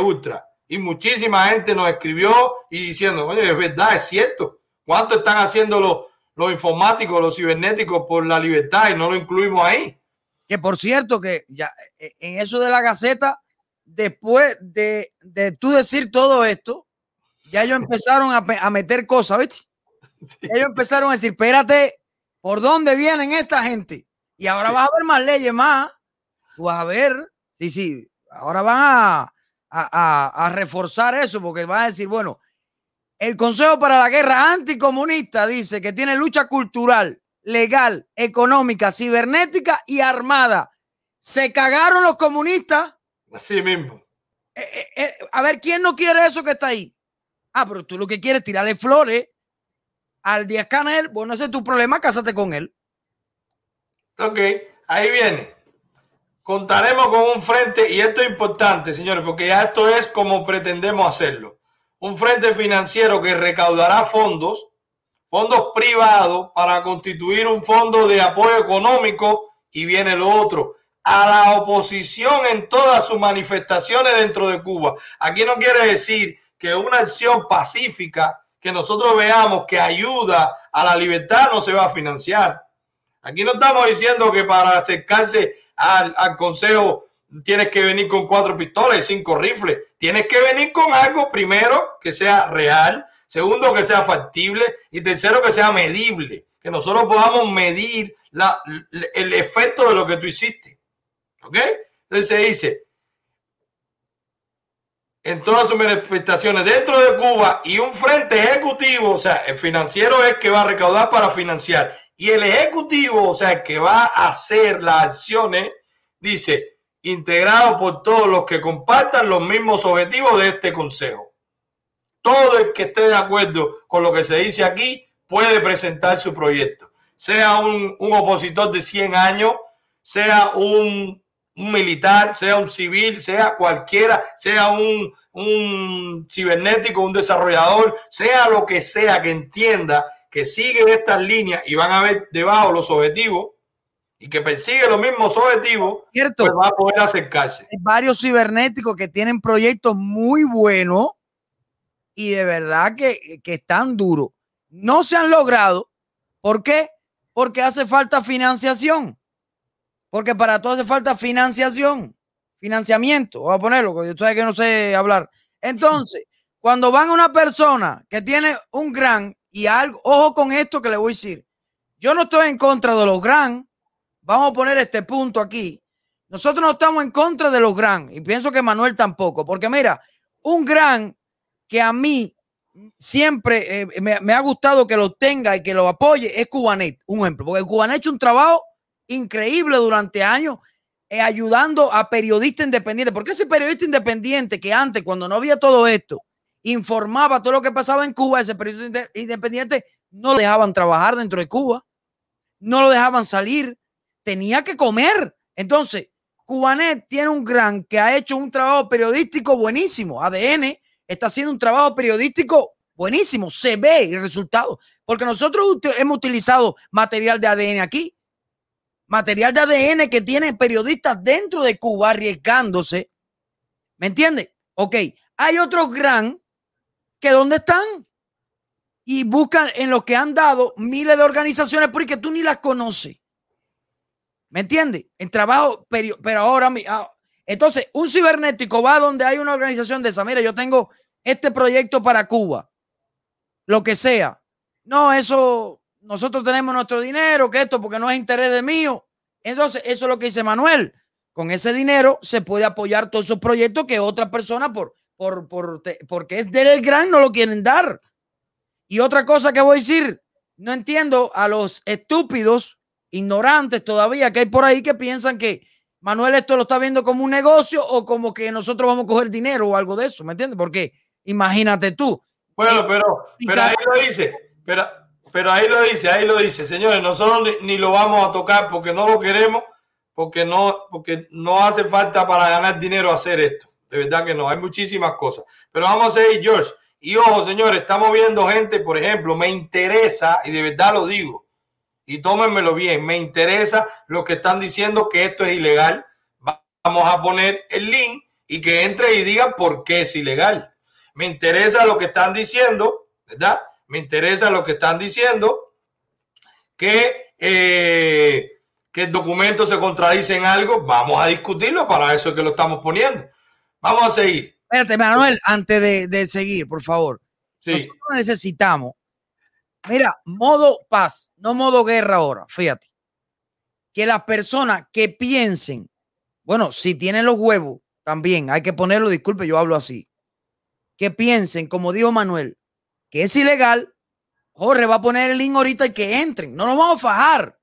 S3: Ultra. Y muchísima gente nos escribió y diciendo, oye, es verdad, es cierto. ¿Cuánto están haciendo los, los informáticos, los cibernéticos por la libertad y no lo incluimos ahí?
S12: Que por cierto, que ya en eso de la Gaceta, después de, de tú decir todo esto, ya ellos empezaron a, a meter cosas, ¿viste? Ellos empezaron a decir, espérate, ¿por dónde vienen esta gente? Y ahora vas a ver más leyes más. Tú vas a ver, sí, sí, ahora van a, a, a- a reforzar eso porque van a decir, bueno, el Consejo para la Guerra Anticomunista dice que tiene lucha cultural, legal, económica, cibernética y armada. Se cagaron los comunistas.
S3: Así mismo.
S12: Eh, eh, a ver, ¿quién no quiere eso que está ahí? Ah, pero tú lo que quieres es tirarle flores al Díaz Canel. Bueno, ese es tu problema, cásate con él.
S3: Ok, ahí viene. Contaremos con un frente, y esto es importante, señores, porque ya esto es como pretendemos hacerlo. Un frente financiero que recaudará fondos, fondos privados, para constituir un fondo de apoyo económico, y viene lo otro, a la oposición en todas sus manifestaciones dentro de Cuba. Aquí no quiere decir que una acción pacífica que nosotros veamos que ayuda a la libertad no se va a financiar. Aquí no estamos diciendo que para acercarse al, al consejo tienes que venir con cuatro pistolas y cinco rifles. Tienes que venir con algo primero que sea real, segundo que sea factible y tercero que sea medible. Que nosotros podamos medir el efecto de lo que tú hiciste. ¿Ok? Entonces se dice, en todas sus manifestaciones dentro de Cuba y un frente ejecutivo, o sea, el financiero es el que va a recaudar para financiar y el ejecutivo, o sea, el que va a hacer las acciones, dice, integrado por todos los que compartan los mismos objetivos de este consejo. Todo el que esté de acuerdo con lo que se dice aquí puede presentar su proyecto, sea un, un opositor de 100 años, sea un, un militar, sea un civil, sea cualquiera, sea un, un cibernético, un desarrollador, sea lo que sea que entienda que sigue estas líneas y van a ver debajo los objetivos y que persigue los mismos objetivos,
S12: Cierto.
S3: pues va a poder acercarse.
S12: Hay varios cibernéticos que tienen proyectos muy buenos y de verdad que, que están duros. No se han logrado. ¿Por qué? Porque hace falta financiación. Porque para todo hace falta financiación, financiamiento. Voy a ponerlo, porque yo sé que no sé hablar. Entonces, cuando van a una persona que tiene un gran y algo, ojo con esto que le voy a decir. Yo no estoy en contra de los gran. Vamos a poner este punto aquí. Nosotros no estamos en contra de los gran y pienso que Manuel tampoco, porque mira, un gran que a mí siempre eh, me, me ha gustado que lo tenga y que lo apoye es Cubanet, un ejemplo, porque Cubanet ha hecho un trabajo increíble durante años eh, ayudando a periodistas independientes, porque ese periodista independiente que antes, cuando no había todo esto, informaba todo lo que pasaba en Cuba, ese periodista inde- independiente no lo dejaban trabajar dentro de Cuba, no lo dejaban salir, tenía que comer. Entonces, Cubanet tiene un gran que ha hecho un trabajo periodístico buenísimo. ADN está haciendo un trabajo periodístico buenísimo. Se ve el resultado. Porque nosotros hemos utilizado material de ADN aquí. Material de ADN que tienen periodistas dentro de Cuba arriesgándose. ¿Me entiendes? Ok. Hay otros gran que ¿dónde están? Y buscan en lo que han dado miles de organizaciones porque tú ni las conoces. ¿Me entiendes? En trabajo, pero, pero ahora, ah, entonces, un cibernético va donde hay una organización de esa. Mira, yo tengo este proyecto para Cuba, lo que sea. No, eso, nosotros tenemos nuestro dinero, que esto, porque no es interés de mío. Entonces, eso es lo que dice Manuel. Con ese dinero se puede apoyar todos esos proyectos que otras personas, por, por, por, porque es del gran, no lo quieren dar. Y otra cosa que voy a decir, no entiendo a los estúpidos ignorantes todavía que hay por ahí que piensan que Manuel esto lo está viendo como un negocio o como que nosotros vamos a coger dinero o algo de eso, ¿me entiendes? Porque imagínate tú.
S3: Bueno, eh, pero, pero ahí lo dice, pero, pero ahí lo dice, ahí lo dice, señores, nosotros ni, lo vamos a tocar porque no lo queremos, porque no, porque no hace falta para ganar dinero hacer esto. De verdad que no, hay muchísimas cosas. Pero vamos a seguir, George. Y ojo, señores, estamos viendo gente, por ejemplo, me interesa, y de verdad lo digo, y tómenmelo bien, me interesa lo que están diciendo que esto es ilegal. Vamos a poner el link y que entre y digan por qué es ilegal. Me interesa lo que están diciendo, ¿verdad? Me interesa lo que están diciendo que, eh, que el documento se contradice en algo. Vamos a discutirlo, para eso es que lo estamos poniendo. Vamos a seguir.
S12: Espérate, Manuel, antes de, seguir, por favor. Sí. Nosotros necesitamos Mira, modo paz, no modo guerra ahora, fíjate. Que las personas que piensen, bueno, si tienen los huevos, también hay que ponerlo, disculpe, yo hablo así. Que piensen, como dijo Manuel, que es ilegal, Jorge va a poner el link ahorita y que entren. No nos vamos a fajar.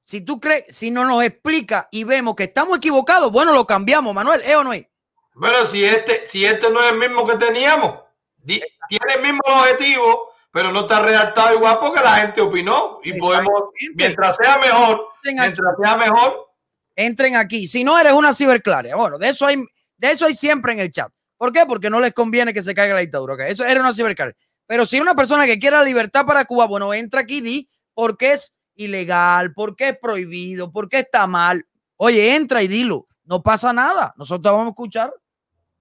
S12: Si tú crees, si no nos explica y vemos que estamos equivocados, bueno, lo cambiamos, Manuel, ¿eh o no es?
S3: Bueno, si este, si este no es el mismo que teníamos, tiene el mismo objetivo, pero no está redactado igual porque la gente opinó y podemos, mientras sea mejor, mientras sea mejor.
S12: Entren aquí. Si no eres una ciberclaria, bueno, de eso hay, de eso hay siempre en el chat. ¿Por qué? Porque no les conviene que se caiga la dictadura. ¿okay? Eso era una ciberclaria. Pero si una persona que quiera libertad para Cuba, bueno, entra aquí y di por qué es ilegal, por qué es prohibido, por qué está mal. Oye, entra y dilo. No pasa nada. Nosotros vamos a escuchar.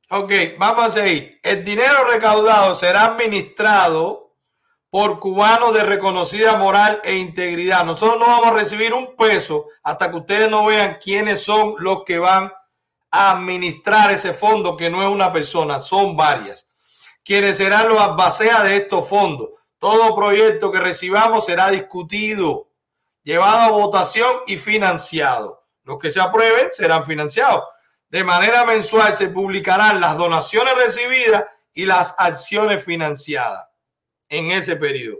S3: Ok, vamos a seguir. El dinero recaudado será administrado por cubanos de reconocida moral e integridad. Nosotros no vamos a recibir un peso hasta que ustedes no vean quiénes son los que van a administrar ese fondo, que no es una persona, son varias. Quienes serán los albaceas de estos fondos. Todo proyecto que recibamos será discutido, llevado a votación y financiado. Los que se aprueben serán financiados. De manera mensual se publicarán las donaciones recibidas y las acciones financiadas en ese periodo.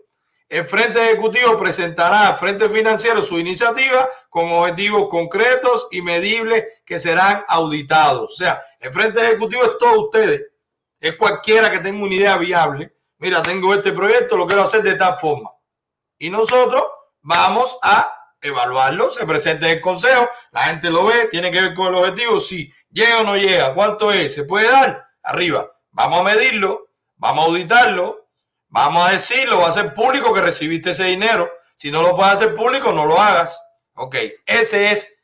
S3: El Frente Ejecutivo presentará al Frente Financiero su iniciativa con objetivos concretos y medibles que serán auditados. O sea, el Frente Ejecutivo es todos ustedes. Es cualquiera que tenga una idea viable. Mira, tengo este proyecto, lo quiero hacer de tal forma. Y nosotros vamos a evaluarlo. Se presenta en el Consejo, la gente lo ve, tiene que ver con el objetivo. Si llega o no llega, cuánto es, se puede dar arriba. Vamos a medirlo, vamos a auditarlo, Vamos a decirlo, va a ser público que recibiste ese dinero. Si no lo puedes hacer público, no lo hagas. Ok, ese es,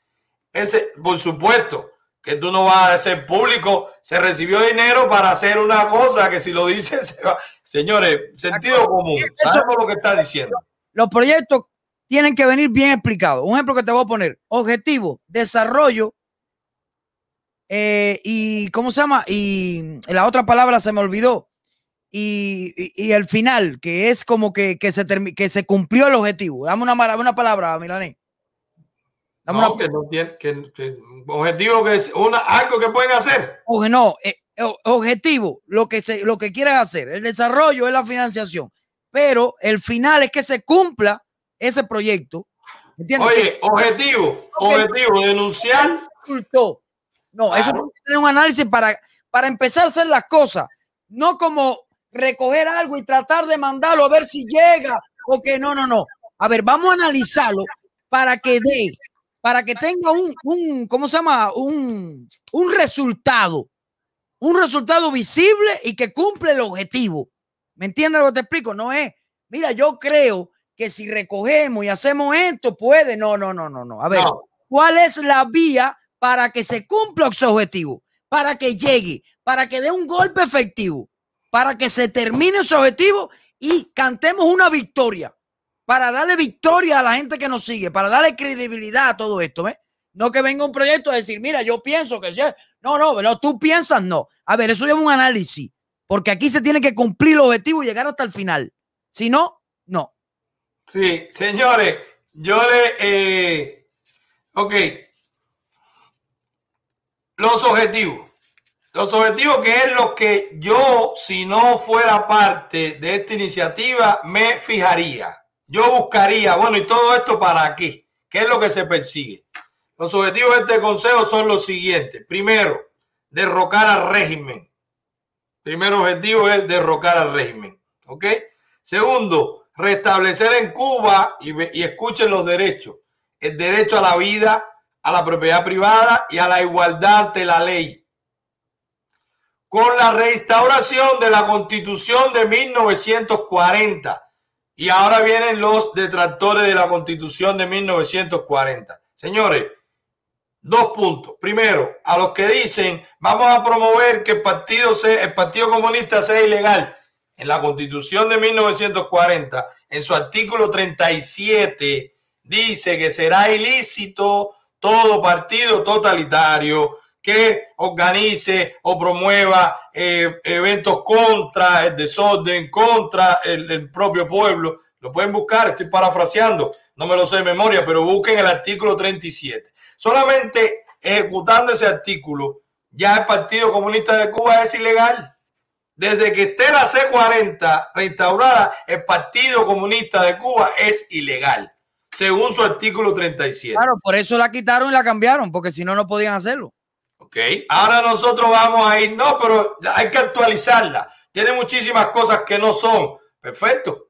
S3: ese, por supuesto, que tú no vas a hacer público. Se recibió dinero para hacer una cosa que si lo dices, se va. Señores, sentido común. Sabemos lo que está diciendo.
S12: Los proyectos tienen que venir bien explicados. Un ejemplo que te voy a poner: objetivo, desarrollo. Eh, y ¿cómo se llama? Y la otra palabra se me olvidó y, el final, que es como que, se, que se cumplió el objetivo. Dame una, una palabra, Milané.
S3: No, que no tiene, que, objetivo que es una, algo que pueden hacer.
S12: Oye, no, eh, objetivo, lo que, se, lo que quieres hacer. El desarrollo es la financiación, pero el final es que se cumpla ese proyecto.
S3: Oye, objetivo, objetivo, denunciar.
S12: No, eso tiene un análisis para, para empezar a hacer las cosas, no como recoger algo y tratar de mandarlo a ver si llega o que no, no, no. A ver, vamos a analizarlo para que dé para que tenga un, un ¿cómo se llama? Un, un resultado, un resultado visible y que cumple el objetivo. ¿Me entiendes lo que te explico? No es, mira, yo creo que si recogemos y hacemos esto, puede. No, no, no, no, no. A ver, ¿cuál es la vía para que se cumpla ese objetivo? Para que llegue, para que dé un golpe efectivo, para que se termine ese objetivo y cantemos una victoria para darle victoria a la gente que nos sigue, para darle credibilidad a todo esto, ¿ves? No que venga un proyecto a decir, mira, yo pienso que sí. No, no, no, tú piensas, no. A ver, eso lleva un análisis, porque aquí se tiene que cumplir el objetivo y llegar hasta el final. Si no, no.
S3: Sí, señores, yo le... Eh, ok. Los objetivos. Los objetivos que es lo que yo, si no fuera parte de esta iniciativa, me fijaría. Yo buscaría, bueno, y todo esto para qué? ¿Qué es lo que se persigue? Los objetivos de este consejo son los siguientes. Primero, derrocar al régimen. Primer objetivo es derrocar al régimen. ¿Ok? Segundo, restablecer en Cuba, y, y escuchen los derechos, el derecho a la vida, a la propiedad privada y a la igualdad ante la ley. Con la reinstauración de la constitución de 1940 y ahora vienen los detractores de la constitución de 1940. Señores, dos puntos. Primero, a los que dicen vamos a promover que el partido, sea, el partido Comunista sea ilegal. En la constitución de 1940, en su artículo 37, dice que será ilícito todo partido totalitario que organice o promueva eh, eventos contra el desorden, contra el, propio pueblo. Lo pueden buscar, estoy parafraseando, no me lo sé de memoria, pero busquen el artículo 37. Solamente ejecutando ese artículo, ya el Partido Comunista de Cuba es ilegal. Desde que esté la C40 restaurada, el Partido Comunista de Cuba es ilegal, según su artículo 37.
S12: Claro, por eso la quitaron y la cambiaron, porque si no, no podían hacerlo.
S3: Ok, ahora nosotros vamos a ir, no, pero hay que actualizarla. Tiene muchísimas cosas que no son. Perfecto.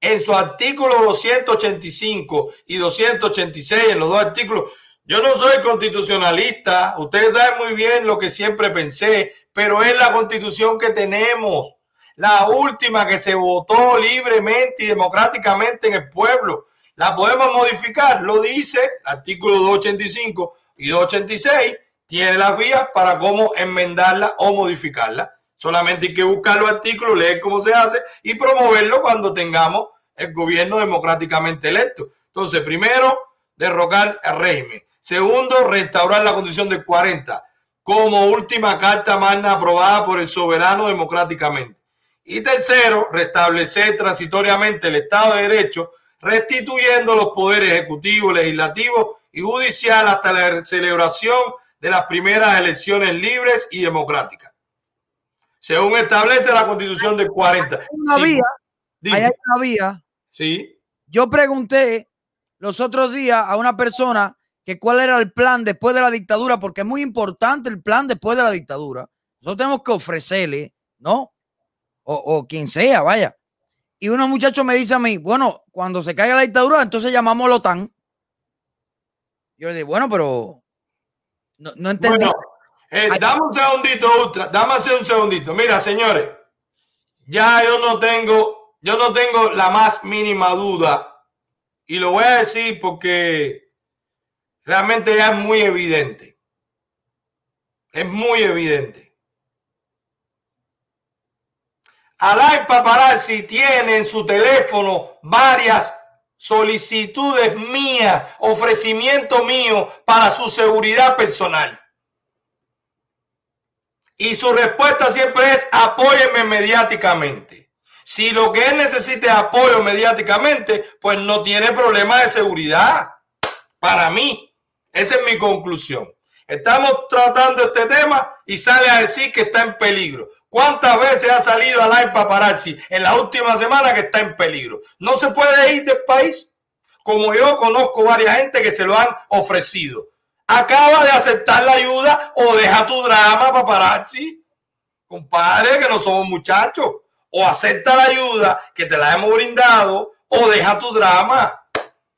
S3: En su artículo 285 y 286, en los dos artículos, yo no soy constitucionalista. Ustedes saben muy bien lo que siempre pensé, pero es la constitución que tenemos. La última que se votó libremente y democráticamente en el pueblo. La podemos modificar, lo dice el artículo 285 y 286 tiene las vías para cómo enmendarla o modificarla. Solamente hay que buscar los artículos, leer cómo se hace y promoverlo cuando tengamos el gobierno democráticamente electo. Entonces, primero, derrocar el régimen. Segundo, restaurar la condición del 40 como última carta magna aprobada por el soberano democráticamente. Y tercero, restablecer transitoriamente el Estado de Derecho, restituyendo los poderes ejecutivo, legislativo y judicial hasta la celebración de las primeras elecciones libres y democráticas. Según establece la constitución del 40.
S12: Una vía, hay una vía.
S3: Sí.
S12: Yo pregunté los otros días a una persona que cuál era el plan después de la dictadura, porque es muy importante el plan después de la dictadura. Nosotros tenemos que ofrecerle, ¿no? O, o quien sea, vaya. Y unos muchachos me dice a mí, bueno, cuando se caiga la dictadura, entonces llamamos a la OTAN. Yo le digo, bueno, pero no, no entendí. Bueno,
S3: eh, dame un segundito, Ultra. Dame un segundito. Mira, señores, ya yo no tengo, yo no tengo la más mínima duda. Y lo voy a decir porque realmente ya es muy evidente. Es muy evidente. Alain Paparazzi tiene en su teléfono varias solicitudes mías, ofrecimiento mío para su seguridad personal. Y su respuesta siempre es apóyeme mediáticamente. Si lo que él necesita es apoyo mediáticamente, pues no tiene problema de seguridad. Para mí, esa es mi conclusión. Estamos tratando este tema y sale a decir que está en peligro. ¿Cuántas veces ha salido Alain Paparazzi en la última semana que está en peligro? No se puede ir del país. Como yo conozco varias gente que se lo han ofrecido. Acaba de aceptar la ayuda o deja tu drama, paparazzi. Compadre, que no somos muchachos. O acepta la ayuda que te la hemos brindado o deja tu drama.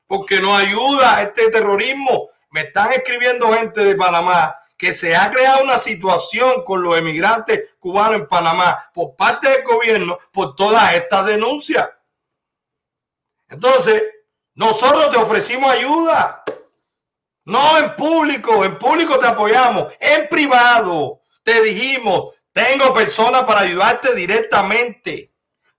S3: Porque no ayuda a este terrorismo. Me están escribiendo gente de Panamá que se ha creado una situación con los emigrantes cubanos en Panamá por parte del gobierno por todas estas denuncias. Entonces, nosotros te ofrecimos ayuda. No en público, en público te apoyamos, en privado te dijimos, tengo personas para ayudarte directamente.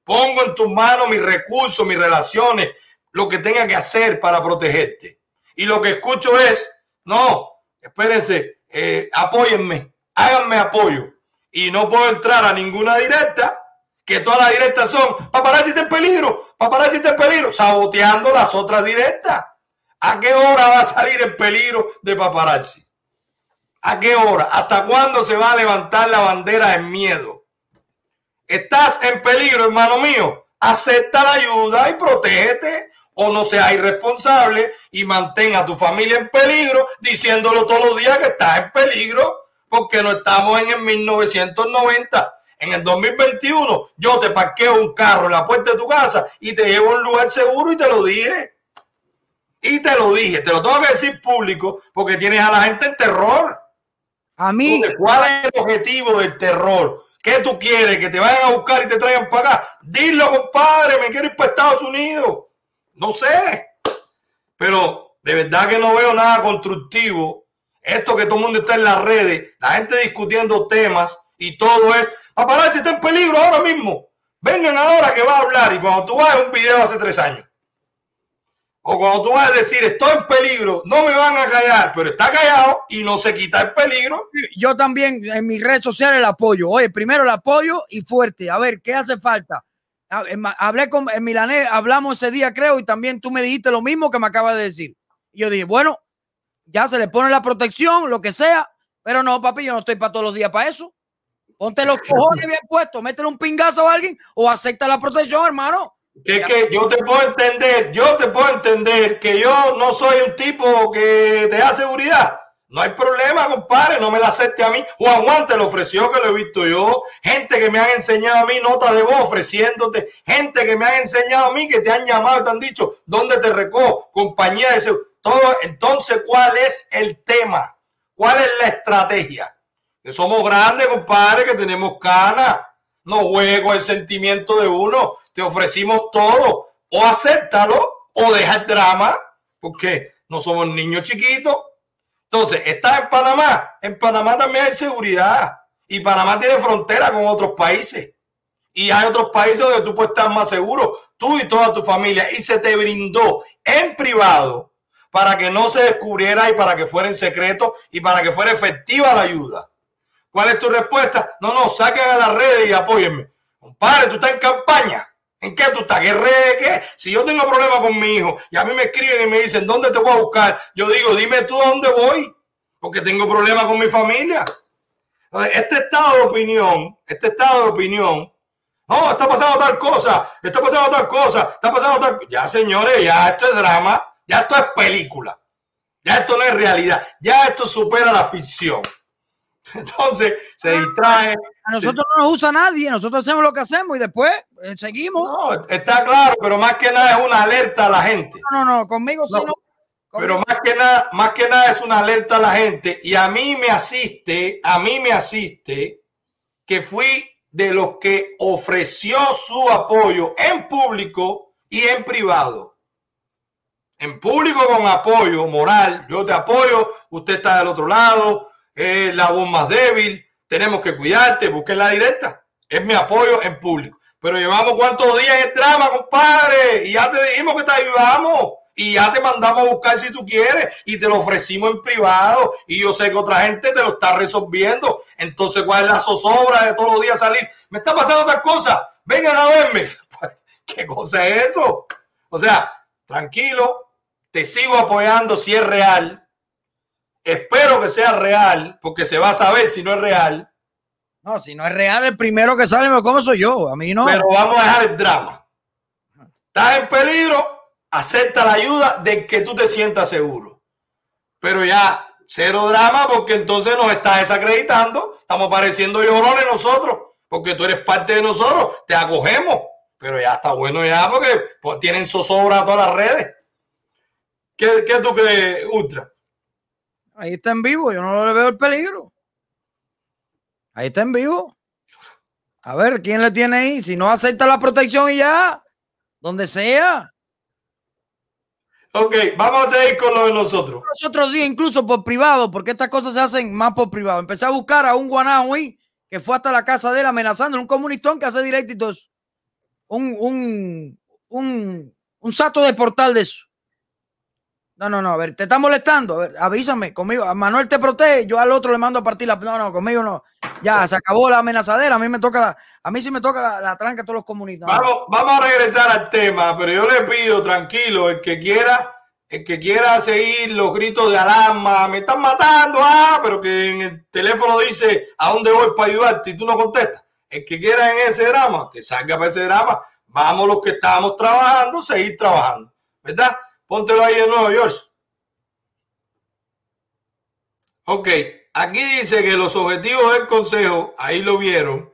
S3: Pongo en tus manos mis recursos, mis relaciones, lo que tenga que hacer para protegerte. Y lo que escucho es, no, espérense, eh, apóyenme, háganme apoyo. Y no puedo entrar a ninguna directa, que todas las directas son, paparazzi está en peligro, paparazzi está en peligro, saboteando las otras directas. ¿A qué hora va a salir el peligro de paparazzi? ¿A qué hora? ¿Hasta cuándo se va a levantar la bandera de miedo? Estás en peligro, hermano mío. Acepta la ayuda y protégete o no seas irresponsable y mantenga a tu familia en peligro diciéndolo todos los días que estás en peligro porque no estamos en el 1990. En el 2021 yo te parqueo un carro en la puerta de tu casa y te llevo a un lugar seguro y te lo dije. Y te lo dije, te lo tengo que decir público porque tienes a la gente en terror.
S12: A mí.
S3: ¿Cuál es el objetivo del terror? ¿Qué tú quieres? ¿Que te vayan a buscar y te traigan para acá? Dilo, compadre, me quiero ir para Estados Unidos. No sé. Pero de verdad que no veo nada constructivo. Esto que todo el mundo está en las redes, la gente discutiendo temas y todo es. Paparazzi está en peligro ahora mismo. Vengan ahora que va a hablar. Y cuando tú vas a un video hace tres años o cuando tú vas a decir estoy en peligro, no me van a callar, pero está callado y no se quita el peligro.
S12: Yo también en mis redes sociales el apoyo. Oye, primero el apoyo y fuerte. A ver, ¿qué hace falta? Hablé con en Milané, hablamos ese día, creo, y también tú me dijiste lo mismo que me acabas de decir. Y yo dije, bueno, ya se le pone la protección, lo que sea, pero no, papi, yo no estoy para todos los días para eso. Ponte los cojones bien puestos, métele un pingazo a alguien o acepta la protección, hermano.
S3: Que, que yo te puedo entender, yo te puedo entender que yo no soy un tipo que te da seguridad. No hay problema, compadre, no me la acepte a mí. Juan Juan te lo ofreció, que lo he visto yo. Gente que me han enseñado a mí nota de voz ofreciéndote. Gente que me han enseñado a mí que te han llamado te han dicho dónde te recojo, compañía de Todo. Entonces, ¿cuál es el tema? ¿Cuál es la estrategia? Que somos grandes, compadre, que tenemos canas no juego el sentimiento de uno. Te ofrecimos todo. O acéptalo o deja el drama, porque no somos niños chiquitos. Entonces, estás en Panamá. En Panamá también hay seguridad. Y Panamá tiene frontera con otros países. Y hay otros países donde tú puedes estar más seguro, tú y toda tu familia. Y se te brindó en privado para que no se descubriera y para que fuera en secreto y para que fuera efectiva la ayuda. ¿Cuál es tu respuesta? No, no, saquen a las redes y apóyenme. Compadre, tú estás en campaña. ¿En qué tú estás? ¿Qué red? ¿Qué? Si yo tengo problemas con mi hijo y a mí me escriben y me dicen, ¿dónde te voy a buscar? Yo digo, dime tú a dónde voy, porque tengo problemas con mi familia. Este estado de opinión, este estado de opinión, no, está pasando tal cosa, está pasando tal cosa, está pasando tal Ya, señores, ya esto es drama, ya esto es película, ya esto no es realidad, ya esto supera la ficción. Entonces se distrae.
S12: A nosotros no nos usa nadie, nosotros hacemos lo que hacemos y después eh, seguimos.
S3: No, está claro, pero más que nada es una alerta a la gente.
S12: No, no, no, conmigo sí no.
S3: Pero más que nada, más que nada es una alerta a la gente y a mí me asiste, a mí me asiste que fui de los que ofreció su apoyo en público y en privado. En público con apoyo moral, yo te apoyo, usted está del otro lado, es la voz más débil, tenemos que cuidarte, busquen la directa. Es mi apoyo en público. Pero llevamos cuántos días en drama, compadre, y ya te dijimos que te ayudamos. Y ya te mandamos a buscar si tú quieres y te lo ofrecimos en privado. Y yo sé que otra gente te lo está resolviendo. Entonces, ¿cuál es la zozobra de todos los días salir? Me está pasando otra cosa. Vengan a verme. ¿Qué cosa es eso? O sea, tranquilo, te sigo apoyando si es real Espero que sea real, porque se va a saber si no es real.
S12: No, si no es real, el primero que sale me como soy yo. A mí no.
S3: Pero vamos a dejar el drama. Estás en peligro, acepta la ayuda de que tú te sientas seguro. Pero ya, cero drama, porque entonces nos estás desacreditando. Estamos pareciendo llorones nosotros, porque tú eres parte de nosotros. Te acogemos. Pero ya está bueno ya, porque pues, tienen zozobra todas las redes. ¿Qué, qué tú crees, Ultra?
S12: Ahí está en vivo, yo no le veo el peligro. Ahí está en vivo. A ver, ¿quién le tiene ahí? Si no acepta la protección y ya, donde sea.
S3: Ok, vamos a seguir con lo de nosotros.
S12: Los otros días, incluso por privado, porque estas cosas se hacen más por privado. Empecé a buscar a un guanajo ahí que fue hasta la casa de él amenazando, un comunistón que hace directitos. Un, un, un, un sato de portal de eso. No, no, no, a ver, te está molestando. A ver, avísame, conmigo. A Manuel te protege, yo al otro le mando a partir la. No, no, conmigo no. Ya, se acabó la amenazadera. A mí me toca la, a mí sí me toca la, la tranca a todos los comunistas.
S3: Vamos, vamos a regresar al tema, pero yo le pido, tranquilo, el que quiera, el que quiera seguir los gritos de alarma, me están matando, ah, pero que en el teléfono dice a dónde voy para ayudarte y tú no contestas. El que quiera en ese drama, que salga para ese drama, vamos los que estamos trabajando, seguir trabajando, ¿verdad? Póntelo ahí de nuevo, George. Ok, aquí dice que los objetivos del Consejo, ahí lo vieron,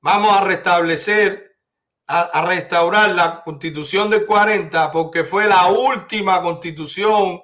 S3: vamos a restablecer, a, a, restaurar la constitución del 40, porque fue la última constitución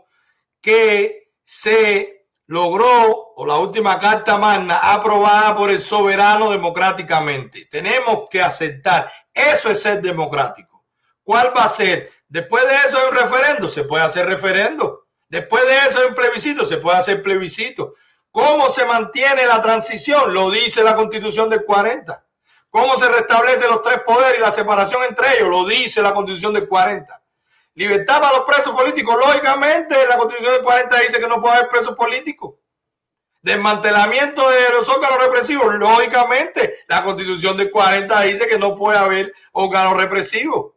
S3: que se logró, o la última carta magna aprobada por el soberano democráticamente. Tenemos que aceptar, eso es ser democrático. ¿Cuál va a ser? Después de eso hay un referendo, se puede hacer referendo. Después de eso hay un plebiscito, se puede hacer plebiscito. ¿Cómo se mantiene la transición? Lo dice la constitución del 40. ¿Cómo se restablecen los tres poderes y la separación entre ellos? Lo dice la constitución del 40. Libertad para los presos políticos. Lógicamente, la constitución del 40 dice que no puede haber presos políticos. Desmantelamiento de los órganos represivos. Lógicamente, la constitución del 40 dice que no puede haber órganos represivos.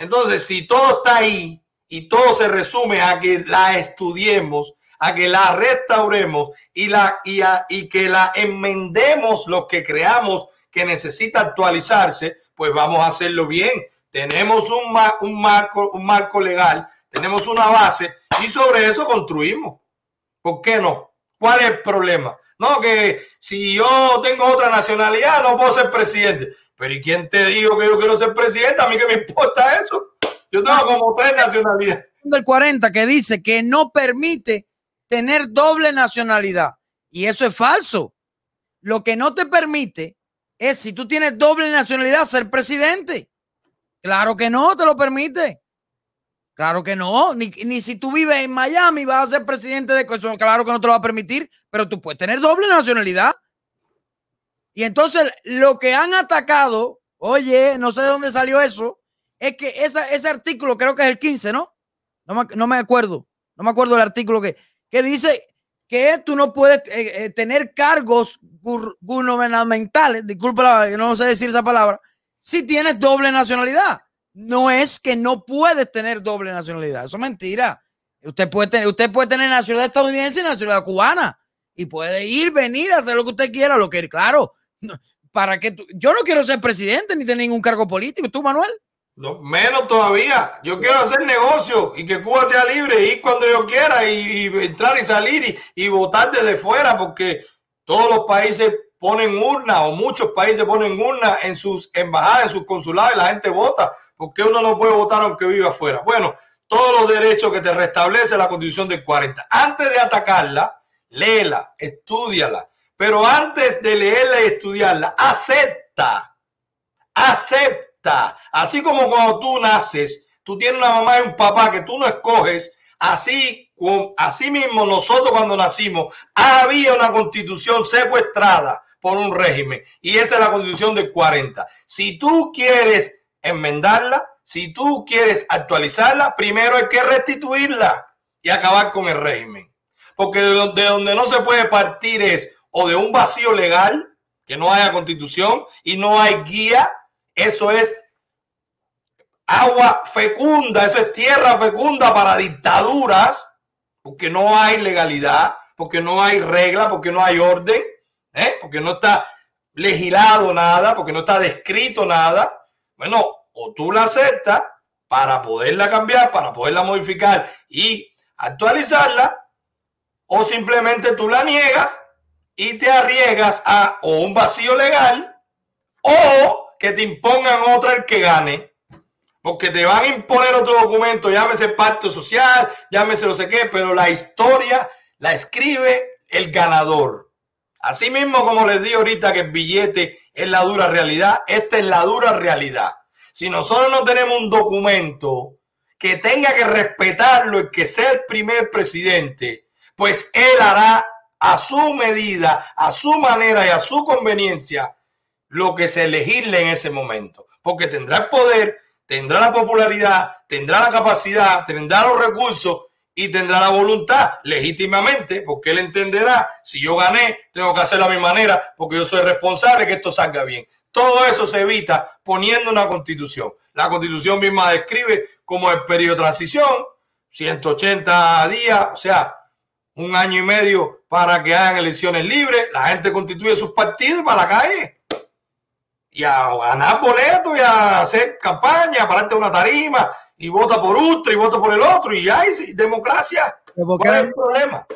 S3: Entonces, si todo está ahí y todo se resume a que la estudiemos, a que la restauremos y, la, y, a, y que la enmendemos lo que creamos que necesita actualizarse, pues vamos a hacerlo bien. Tenemos un, un, marco, un marco legal, tenemos una base y sobre eso construimos. ¿Por qué no? ¿Cuál es el problema? No, que si yo tengo otra nacionalidad no puedo ser presidente. Pero ¿y quién te dijo que yo quiero ser presidente? A mí que me importa eso. Yo tengo como tres nacionalidades.
S12: Del 40 que dice que no permite tener doble nacionalidad. Y eso es falso. Lo que no te permite es, si tú tienes doble nacionalidad, ser presidente. Claro que no, te lo permite. Claro que no. Ni, ni si tú vives en Miami vas a ser presidente de eso. Claro que no te lo va a permitir, pero tú puedes tener doble nacionalidad. Y entonces lo que han atacado, oye, no sé de dónde salió eso, es que esa, ese artículo, creo que es el 15, ¿no? No me, no me acuerdo, no me acuerdo del artículo que, que dice que tú no puedes eh, eh, tener cargos gubernamentales, disculpa, no sé decir esa palabra, si tienes doble nacionalidad. No es que no puedes tener doble nacionalidad, eso es mentira. Usted puede tener, usted puede tener nacionalidad estadounidense y nacionalidad cubana y puede ir, venir, hacer lo que usted quiera, lo que claro, para que yo no quiero ser presidente ni tener ningún cargo político. ¿Tú, Manuel?
S3: No, menos todavía. Yo quiero hacer negocio y que Cuba sea libre, ir cuando yo quiera y, y entrar y salir y, y, votar desde fuera, porque todos los países ponen urna o muchos países ponen urna en sus embajadas, en sus consulados y la gente vota. porque uno no puede votar aunque viva afuera? Bueno, todos los derechos que te restablece la constitución del 40. Antes de atacarla, léela, estudiala, pero antes de leerla y estudiarla, acepta, acepta. Así como cuando tú naces, tú tienes una mamá y un papá que tú no escoges, así, así mismo nosotros cuando nacimos, había una constitución secuestrada por un régimen y esa es la constitución del 40. Si tú quieres enmendarla, si tú quieres actualizarla, primero hay que restituirla y acabar con el régimen. Porque de donde no se puede partir es o de un vacío legal, que no haya constitución y no hay guía, eso es agua fecunda, eso es tierra fecunda para dictaduras, porque no hay legalidad, porque no hay regla, porque no hay orden, ¿eh? porque no está legislado nada, porque no está descrito nada. Bueno, o tú la aceptas para poderla cambiar, para poderla modificar y actualizarla, o simplemente tú la niegas y te arriesgas a o un vacío legal o que te impongan otra el que gane. Porque te van a imponer otro documento, llámese pacto social, llámese no sé qué, pero la historia, la escribe el ganador. Así mismo como les di ahorita que el billete es la dura realidad, esta es la dura realidad. Si nosotros no tenemos un documento que tenga que respetarlo y que sea el primer presidente, pues él hará a su medida, a su manera y a su conveniencia lo que se elegirle en ese momento. Porque tendrá el poder, tendrá la popularidad, tendrá la capacidad, tendrá los recursos y tendrá la voluntad legítimamente, porque él entenderá, si yo gané, tengo que hacerlo a mi manera, porque yo soy responsable que esto salga bien. Todo eso se evita poniendo una constitución. La constitución misma describe como el periodo de transición, 180 días, o sea, un año y medio para que hagan elecciones libres, la gente constituye sus partidos para la calle. Y a ganar boletos y a hacer campaña, pararte una tarima y vota por otro y vota por el otro y hay democracia. ¿Cuál es el problema?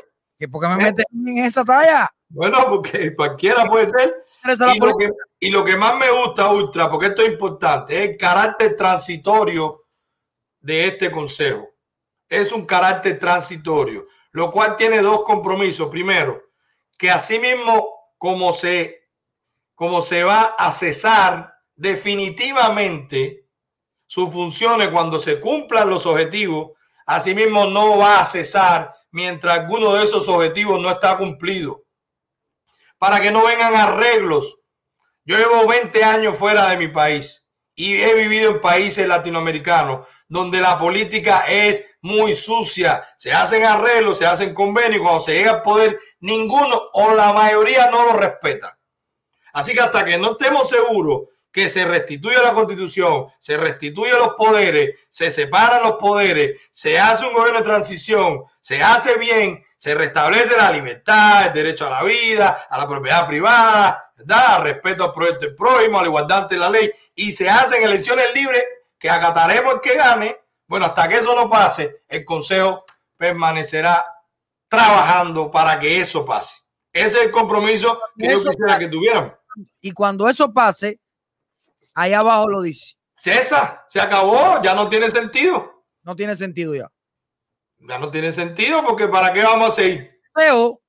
S12: ¿Por qué me meten en esa talla?
S3: Bueno, porque cualquiera puede ser. Y lo, que, y lo que más me gusta, Ultra, porque esto es importante, es el carácter transitorio de este consejo. Es un carácter transitorio, lo cual tiene dos compromisos. Primero, que asimismo, como se, como se va a cesar definitivamente sus funciones cuando se cumplan los objetivos, asimismo no va a cesar mientras alguno de esos objetivos no está cumplido para que no vengan arreglos. Yo llevo 20 años fuera de mi país y he vivido en países latinoamericanos donde la política es muy sucia. Se hacen arreglos, se hacen convenios. Cuando se llega al poder, ninguno o la mayoría no lo respeta. Así que hasta que no estemos seguros que se restituya la constitución, se restituyen los poderes, se separan los poderes, se hace un gobierno de transición, se hace bien, se restablece la libertad, el derecho a la vida, a la propiedad privada, ¿verdad? respeto al proyecto del prójimo, a la igualdad ante la ley, y se hacen elecciones libres que acataremos el que gane. Bueno, hasta que eso no pase, el Consejo permanecerá trabajando para que eso pase. Ese es el compromiso que yo quisiera que tuvieran.
S12: Y cuando eso pase, ahí abajo lo dice.
S3: César, se acabó, ya no tiene sentido.
S12: No tiene sentido ya.
S3: Ya no tiene sentido porque ¿para qué vamos a seguir?
S12: Pero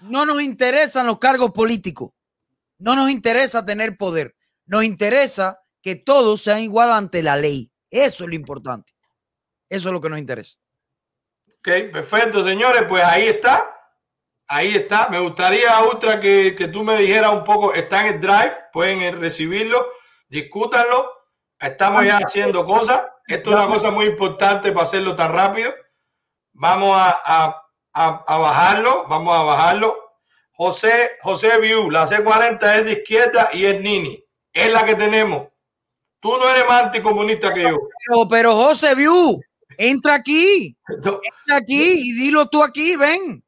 S12: no nos interesan los cargos políticos. No nos interesa tener poder. Nos interesa que todos sean igual ante la ley. Eso es lo importante. Eso es lo que nos interesa.
S3: Ok, perfecto, señores. Pues ahí está. Ahí está. Me gustaría, Ultra, que, que tú me dijeras un poco. Está en el drive. Pueden recibirlo. Discútanlo. Estamos ya haciendo cosas. Esto es una cosa muy importante para hacerlo tan rápido. Vamos a, bajarlo, vamos a bajarlo. José, José View, la C40 es de izquierda y es Nini. Es la que tenemos. Tú no eres más anticomunista que yo.
S12: Pero, José View, entra aquí. Entra aquí y dilo tú aquí, ven.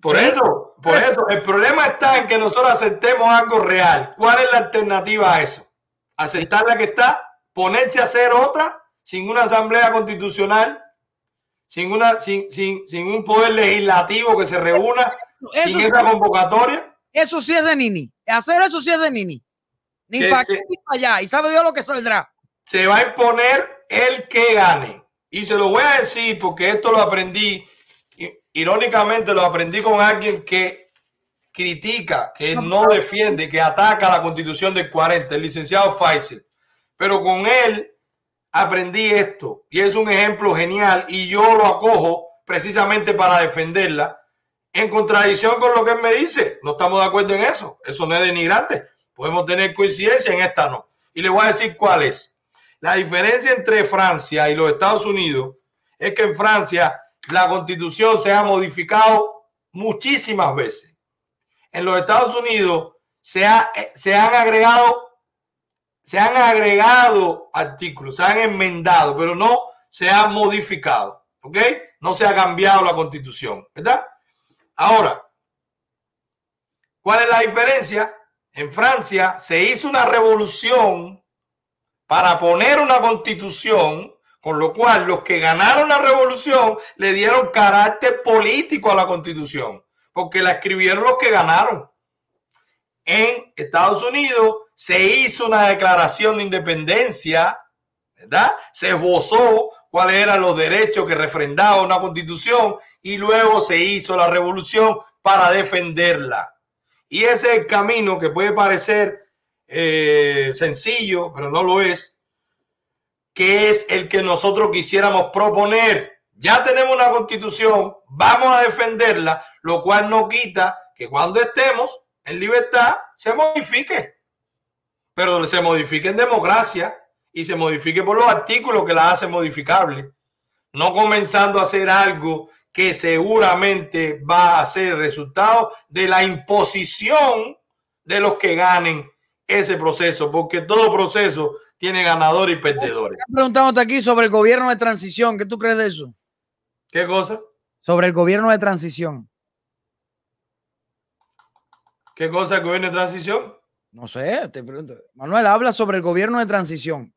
S3: Por eso, por eso, el problema está en que nosotros aceptemos algo real. ¿Cuál es la alternativa a eso? Aceptar la que está, ponerse a hacer otra sin una asamblea constitucional sin, una, sin, sin, sin un poder legislativo que se reúna, sin esa convocatoria.
S12: Eso sí es de Nini. Hacer eso sí es de Nini. Ni para aquí ni para allá. Y sabe Dios lo que saldrá.
S3: Se va a imponer el que gane. Y se lo voy a decir porque esto lo aprendí, irónicamente lo aprendí con alguien que critica, que no defiende, que ataca la constitución del 40, el licenciado Faisal. Pero con él aprendí esto y es un ejemplo genial y yo lo acojo precisamente para defenderla en contradicción con lo que él me dice. No estamos de acuerdo en eso. Eso no es denigrante. Podemos tener coincidencia, en esta no. Y le voy a decir cuál es. La diferencia entre Francia y los Estados Unidos es que en Francia la constitución se ha modificado muchísimas veces. En los Estados Unidos se, ha, se han agregado se han agregado artículos, se han enmendado, pero no se ha modificado, ¿ok? No se ha cambiado la constitución, ¿verdad? Ahora, ¿cuál es la diferencia? En Francia se hizo una revolución para poner una constitución, con lo cual los que ganaron la revolución le dieron carácter político a la constitución, porque la escribieron los que ganaron. En Estados Unidos se hizo una declaración de independencia, ¿verdad? Se esbozó cuáles eran los derechos que refrendaba una constitución y luego se hizo la revolución para defenderla. Y ese es el camino que puede parecer eh, sencillo, pero no lo es, que es el que nosotros quisiéramos proponer. Ya tenemos una constitución, vamos a defenderla, lo cual no quita que cuando estemos en libertad se modifique, pero se modifique en democracia y se modifique por los artículos que la hacen modificable, no comenzando a hacer algo que seguramente va a ser resultado de la imposición de los que ganen ese proceso, porque todo proceso tiene ganadores y perdedores.
S12: Preguntándote aquí sobre el gobierno de transición, ¿qué tú crees de eso?
S3: ¿Qué cosa?
S12: Sobre el gobierno de transición.
S3: ¿Qué cosa el gobierno de transición?
S12: No sé, te pregunto. Manuel, habla sobre el gobierno de transición.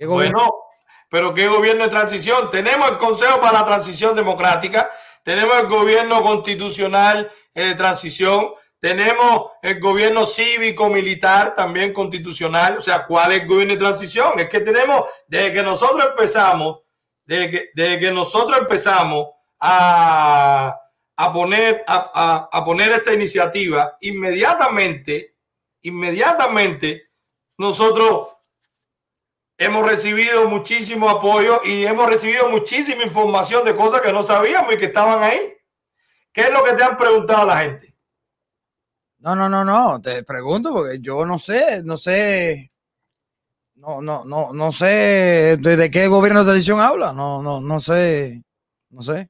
S3: bueno, pero ¿qué gobierno de transición? Tenemos el Consejo para la Transición Democrática, tenemos el gobierno constitucional de transición, tenemos el gobierno cívico-militar también constitucional. O sea, ¿cuál es el gobierno de transición? Es que tenemos, desde que nosotros empezamos, desde que, desde que nosotros empezamos a, a poner, a, a, poner esta iniciativa, inmediatamente, inmediatamente, nosotros hemos recibido muchísimo apoyo y hemos recibido muchísima información de cosas que no sabíamos y que estaban ahí. ¿Qué es lo que te han preguntado la gente?
S12: No, no, no, no, te pregunto porque yo no sé, no sé, no, no, no, no sé de, qué gobierno de televisión habla, no, no, no sé, no sé.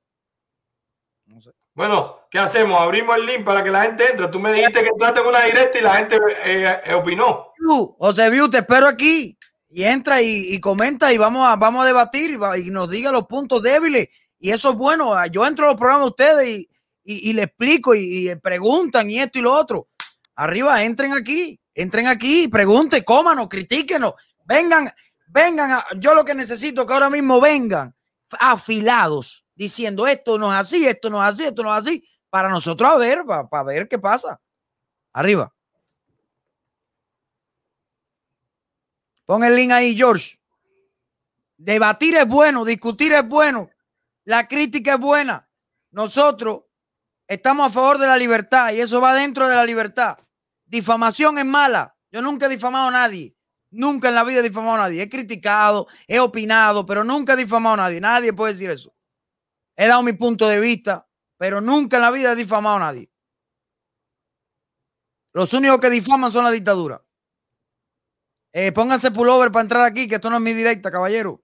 S3: Bueno, ¿qué hacemos? Abrimos el link para que la gente entre. Tú me dijiste que entraste en una directa y la gente eh, eh, opinó.
S12: José Viu, te espero aquí y entra y, comenta y vamos a, vamos a debatir y, nos diga los puntos débiles. Y eso es bueno. Yo entro a los programas de ustedes y, y, le explico y, preguntan y esto y lo otro. Arriba, entren aquí, entren aquí, pregunten, cómanos, critíquenos, vengan, vengan. yo lo que necesito que ahora mismo vengan afilados diciendo esto no es así, esto no es así, esto no es así, para nosotros a ver, para, ver qué pasa. Arriba. Pon el link ahí, George. Debatir es bueno, discutir es bueno, la crítica es buena. Nosotros estamos a favor de la libertad y eso va dentro de la libertad. Difamación es mala. Yo nunca he difamado a nadie. Nunca en la vida he difamado a nadie. He criticado, he opinado, pero nunca he difamado a nadie. Nadie puede decir eso. He dado mi punto de vista, pero nunca en la vida he difamado a nadie. Los únicos que difaman son la dictadura. Eh, pónganse pullover para entrar aquí, que esto no es mi directa, caballero.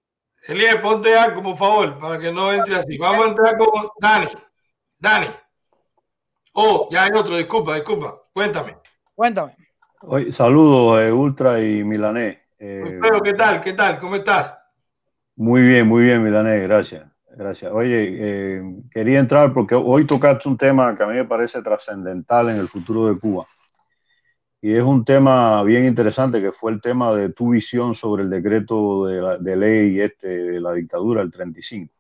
S3: Elías, ponte algo, por favor, para que no entre así. Vamos a entrar con Dani. Dani. Oh, ya hay otro, disculpa, disculpa. Cuéntame.
S12: Cuéntame.
S13: Saludos, eh, Ultra y Milanés.
S3: Eh, ¿qué tal? ¿Qué tal? ¿Cómo estás?
S13: Muy bien, muy bien, Milanés, gracias. Gracias. Oye, eh, quería entrar porque hoy tocaste un tema que a mí me parece trascendental en el futuro de Cuba. Y es un tema bien interesante que fue el tema de tu visión sobre el decreto de, ley este de la dictadura, el 35.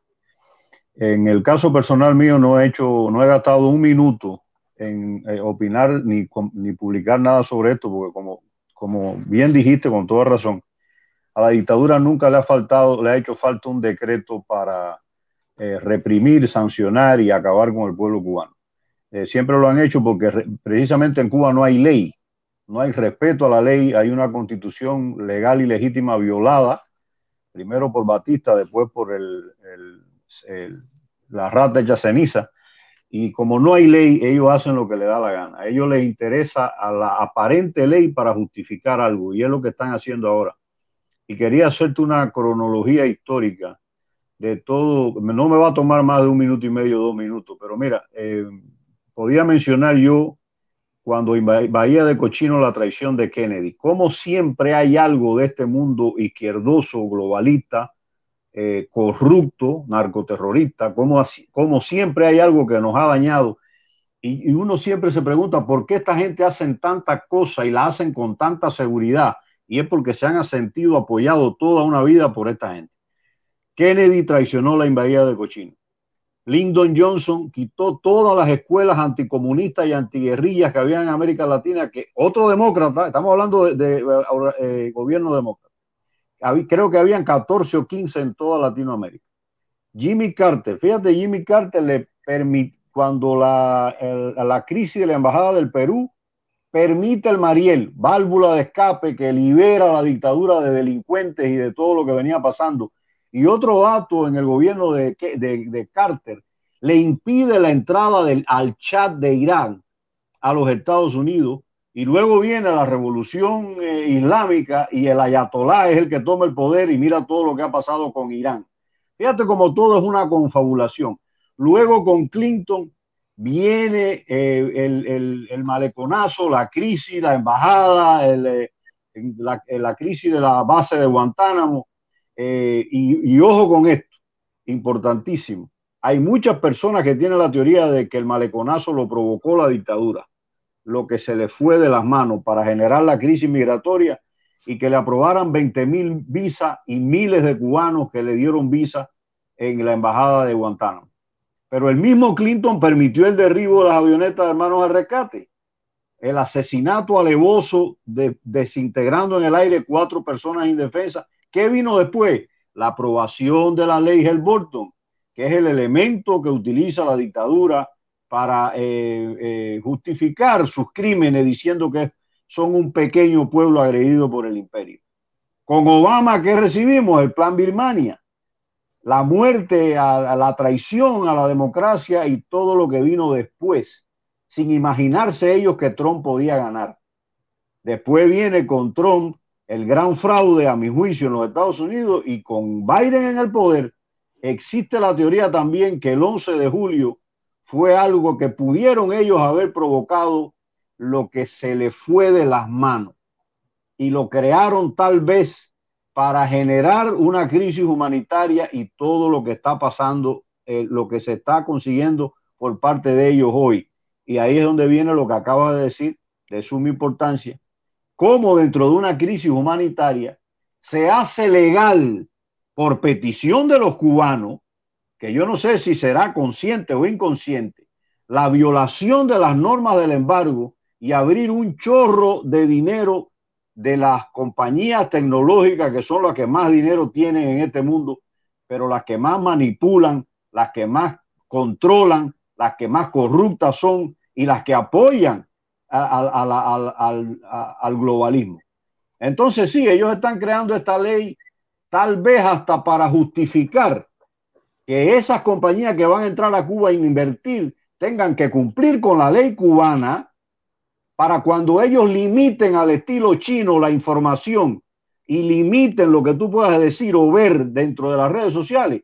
S13: En el caso personal mío no he hecho, no he gastado un minuto en eh, opinar ni, ni publicar nada sobre esto, porque como, como bien dijiste con toda razón, a la dictadura nunca le ha faltado, le ha hecho falta un decreto para eh, reprimir, sancionar y acabar con el pueblo cubano. Eh, siempre lo han hecho porque precisamente en Cuba no hay ley, no hay respeto a la ley, hay una constitución legal y legítima violada, primero por Batista, después por el, la rata hecha ceniza. Y como no hay ley, ellos hacen lo que les da la gana. A ellos les interesa a la aparente ley para justificar algo, y es lo que están haciendo ahora. Y quería hacerte una cronología histórica de todo, no me va a tomar más de un minuto y medio, dos minutos, pero mira, eh, podía mencionar yo cuando en Bahía de Cochino la traición de Kennedy, como siempre hay algo de este mundo izquierdoso, globalista, eh, corrupto, narcoterrorista, como, siempre hay algo que nos ha dañado. Y, uno siempre se pregunta por qué esta gente hacen tantas cosas y la hacen con tanta seguridad. Y es porque se han sentido apoyados toda una vida por esta gente. Kennedy traicionó la invadida de Cochino. Lyndon Johnson quitó todas las escuelas anticomunistas y antiguerrillas que había en América Latina, que otro demócrata, estamos hablando de, eh, gobierno demócrata, creo que habían 14 o 15 en toda Latinoamérica. Jimmy Carter, fíjate, Jimmy Carter le permitió, cuando la, la crisis de la Embajada del Perú permite el Mariel, válvula de escape que libera la dictadura de delincuentes y de todo lo que venía pasando. Y otro acto en el gobierno de, Carter le impide la entrada del, al chat de Irán a los Estados Unidos. Y luego viene la revolución eh, islámica y el ayatolá es el que toma el poder y mira todo lo que ha pasado con Irán. Fíjate como todo es una confabulación. Luego con Clinton viene eh, el, maleconazo, la crisis, la embajada, eh, la, crisis de la base de Guantánamo. Eh, y, ojo con esto, importantísimo. Hay muchas personas que tienen la teoría de que el maleconazo lo provocó la dictadura, lo que se le fue de las manos para generar la crisis migratoria y que le aprobaran 20 mil visas y miles de cubanos que le dieron visa en la embajada de Guantánamo. Pero el mismo Clinton permitió el derribo de las avionetas de hermanos al rescate, el asesinato alevoso de, desintegrando en el aire cuatro personas indefensas. ¿Qué vino después? La aprobación de la ley Helborton, que es el elemento que utiliza la dictadura para eh, eh, justificar sus crímenes diciendo que son un pequeño pueblo agredido por el imperio. Con Obama, ¿qué recibimos? El plan Birmania la muerte, a, la traición a la democracia y todo lo que vino después, sin imaginarse ellos que Trump podía ganar. Después viene con Trump el gran fraude, a mi juicio, en los Estados Unidos y con Biden en el poder, existe la teoría también que el 11 de julio fue algo que pudieron ellos haber provocado lo que se le fue de las manos y lo crearon tal vez para generar una crisis humanitaria y todo lo que está pasando, eh, lo que se está consiguiendo por parte de ellos hoy. Y ahí es donde viene lo que acaba de decir, de suma importancia, cómo dentro de una crisis humanitaria se hace legal por petición de los cubanos, que yo no sé si será consciente o inconsciente, la violación de las normas del embargo y abrir un chorro de dinero de las compañías tecnológicas que son las que más dinero tienen en este mundo, pero las que más manipulan, las que más controlan, las que más corruptas son y las que apoyan al globalismo. Entonces sí, ellos están creando esta ley tal vez hasta para justificar que esas compañías que van a entrar a Cuba a invertir tengan que cumplir con la ley cubana para cuando ellos limiten al estilo chino la información y limiten lo que tú puedas decir o ver dentro de las redes sociales,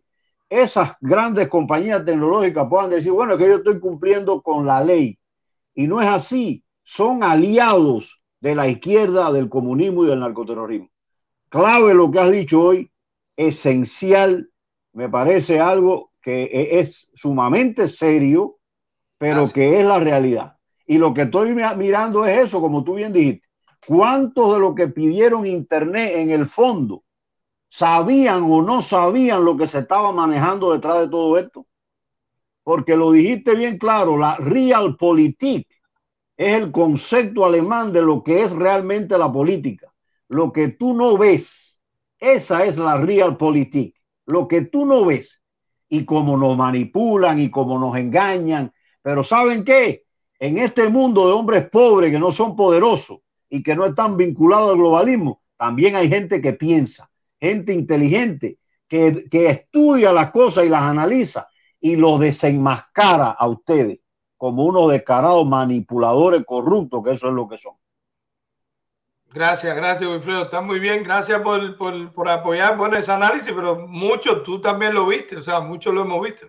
S13: esas grandes compañías tecnológicas puedan decir, bueno, que yo estoy cumpliendo con la ley. Y no es así, son aliados de la izquierda, del comunismo y del narcoterrorismo. Clave lo que has dicho hoy, esencial, me parece algo que e-, es sumamente serio, pero que es la realidad. Y lo que estoy mirando es eso, como tú bien dijiste. ¿Cuántos de los que pidieron Internet en el fondo sabían o no sabían lo que se estaba manejando detrás de todo esto? Porque lo dijiste bien claro, la Realpolitik es el concepto alemán de lo que es realmente la política. Lo que tú no ves, esa es la Realpolitik. Lo que tú no ves y cómo nos manipulan y cómo nos engañan. Pero ¿saben qué? en este mundo de hombres pobres que no son poderosos y que no están vinculados al globalismo, también hay gente que piensa, gente inteligente, que, estudia las cosas y las analiza y los desenmascara a ustedes como unos descarados manipuladores corruptos, que eso es lo que son.
S3: Gracias, gracias, Wilfredo. Está muy bien. Gracias por, por, por apoyar por ese análisis, pero mucho tú también lo viste, o sea, mucho lo hemos visto.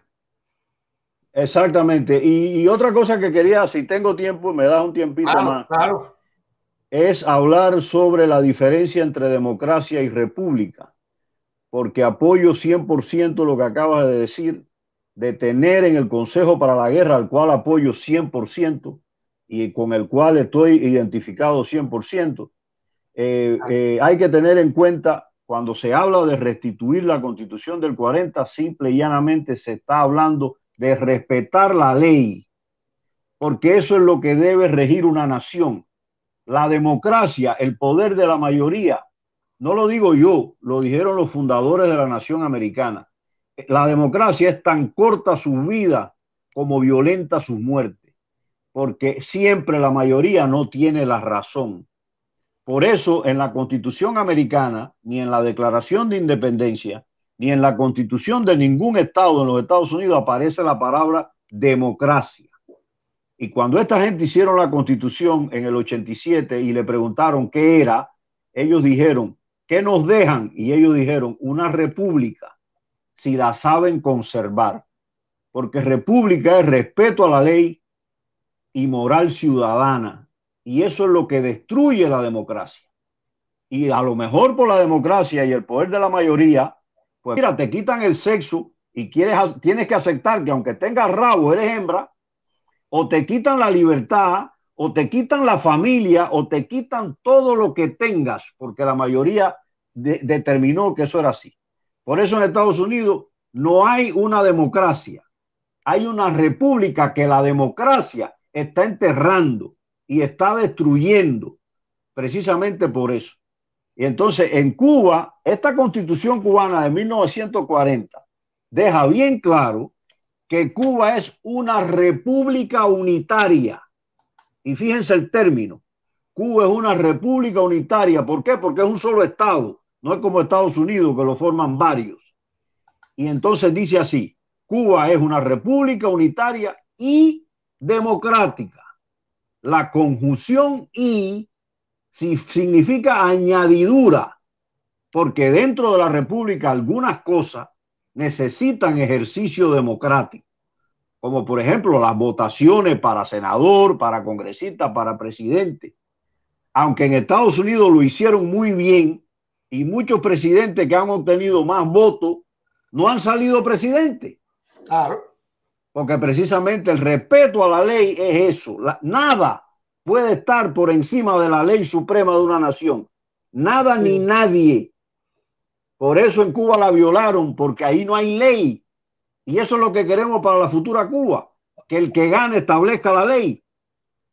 S13: Exactamente. Y, otra cosa que quería, si tengo tiempo, me da un tiempito más.
S3: Claro.
S13: Es hablar sobre la diferencia entre democracia y república. Porque apoyo 100% lo que acabas de decir, de tener en el Consejo para la Guerra, al cual apoyo 100% y con el cual estoy identificado 100%. Eh, eh, hay que tener en cuenta cuando se habla de restituir la constitución del 40, simple y llanamente se está hablando de respetar la ley, porque eso es lo que debe regir una nación. La democracia, el poder de la mayoría, no lo digo yo, lo dijeron los fundadores de la nación americana. La democracia es tan corta su vida como violenta su muerte, porque siempre la mayoría no tiene la razón. Por eso en la constitución americana, ni en la declaración de independencia, ni en la constitución de ningún estado en los Estados Unidos aparece la palabra democracia. Y cuando esta gente hicieron la constitución en el 87 y le preguntaron qué era, ellos dijeron, ¿qué nos dejan? Y ellos dijeron, una república, si la saben conservar. Porque república es respeto a la ley y moral ciudadana. Y eso es lo que destruye la democracia. Y a lo mejor por la democracia y el poder de la mayoría, pues mira, te quitan el sexo y quieres, tienes que aceptar que aunque tengas rabo, eres hembra, o te quitan la libertad, o te quitan la familia, o te quitan todo lo que tengas, porque la mayoría determinó que eso era así. Por eso en Estados Unidos no hay una democracia, hay una república que la democracia está enterrando y está destruyendo, precisamente por eso. Y entonces en Cuba, esta constitución cubana de 1940 deja bien claro que Cuba es una república unitaria. Y fíjense el término. Cuba es una república unitaria. ¿Por qué? Porque es un solo Estado. No es como Estados Unidos, que lo forman varios. Y entonces dice así, Cuba es una república unitaria y democrática. La conjunción y si significa añadidura, porque dentro de la república algunas cosas necesitan ejercicio democrático, como por ejemplo las votaciones para senador, para congresista, para presidente. Aunque en Estados Unidos lo hicieron muy bien y muchos presidentes que han obtenido más votos no han salido presidentes.
S3: Claro.
S13: Porque precisamente el respeto a la ley es eso. nada puede estar por encima de la ley suprema de una nación. Nada ni nadie por eso en Cuba la violaron, porque ahí no hay ley. Y eso es lo que queremos para la futura Cuba, que el que gane establezca la ley,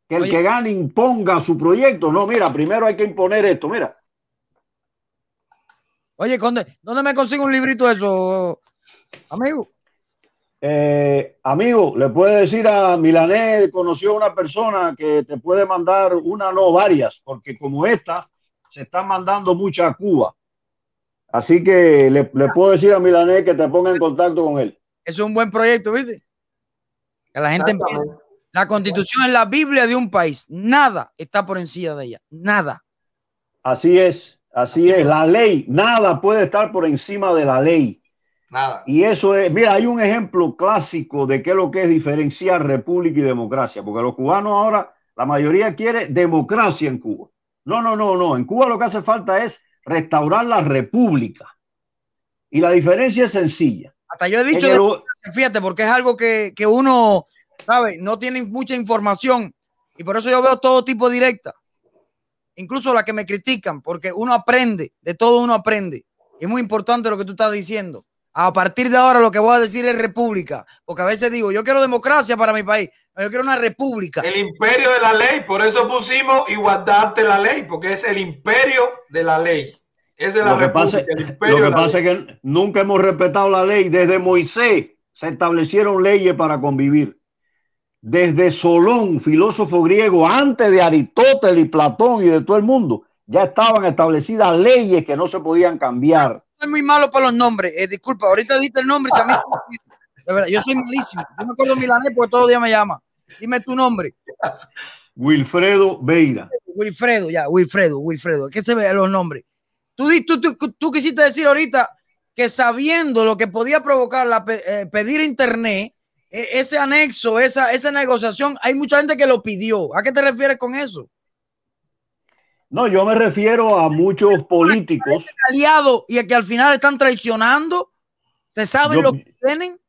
S13: que el que gane imponga su proyecto. No, mira, primero hay que imponer esto, mira.
S12: Oye, ¿dónde me consigo un librito de eso, amigo?
S13: Eh, amigo, le puede decir a Milané, conoció a una persona que te puede mandar una, no varias, porque como esta, se están mandando muchas a Cuba. Así que le, puedo decir a Milanés que te ponga en contacto con él.
S12: Es un buen proyecto, ¿viste? Que la gente La constitución es la Biblia de un país. Nada está por encima de ella. Nada.
S13: Así es. Así, es. La ley. Nada puede estar por encima de la ley.
S3: Nada.
S13: Y eso es. Mira, hay un ejemplo clásico de qué es lo que es diferenciar república y democracia. Porque los cubanos ahora, la mayoría quiere democracia en Cuba. No, no, no, no. En Cuba lo que hace falta es restaurar la república. Y la diferencia es sencilla.
S12: Hasta yo he dicho, fíjate, porque es algo que, uno, ¿sabe? No tiene mucha información y por eso yo veo todo tipo directa. Incluso la que me critican, porque uno aprende, de todo uno aprende. es muy importante lo que tú estás diciendo. A partir de ahora lo que voy a decir es república, porque a veces digo, yo quiero democracia para mi país, yo quiero una república.
S3: El imperio de la ley, por eso pusimos igualdad ante la ley, porque es el imperio de la ley. es la
S13: lo que pasa, lo que pasa es que nunca hemos respetado la ley. Desde Moisés se establecieron leyes para convivir. Desde Solón, filósofo griego, antes de Aristóteles y Platón y de todo el mundo, ya estaban establecidas leyes que no se podían cambiar
S12: soy muy malo para los nombres. Eh, disculpa, ahorita diste el nombre. Si a mí, de verdad, yo soy malísimo. Yo me acuerdo milanés porque todos los días me llama. Dime tu nombre.
S13: Wilfredo Beira.
S12: Wilfredo, ya, Wilfredo, Wilfredo. ¿Qué se ve los nombres? Tú, tú, tú, tú quisiste decir ahorita que sabiendo lo que podía provocar la, eh, pedir internet, ese anexo, esa, esa negociación, hay mucha gente que lo pidió. ¿A qué te refieres con eso?
S13: No, yo me refiero a muchos políticos.
S12: Aliados y que al final están traicionando. ¿Se saben lo que tienen?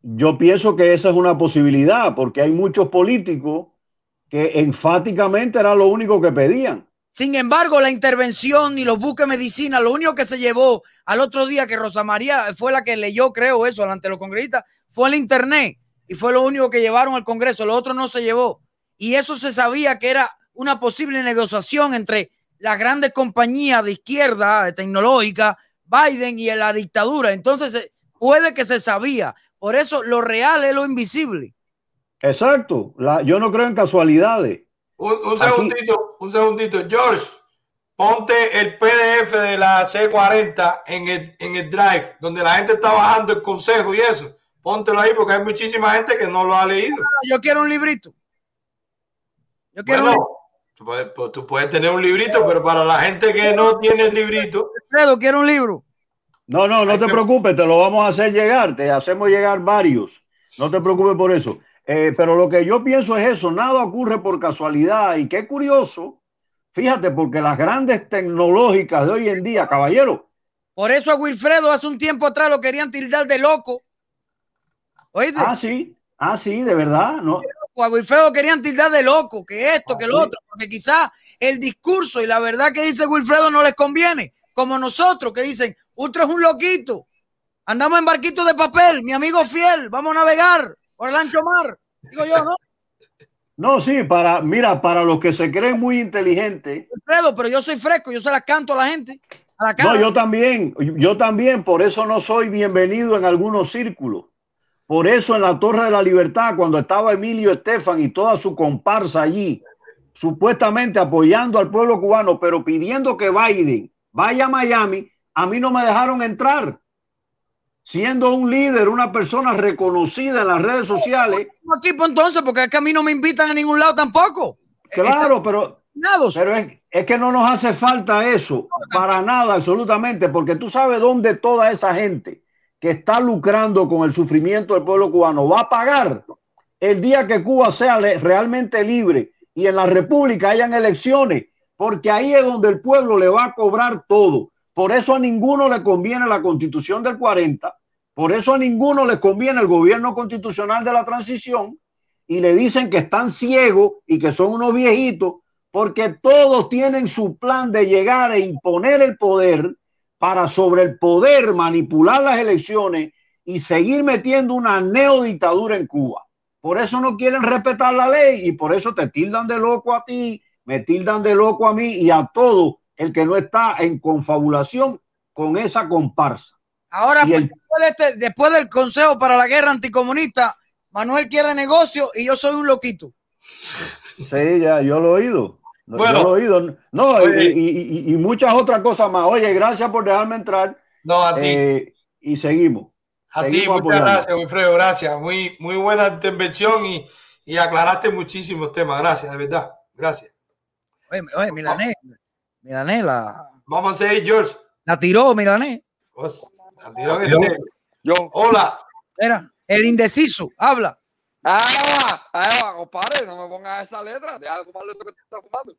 S13: Yo pienso que esa es una posibilidad, porque hay muchos políticos que enfáticamente era lo único que pedían.
S12: Sin embargo, la intervención y los buques medicina, lo único que se llevó al otro día que Rosa María fue la que leyó, creo, eso ante los congresistas, fue el internet y fue lo único que llevaron al Congreso, lo otro no se llevó. Y eso se sabía que era una posible negociación entre las grandes compañías de izquierda, de tecnológica, Biden y la dictadura. Entonces, eh, puede que se sabía. Por eso lo real es lo invisible.
S13: Exacto. Yo no creo en casualidades.
S3: Un, un segundito, un segundito. George, ponte el PDF de la C40 en el, en el drive, donde la gente está bajando el consejo y eso. Póntelo ahí porque hay muchísima gente que no lo ha leído.
S12: Yo quiero un librito. Yo quiero
S3: bueno, tú, puedes, pues, tú puedes tener un librito, pero para la gente que no tiene el librito.
S12: Alfredo, quiero un libro.
S13: No, no, no te preocupes, te lo vamos a hacer llegar, te hacemos llegar varios. No te preocupes por eso. Eh, pero lo que yo pienso es eso, nada ocurre por casualidad y qué curioso, fíjate, porque las grandes tecnológicas de hoy en día, caballero.
S12: Por eso a Wilfredo hace un tiempo atrás lo querían tildar de loco.
S13: ¿Oíste? Ah, sí, ah, sí, de verdad, ¿no?
S12: A Wilfredo querían tildar de loco, que esto, que lo otro, porque quizás el discurso y la verdad que dice Wilfredo no les conviene, como nosotros que dicen, Ultra es un loquito, andamos en barquito de papel, mi amigo fiel, vamos a navegar por el ancho mar, digo yo, ¿no?
S13: No, sí, para, mira, para los que se creen muy inteligentes.
S12: Wilfredo, pero yo soy fresco, yo se las canto a la gente. A la
S13: no, yo también, yo también, por eso no soy bienvenido en algunos círculos. Por eso en la Torre de la Libertad, cuando estaba Emilio Estefan y toda su comparsa allí, supuestamente apoyando al pueblo cubano, pero pidiendo que Biden vaya a Miami, a mí no me dejaron entrar. Siendo un líder, una persona reconocida en las redes sociales.
S12: Aquí, pues entonces, porque es que a mí no me invitan a ningún lado tampoco.
S13: Claro, pero, pero es, es, que no nos hace falta eso, para nada, absolutamente, porque tú sabes dónde toda esa gente que está lucrando con el sufrimiento del pueblo cubano va a pagar el día que Cuba sea realmente libre y en la República hayan elecciones, porque ahí es donde el pueblo le va a cobrar todo. Por eso a ninguno le conviene la constitución del 40, por eso a ninguno le conviene el gobierno constitucional de la transición y le dicen que están ciegos y que son unos viejitos, porque todos tienen su plan de llegar e imponer el poder para sobre el poder manipular las elecciones y seguir metiendo una neodictadura en Cuba. Por eso no quieren respetar la ley y por eso te tildan de loco a ti, me tildan de loco a mí y a todo el que no está en confabulación con esa comparsa.
S12: Ahora, pues, después, de este, después del Consejo para la Guerra Anticomunista, Manuel quiere negocio y yo soy un loquito.
S13: Sí, ya, yo lo he oído. Bueno, yo lo he oído. No, y, y, muchas otras cosas más. Oye, gracias por dejarme entrar.
S3: No, a ti.
S13: Eh, y seguimos.
S3: A ti, muchas gracias, Wilfredo. Gracias. Muy, muy buena intervención y, y aclaraste muchísimos temas. Gracias, de verdad. Gracias.
S12: Oye, oye Milané, Milané, la.
S3: Vamos a seguir, George.
S12: La tiró, Milané.
S3: Pues, la tiró este. Yo. Hola.
S12: Era, el indeciso, habla.
S14: Ah, ah, compadre, no me pongas esa letra. Deja de fumar esto que estás fumando.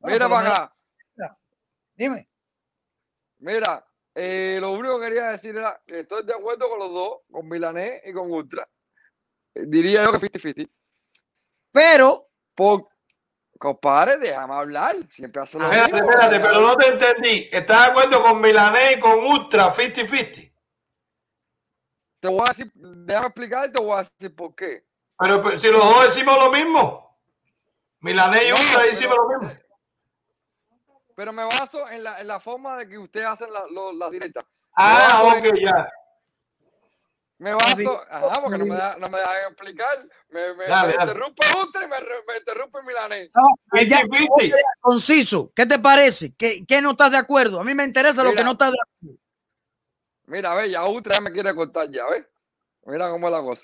S14: Mira para acá.
S12: Dime.
S14: Mira, eh, lo único que quería decir era que estoy de acuerdo con los dos, con Milanés y con Ultra. Eh, diría yo que 50-50.
S12: Pero.
S14: Por, compadre, déjame hablar. Siempre hace lo
S3: espérate,
S14: mismo.
S3: Espérate, pero no te entendí. ¿Estás de acuerdo con Milanés y con Ultra 50-50?
S14: Te voy a decir, déjame explicar y te voy a decir por qué.
S3: Pero, pero si los dos decimos lo mismo, Milanés y
S14: No,
S3: Ultra
S14: pero-
S3: decimos lo mismo.
S14: Pero me baso en la, en la forma de que ustedes hacen la- lo- las directas.
S3: Ah, ok, ya.
S14: Me baso, ajá, porque no me, da- no me dejan explicar. Me, me,
S3: Dale,
S14: me
S3: dale.
S14: interrumpe Ultra y me, me interrumpe Milanés.
S12: No, ya,
S3: fifty.
S12: conciso. ¿Qué te parece? ¿Qué, qué no estás de acuerdo? A mí me interesa lo que no estás de acuerdo.
S14: Mira, ve, ya Ultra ya me quiere cortar ya, ¿ves? Mira cómo es la cosa.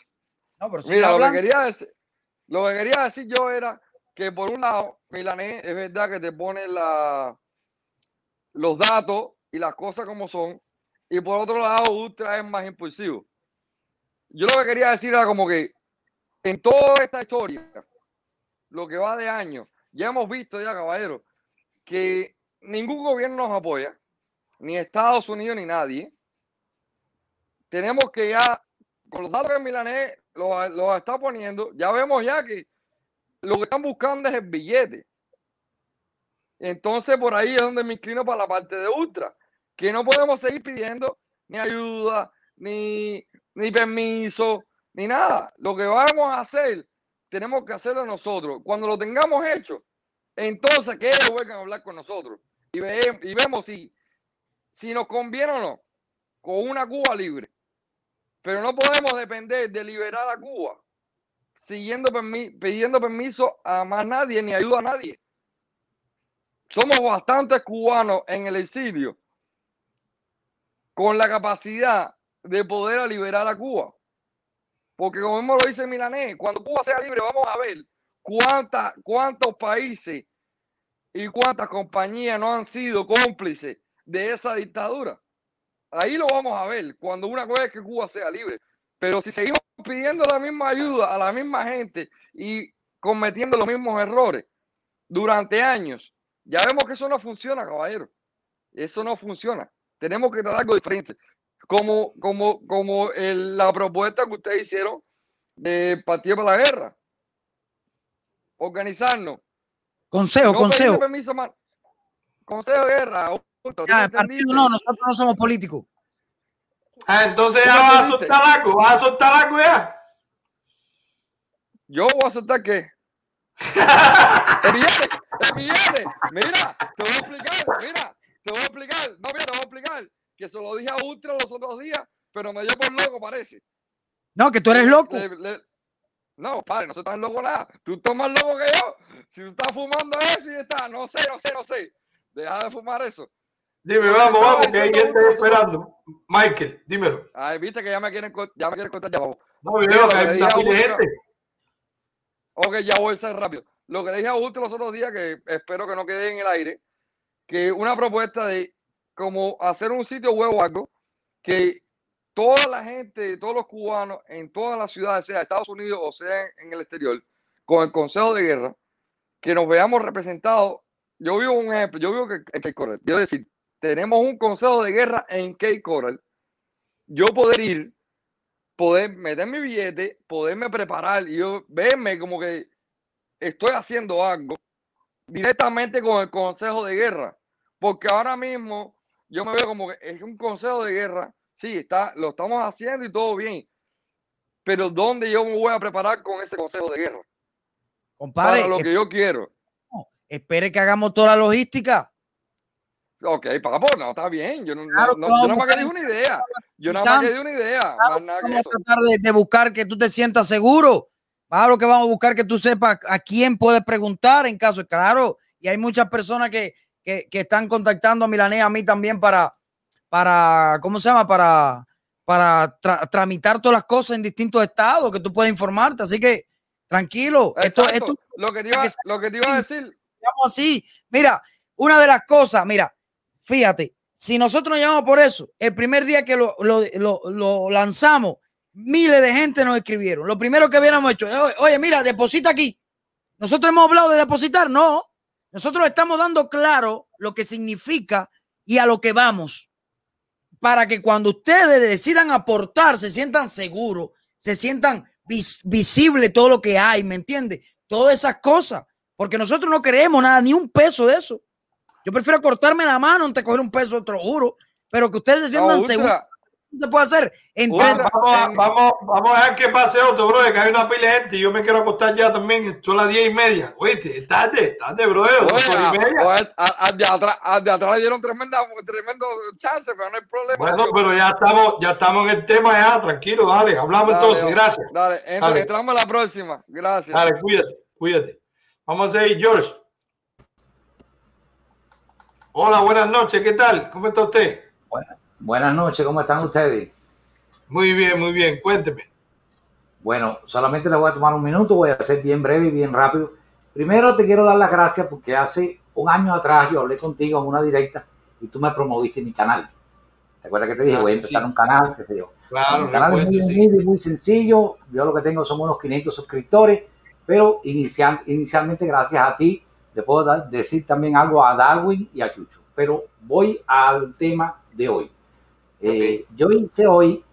S12: No, pero
S14: Mira, lo que, quería decir, lo que quería decir yo era que por un lado, Milanés es verdad que te pone la, los datos y las cosas como son, y por otro lado, Ultra es más impulsivo. Yo lo que quería decir era como que en toda esta historia, lo que va de año, ya hemos visto ya, caballero, que ningún gobierno nos apoya, ni Estados Unidos ni nadie. Tenemos que ya, con los datos que Milanés los, los está poniendo, ya vemos ya que lo que están buscando es el billete. Entonces, por ahí es donde me inclino para la parte de Ultra, que no podemos seguir pidiendo ni ayuda, ni, ni permiso, ni nada. Lo que vamos a hacer, tenemos que hacerlo nosotros. Cuando lo tengamos hecho, entonces que ellos vengan a hablar con nosotros y, ve- y vemos si, si nos conviene o no con una Cuba libre. Pero no podemos depender de liberar a Cuba siguiendo permi- pidiendo permiso a más nadie ni ayuda a nadie. Somos bastantes cubanos en el exilio con la capacidad de poder liberar a Cuba. Porque como mismo lo dice Milanés, cuando Cuba sea libre vamos a ver cuántas, cuántos países y cuántas compañías no han sido cómplices de esa dictadura. Ahí lo vamos a ver cuando una vez que Cuba sea libre. Pero si seguimos pidiendo la misma ayuda a la misma gente y cometiendo los mismos errores durante años, ya vemos que eso no funciona, caballero. Eso no funciona. Tenemos que tratar algo diferente. Como, como, como el- la propuesta que ustedes hicieron de Partido para la Guerra. Organizarnos.
S12: Consejo,
S14: No
S12: consejo.
S14: permiso más. Consejo de guerra. punto. ¿Tú
S12: Ya, el partido no, nosotros no somos políticos.
S3: Ah, entonces
S14: ¿Tú
S3: ya
S14: me
S3: vas a soltar algo, vas a soltar algo ya.
S14: Yo voy a soltar qué. el billete, el billete. Mira, te voy a explicar, mira, te voy a explicar. No, mira, te voy a explicar. Que se lo dije a Ultra los otros días, pero me dio por loco, parece.
S12: No, que tú eres loco.
S14: Le- le- No, padre, no tan loco nada. Tú estás más loco que yo. Si tú estás fumando eso y está, no sé, no sé, no sé. Deja de fumar eso.
S3: Dime, vamos, vamos, que hay gente esperando. Michael, dímelo.
S14: Ay, viste que ya me quieren, ya me quieren cortar ya, vamos.
S3: No,
S14: Mira,
S3: veo que hay una gente.
S14: Ok, ya voy a ser rápido. Lo que le dije a Ultra los otros días, que espero que no quede en el aire, que una propuesta de como hacer un sitio web o algo, que toda la gente, todos los cubanos en todas las ciudades, sea Estados Unidos o sea en el exterior, con el Consejo de Guerra, que nos veamos representados. Yo vivo un ejemplo, yo vivo que, en Cape Coral. Quiero decir, tenemos un Consejo de Guerra en Cape Coral. Yo poder ir, poder meter mi billete, poderme preparar y yo verme como que estoy haciendo algo directamente con el Consejo de Guerra. Porque ahora mismo yo me veo como que es un Consejo de Guerra. Sí, está, lo estamos haciendo y todo bien. Pero ¿dónde yo me voy a preparar con ese Consejo de Guerra?
S12: Compadre,
S14: Para lo que yo quiero.
S12: espere que hagamos toda la logística.
S14: Ok, papo, no, está bien. Yo no,
S12: Claro
S14: no- yo nada más que una idea. Yo nada más que una idea. nada
S12: Vamos a tratar de, de buscar que tú te sientas seguro. Claro que vamos a buscar que tú sepas a quién puedes preguntar en caso, claro. Y hay muchas personas que, que, que están contactando a Milanés, a mí también para, para ¿cómo se llama? Para, para tra- tramitar todas las cosas en distintos estados que tú puedes informarte. Así que tranquilo. Esto, esto
S14: Lo que te iba, lo que te iba a decir.
S12: Así. Mira, una de las cosas, mira, fíjate, si nosotros nos llamamos por eso, el primer día que lo, lo- lo- lo lanzamos, miles de gente nos escribieron. Lo primero que hubiéramos hecho, oye, mira, deposita aquí. Nosotros hemos hablado de depositar, no. Nosotros le estamos dando claro lo que significa y a lo que vamos. Para que cuando ustedes decidan aportar, se sientan seguros, se sientan vis- visible todo lo que hay, ¿me entiendes? Todas esas cosas. Porque nosotros no queremos nada, ni un peso de eso. Yo prefiero cortarme la mano antes de coger un peso, lo juro. Pero que ustedes se sientan seguros. Se puede hacer en
S3: Vamos,
S12: tres-
S3: vamos, a- vamos, vamos a dejar que pase otro, bro, que hay una pila de gente y yo me quiero acostar ya también. Son las diez y media. Oíste, es tarde, tarde, bro. Dos
S14: Oye,
S3: horas y media.
S14: a- a- al de atrás, atrás le dieron tremenda, tremendo chance, pero no hay problema.
S3: Bueno, pero ya estamos, ya estamos en el tema ya, tranquilo, dale, hablamos
S14: Dale,
S3: entonces,
S14: hombre.
S3: gracias.
S14: Dale, entra-
S3: Dale.
S14: entramos a la próxima. Gracias.
S3: Dale, cuídate, cuídate. Vamos a seguir, George. Hola, buenas noches, ¿qué tal? ¿Cómo está usted?
S15: Buenas noches, ¿cómo están ustedes?
S3: Muy bien, muy bien, cuénteme.
S15: Bueno, solamente le voy a tomar un minuto, voy a ser bien breve y bien rápido. Primero te quiero dar las gracias porque hace un año atrás yo hablé contigo en una directa y tú me promoviste mi canal. ¿Te acuerdas que te dije?
S3: Ah,
S15: voy a empezar
S3: sí.
S15: un canal, qué sé yo.
S3: Claro,
S15: mi canal es muy
S3: recuerdo, sí.
S15: humilde y muy sencillo. Yo lo que tengo son unos 500 suscriptores, pero inicial- inicialmente gracias a ti le puedo dar- decir también algo a Darwin y a Chucho. Pero voy al tema de hoy. Eh, yo hice hoy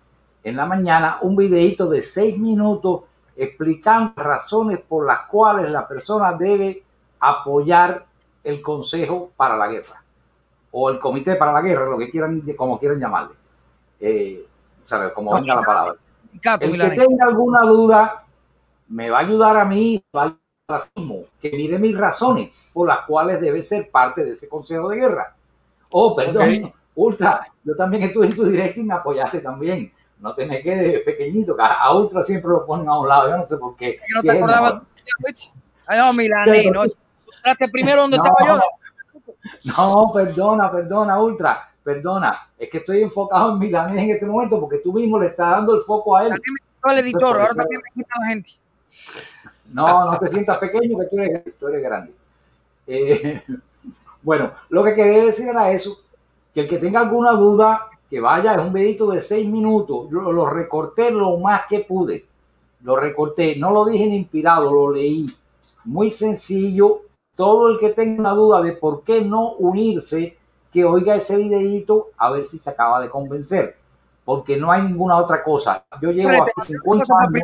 S15: en la mañana un videito de seis minutos explicando razones por las cuales la persona debe apoyar el Consejo para la Guerra o el Comité para la Guerra, lo que quieran, como quieran llamarle. Eh, ¿sabes? Como venga la palabra. El que tenga alguna duda me va a ayudar a mí, va a que mire mis razones por las cuales debe ser parte de ese consejo de guerra. Oh, perdón, Ultra, yo también estuve en tu directo y me apoyaste también. No te me quedes pequeñito, que a Ultra siempre lo ponen a un lado, yo no sé por qué.
S12: no te acordabas? Ay, no, Milané, no. primero donde estaba yo.
S15: No, perdona, perdona, Ultra, perdona. Es que estoy enfocado en Milanés en este momento porque tú mismo le estás dando el foco a él.
S12: El editor, ahora también me quita la gente.
S15: No, no te sientas pequeño, que tú eres, tú eres grande. Eh, bueno, lo que quería decir era eso, que el que tenga alguna duda, que vaya, es un videito de seis minutos. Yo lo recorté lo más que pude. Lo recorté, no lo dije en inspirado, lo leí. Muy sencillo. Todo el que tenga una duda de por qué no unirse, que oiga ese videito a ver si se acaba de convencer. Porque no hay ninguna otra cosa. Yo llevo aquí 50 años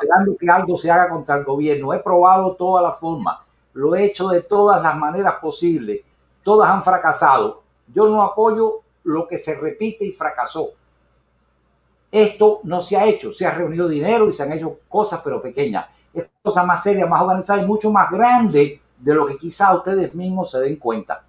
S15: esperando que algo se haga contra el gobierno. He probado todas las formas. Lo he hecho de todas las maneras posibles. Todas han fracasado. Yo no apoyo lo que se repite y fracasó. Esto no se ha hecho. Se ha reunido dinero y se han hecho cosas, pero pequeñas. Es cosa más seria, más organizada y mucho más grande de lo que quizá ustedes mismos se den cuenta.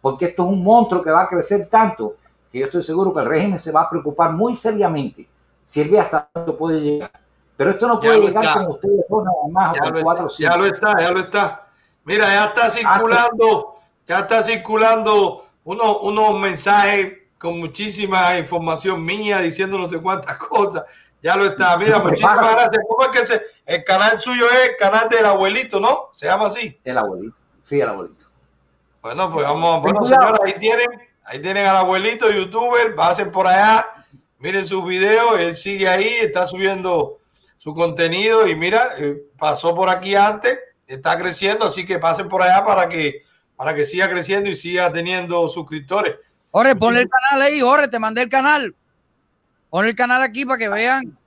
S15: Porque esto es un monstruo que va a crecer tanto que yo estoy seguro que el régimen se va a preocupar muy seriamente si ve hasta dónde puede llegar. Pero esto no puede llegar como ustedes nada más
S3: ya, lo cuatro, está, ya lo está, ya lo está. Mira, ya está circulando, ya está circulando unos, unos mensajes con muchísima información mía diciendo no sé cuántas cosas. Ya lo está. Mira, muchísimas gracias. ¿Cómo es que se, el canal suyo es el canal del abuelito, no? ¿Se llama así?
S15: El abuelito. Sí, el abuelito.
S3: Bueno, pues vamos. Bueno, señores, ahí tienen, ahí tienen al abuelito youtuber. Pasen por allá. Miren sus videos. Él sigue ahí, está subiendo su contenido. Y mira, eh, pasó por aquí antes. Está creciendo, así que pasen por allá para que, para que siga creciendo y siga teniendo suscriptores.
S12: Jorge, ponle el canal ahí, Jorge, te mandé el canal. Pon el canal aquí para que vean,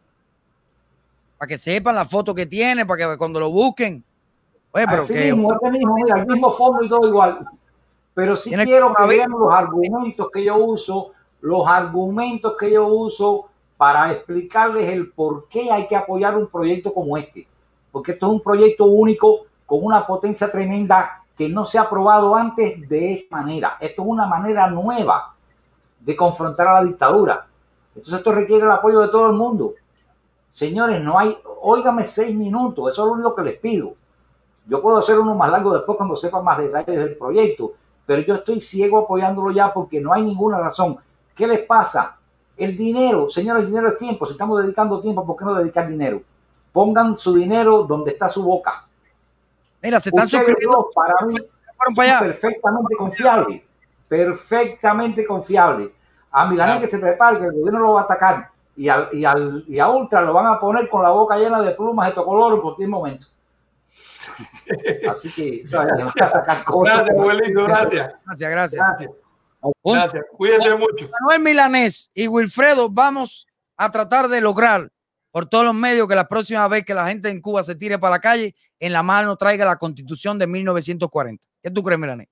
S12: para que sepan la foto que tiene, para que cuando lo busquen.
S15: Oye, pero Así que, mismo, este mismo, mira, el mismo fondo y todo igual. Pero sí quiero que vean los argumentos que yo uso, los argumentos que yo uso para explicarles el por qué hay que apoyar un proyecto como este. Porque esto es un proyecto único con una potencia tremenda que no se ha probado antes de esta manera. Esto es una manera nueva de confrontar a la dictadura. Entonces esto requiere el apoyo de todo el mundo. Señores, no hay, óigame seis minutos, eso es lo único que les pido. Yo puedo hacer uno más largo después cuando sepa más detalles del proyecto, pero yo estoy ciego apoyándolo ya porque no hay ninguna razón. ¿Qué les pasa? El dinero, señores, el dinero es tiempo. Si estamos dedicando tiempo, ¿por qué no dedicar dinero? Pongan su dinero donde está su boca.
S12: Mira, se están suscribiendo.
S15: Para mí, perfectamente confiable. Perfectamente confiable. A Milané que se prepare, que el gobierno lo va a atacar. Y, al, y, al, y a Ultra lo van a poner con la boca llena de plumas de tocolor en cualquier momento. Así que,
S3: a sacar cosas. Gracias, abuelito,
S12: gracias. Gracias, gracias.
S3: Gracias. gracias. Cuídense mucho.
S12: Manuel Milanés y Wilfredo, vamos a tratar de lograr por todos los medios que la próxima vez que la gente en Cuba se tire para la calle, en la mano traiga la constitución de 1940. ¿Qué tú crees, Milanés?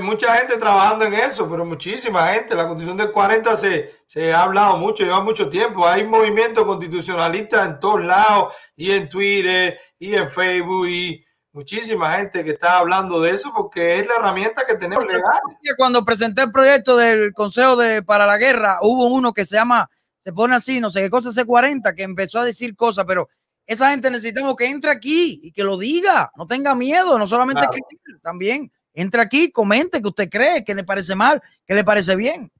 S3: mucha gente trabajando en eso, pero muchísima gente. La constitución del 40 se, se ha hablado mucho, lleva mucho tiempo. Hay movimientos constitucionalistas en todos lados, y en Twitter, y en Facebook, y muchísima gente que está hablando de eso porque es la herramienta que tenemos legal.
S12: Cuando presenté el proyecto del Consejo de, para la Guerra, hubo uno que se llama, se pone así, no sé qué cosa, C40, que empezó a decir cosas, pero esa gente necesitamos que entre aquí y que lo diga, no tenga miedo, no solamente escribir, también entre aquí, comente que usted cree, que le parece mal, que le parece bien.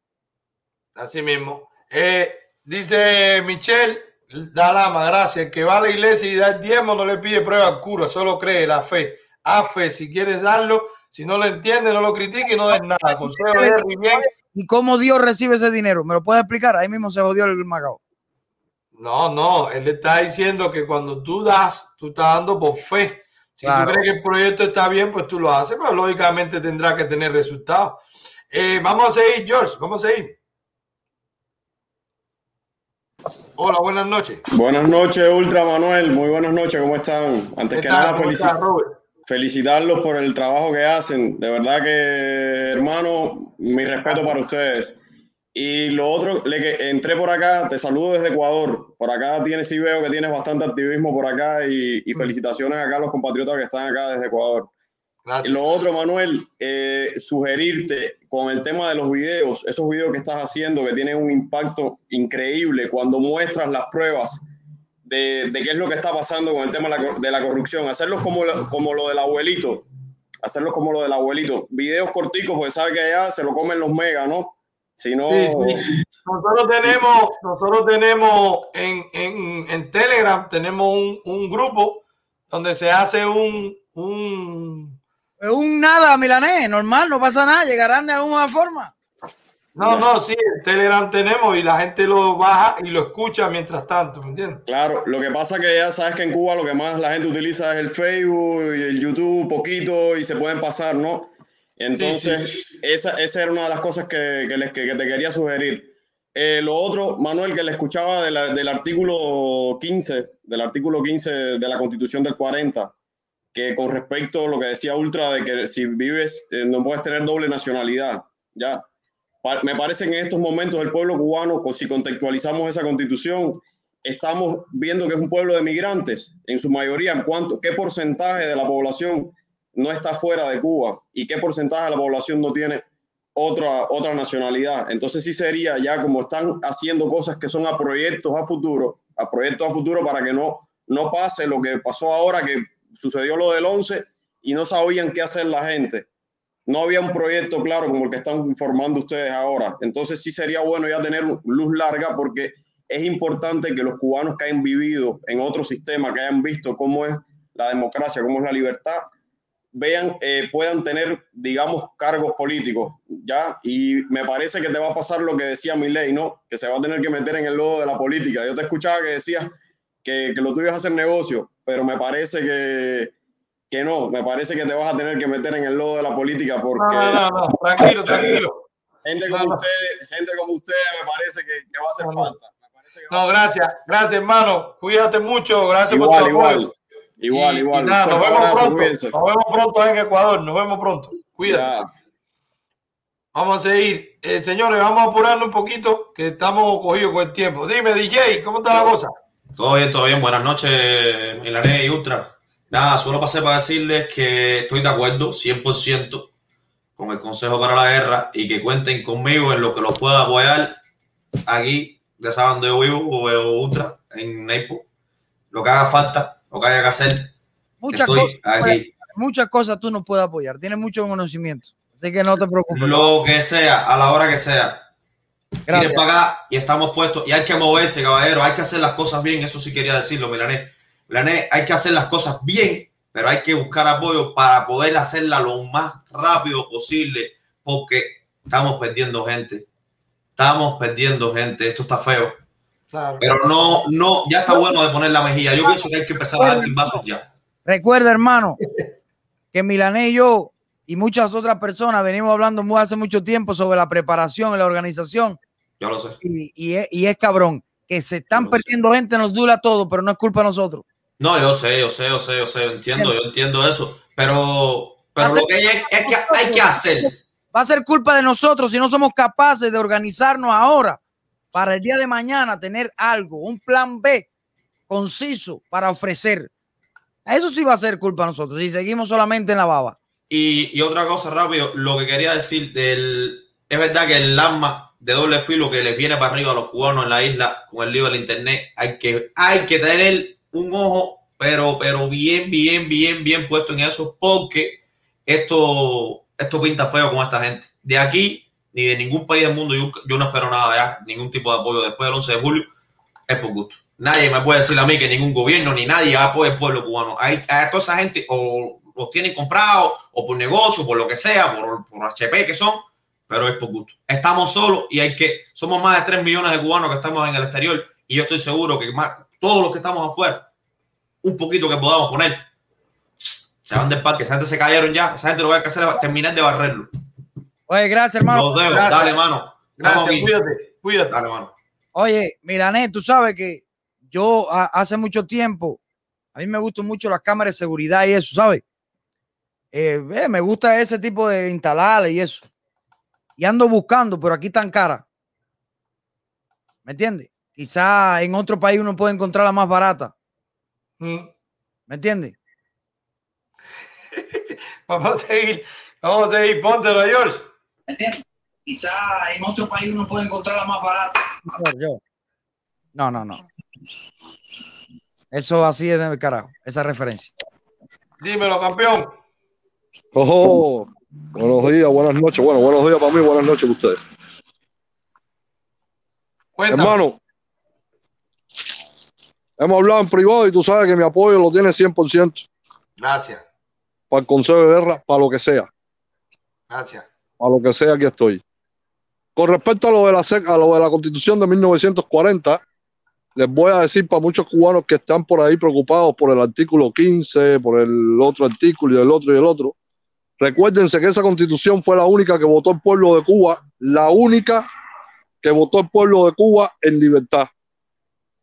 S3: Así mismo. Eh, dice Michelle Dalama, gracias. El que va a la iglesia y da el diezmo no le pide prueba al cura, solo cree la fe. A fe, si quieres darlo, si no lo entiende, no lo critique y no des nada.
S12: ¿Y cómo Dios recibe ese dinero? ¿Me lo puede explicar? Ahí mismo se jodió el magao.
S3: No, no, él le está diciendo que cuando tú das, tú estás dando por fe. Si tú crees que el proyecto está bien, pues tú lo haces, pero lógicamente tendrá que tener resultados. Eh, vamos a seguir, George, vamos a seguir. Hola, buenas noches.
S16: Buenas noches, Ultra Manuel. Muy buenas noches, ¿cómo están? Antes que nada, felicitarlos por el trabajo que hacen. De verdad que, hermano, mi respeto para ustedes. Y lo otro, le que entré por acá, te saludo desde Ecuador. Por acá tienes, sí veo que tienes bastante activismo por acá y, y felicitaciones acá a los compatriotas que están acá desde Ecuador. Y lo otro, Manuel, eh, sugerirte con el tema de los videos, esos videos que estás haciendo que tienen un impacto increíble cuando muestras las pruebas de, de qué es lo que está pasando con el tema de la, de la corrupción, hacerlos como, como lo del abuelito, hacerlos como lo del abuelito, videos corticos, porque sabe que allá se lo comen los megas, ¿no? Si no...
S3: Sí, sí. Nosotros tenemos, nosotros tenemos en, en, en Telegram, tenemos un, un, grupo donde se hace un, un...
S12: Un nada, milanés, normal, no pasa nada, llegarán de alguna forma.
S3: No, no, sí, en Telegram tenemos y la gente lo baja y lo escucha mientras tanto, ¿me entiendes?
S16: Claro, lo que pasa que ya sabes que en Cuba lo que más la gente utiliza es el Facebook y el YouTube poquito y se pueden pasar, ¿no? Entonces, sí, sí. Esa, esa, era una de las cosas que, que, les, que, que te quería sugerir. Eh, lo otro, Manuel, que le escuchaba de la, del artículo 15, del artículo 15 de la Constitución del 40, que con respecto a lo que decía Ultra, de que si vives, eh, no puedes tener doble nacionalidad, ya. Me parece que en estos momentos el pueblo cubano, si contextualizamos esa constitución, estamos viendo que es un pueblo de migrantes, en su mayoría, en cuanto, qué porcentaje de la población no está fuera de Cuba y qué porcentaje de la población no tiene otra, otra nacionalidad. Entonces sí sería ya como están haciendo cosas que son a proyectos a futuro, a proyectos a futuro para que no, no pase lo que pasó ahora, que sucedió lo del 11 y no sabían qué hacer la gente. No había un proyecto claro como el que están informando ustedes ahora. Entonces sí sería bueno ya tener luz larga porque es importante que los cubanos que hayan vivido en otro sistema, que hayan visto cómo es la democracia, cómo es la libertad, vean, eh, puedan tener, digamos, cargos políticos, ¿ya? Y me parece que te va a pasar lo que decía ley ¿no? Que se va a tener que meter en el lodo de la política. Yo te escuchaba que decías que, que lo tuyo es hacer negocio, pero me parece que, que no, me parece que te vas a tener que meter en el lodo de la política porque...
S3: No, no, no, tranquilo, tranquilo.
S16: Gente como, ustedes, gente como ustedes me parece que, que va a hacer falta.
S3: No, gracias, gracias hermano, cuídate mucho, gracias
S16: igual,
S3: por tu
S16: igual.
S3: apoyo.
S16: Igual,
S3: Y-
S16: igual.
S3: y nada, nos, vemos pronto,
S16: cuídense.
S3: nos vemos pronto en Ecuador, nos vemos pronto. Cuídate. Vamos a seguir. Eh, señores, vamos a apurarnos un poquito, que estamos cogidos con el tiempo. Dime, DJ, ¿cómo está la cosa?
S17: Todo bien, todo bien. Buenas noches, Milané y Ultra. Nada, solo pasé para decirles que estoy de acuerdo 100% con el Consejo para la Guerra y que cuenten conmigo en lo que los pueda apoyar aquí, ya saben donde yo vivo, o Ultra, en Naples. Lo que haga falta, lo que haya que hacer.
S12: Muchas
S17: estoy
S12: cosas,
S17: aquí.
S12: muchas cosas tú no puedes apoyar. Tienes mucho conocimiento. Así que no te preocupes.
S17: Lo que sea, a la hora que sea. Tienen para acá y estamos puestos. Y hay que moverse, caballero. Hay que hacer las cosas bien. Eso sí quería decirlo, Milané. Milané, hay que hacer las cosas bien, pero hay que buscar apoyo para poder hacerla lo más rápido posible, porque estamos perdiendo gente. Estamos perdiendo gente. Esto está feo. Pero no, no, ya está bueno de poner la mejilla. Yo pienso que hay que empezar a dar vasos ya.
S12: Recuerda, hermano, que Milané y yo y muchas otras personas venimos hablando muy hace mucho tiempo sobre la preparación y la organización.
S17: Yo lo sé.
S12: Y, y es, y es cabrón, que se están perdiendo gente, nos dura todo, pero no es culpa de nosotros.
S17: No, yo sé, yo sé, yo sé, yo sé, yo entiendo, yo entiendo eso. Pero, pero lo que hay es, es que hay que hacer.
S12: Va a ser culpa de nosotros si no somos capaces de organizarnos ahora para el día de mañana tener algo, un plan B conciso para ofrecer. Eso sí va a ser culpa de nosotros si seguimos solamente en la baba.
S17: Y, y otra cosa rápido, lo que quería decir del, es verdad que el arma de doble filo que les viene para arriba a los cubanos en la isla con el lío del internet, hay que, hay que tener un ojo, pero, pero bien, bien, bien, bien puesto en eso, porque esto, esto pinta feo con esta gente. De aquí, ni de ningún país del mundo, yo, yo no espero nada ya, ningún tipo de apoyo después del 11 de julio, es por gusto. Nadie me puede decir a mí que ningún gobierno ni nadie apoya al pueblo cubano. Hay, a toda esa gente o los tienen comprados o por negocio, por lo que sea, por, por HP que son, pero es por gusto. Estamos solos y hay que, somos más de 3 millones de cubanos que estamos en el exterior y yo estoy seguro que más, todos los que estamos afuera, un poquito que podamos poner, se van del parque, esa gente se cayeron ya, esa gente lo que hay que hacer es terminar de barrerlo.
S12: Oye, gracias, hermano.
S17: Los dejo,
S12: Gracias.
S17: dale, mano.
S3: Gracias, cuídate, cuídate.
S17: Dale, mano.
S12: Oye, Milané, tú sabes que yo a- hace mucho tiempo, a mí me gustan mucho las cámaras de seguridad y eso, ¿sabes? Eh, eh, me gusta ese tipo de instalarle y eso. Y ando buscando, pero aquí tan cara. ¿Me entiendes? Quizá en otro país uno puede encontrarla más barata.
S3: Mm.
S12: ¿Me entiendes?
S3: Vamos a seguir, vamos a seguir, póntelo, George.
S15: ¿Me entiendes? Quizá en otro país uno puede encontrarla más barata.
S12: No, no, no. Eso así es del carajo, esa referencia.
S3: Dímelo, campeón.
S18: Ojo, buenos días, buenas noches. Bueno, buenos días para mí, buenas noches para ustedes.
S3: Cuéntame.
S18: Hermano, hemos hablado en privado y tú sabes que mi apoyo lo tiene 100%
S3: Gracias,
S18: para el Consejo de Guerra, para lo que sea,
S3: gracias.
S18: para lo que sea, aquí estoy. Con respecto a lo de la, a lo de la Constitución de 1940, les voy a decir para muchos cubanos que están por ahí preocupados por el artículo 15, por el otro artículo y el otro y el otro. Recuérdense que esa constitución fue la única que votó el pueblo de Cuba, la única que votó el pueblo de Cuba en libertad.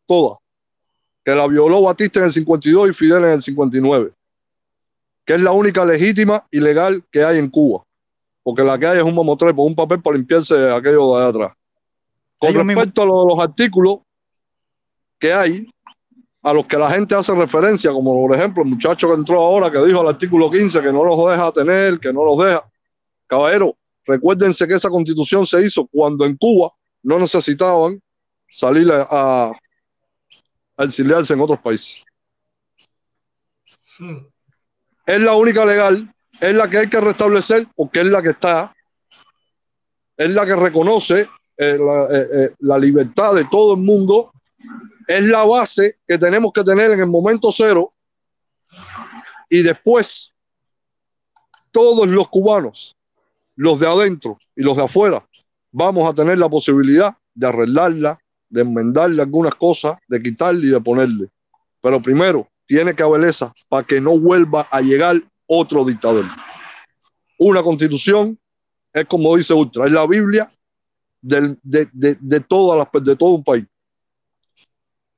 S18: Toda. Que la violó Batista en el 52 y Fidel en el 59. Que es la única legítima y legal que hay en Cuba. Porque la que hay es un mamotrepo, un papel para limpiarse aquello de allá atrás. Con
S12: Ellos
S18: respecto a lo de los artículos que hay, a los que la gente hace referencia, como por ejemplo el muchacho que entró ahora que dijo al artículo 15 que no los deja tener, que no los deja. Caballero, recuérdense que esa constitución se hizo cuando en Cuba no necesitaban salir a, a, a exiliarse en otros países.
S3: Hmm.
S18: Es la única legal, es la que hay que restablecer porque es la que está, es la que reconoce eh, la, eh, eh, la libertad de todo el mundo es la base que tenemos que tener en el momento cero y después todos los cubanos, los de adentro y los de afuera, vamos a tener la posibilidad de arreglarla, de enmendarle algunas cosas, de quitarle y de ponerle. Pero primero tiene que haber esa para que no vuelva a llegar otro dictador. Una constitución es como dice Ultra, es la Biblia de, de, de, todas las, de todo un país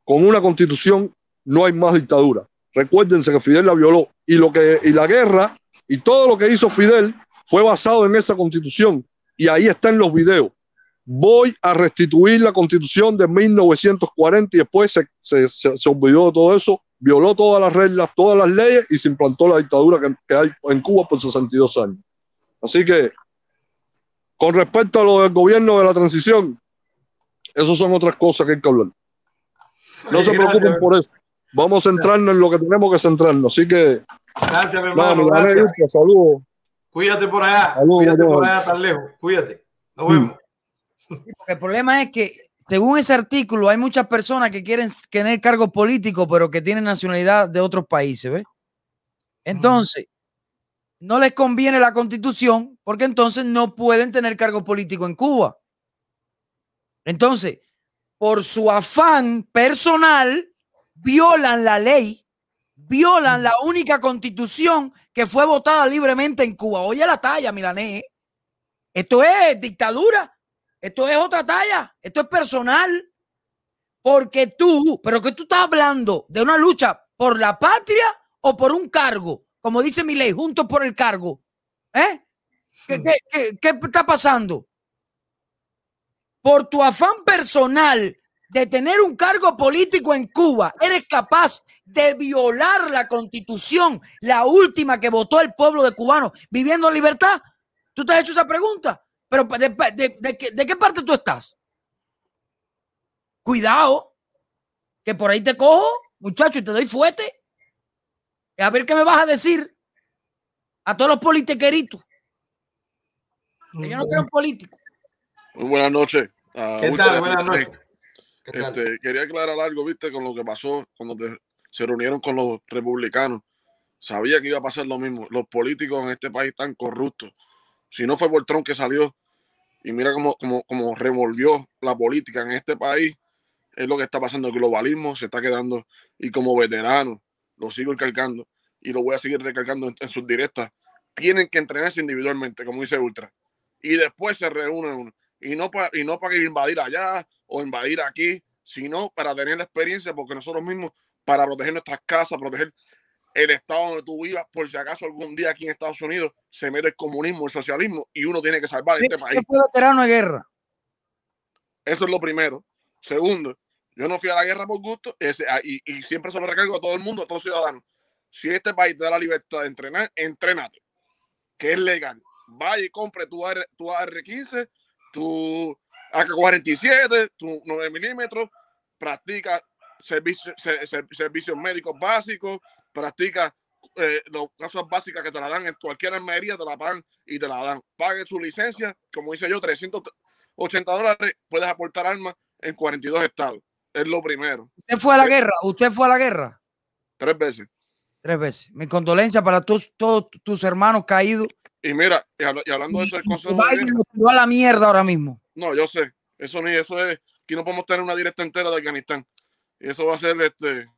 S18: con una constitución no hay más dictadura. Recuérdense que Fidel la violó y, lo que, y la guerra y todo lo que hizo Fidel fue basado en esa constitución y ahí están los videos. Voy a restituir la constitución de 1940 y después se, se, se- se olvidó de todo eso, violó todas las reglas, todas las leyes y se implantó la dictadura que, que hay en Cuba por 62 años. Así que, con respecto a lo del gobierno de la transición, eso son otras cosas que hay que hablar. No se
S3: Gracias,
S18: preocupen por eso. Vamos a centrarnos en lo que tenemos que centrarnos. Así que,
S3: Gracias, mi hermano. Gracias.
S18: Saludos.
S3: Cuídate por allá.
S18: Saludos,
S3: Cuídate por allá tan lejos. Cuídate. Nos vemos.
S12: Porque el problema es que, según ese artículo, hay muchas personas que quieren tener cargos políticos, pero que tienen nacionalidad de otros países, ¿ves? Entonces, no les conviene la constitución porque entonces no pueden tener cargo político en Cuba. Entonces, por su afán personal, violan la ley, violan la única constitución que fue votada libremente en Cuba. Oye la talla, Milanés. ¿eh? Esto es dictadura. Esto es otra talla. Esto es personal. Porque tú, pero que tú estás hablando de una lucha por la patria o por un cargo, como dice mi ley, juntos por el cargo. ¿Eh? ¿Qué, qué- qué- qué está pasando? Por tu afán personal de tener un cargo político en Cuba, eres capaz de violar la constitución, la última que votó el pueblo de cubano viviendo en libertad. ¿Tú te has hecho esa pregunta? Pero ¿de, de- de qué- de qué parte tú estás? Cuidado, que por ahí te cojo, muchacho, y te doy fuerte. A ver qué me vas a decir a todos los politiqueritos. Que yo no creo en políticos.
S19: Muy buenas noches. Ah,
S3: ¿Qué
S19: Wilson,
S3: tal? Buenas noches. ¿Qué?
S19: Este, quería aclarar algo, viste, con lo que pasó cuando te- se reunieron con los republicanos. Sabía que iba a pasar lo mismo. Los políticos en este país están corruptos. Si no fue por Trump que salió, y mira cómo, revolvió la política en este país, es lo que está pasando. El globalismo se está quedando, y como veterano, lo sigo recalcando, y lo voy a seguir recalcando en, en sus directas. Tienen que entrenarse individualmente, como dice Ultra, y después se reúnen. Y no, para y no para invadir allá o invadir aquí, sino para tener la experiencia, porque nosotros mismos, para proteger nuestras casas, proteger el estado donde tú vivas, por si acaso algún día aquí en Estados Unidos se mete el comunismo, el socialismo, y uno tiene que salvar este país.
S12: Fui veterano de guerra.
S19: Eso es lo primero. Segundo, yo no fui a la guerra por gusto ese, ah, y, y, siempre se lo recargo a todo el mundo, a todos los ciudadanos. Si este país te da la libertad de entrenar, entrenate, que es legal. Vaya y compre tu, AR, tu AR-15, tu AK-47, tu 9 milímetros, practica servicios, servicios médicos básicos, practica eh, los casos básicas que te la dan en cualquier armería, te la pagan y te la dan. Pague su licencia, como dice yo, 380 dólares, puedes aportar armas en 42 estados. Es lo primero.
S12: ¿Usted fue a la eh, guerra? ¿Usted fue a la guerra?
S19: Tres veces.
S12: Tres veces. Mi condolencia para todos, todos tus hermanos caídos.
S19: Y mira, y, hablando de eso, el consejo.
S12: a la mierda ahora mismo.
S19: No, yo sé. Eso ni eso es. que no podemos tener una directa entera de Afganistán. Y eso va a ser este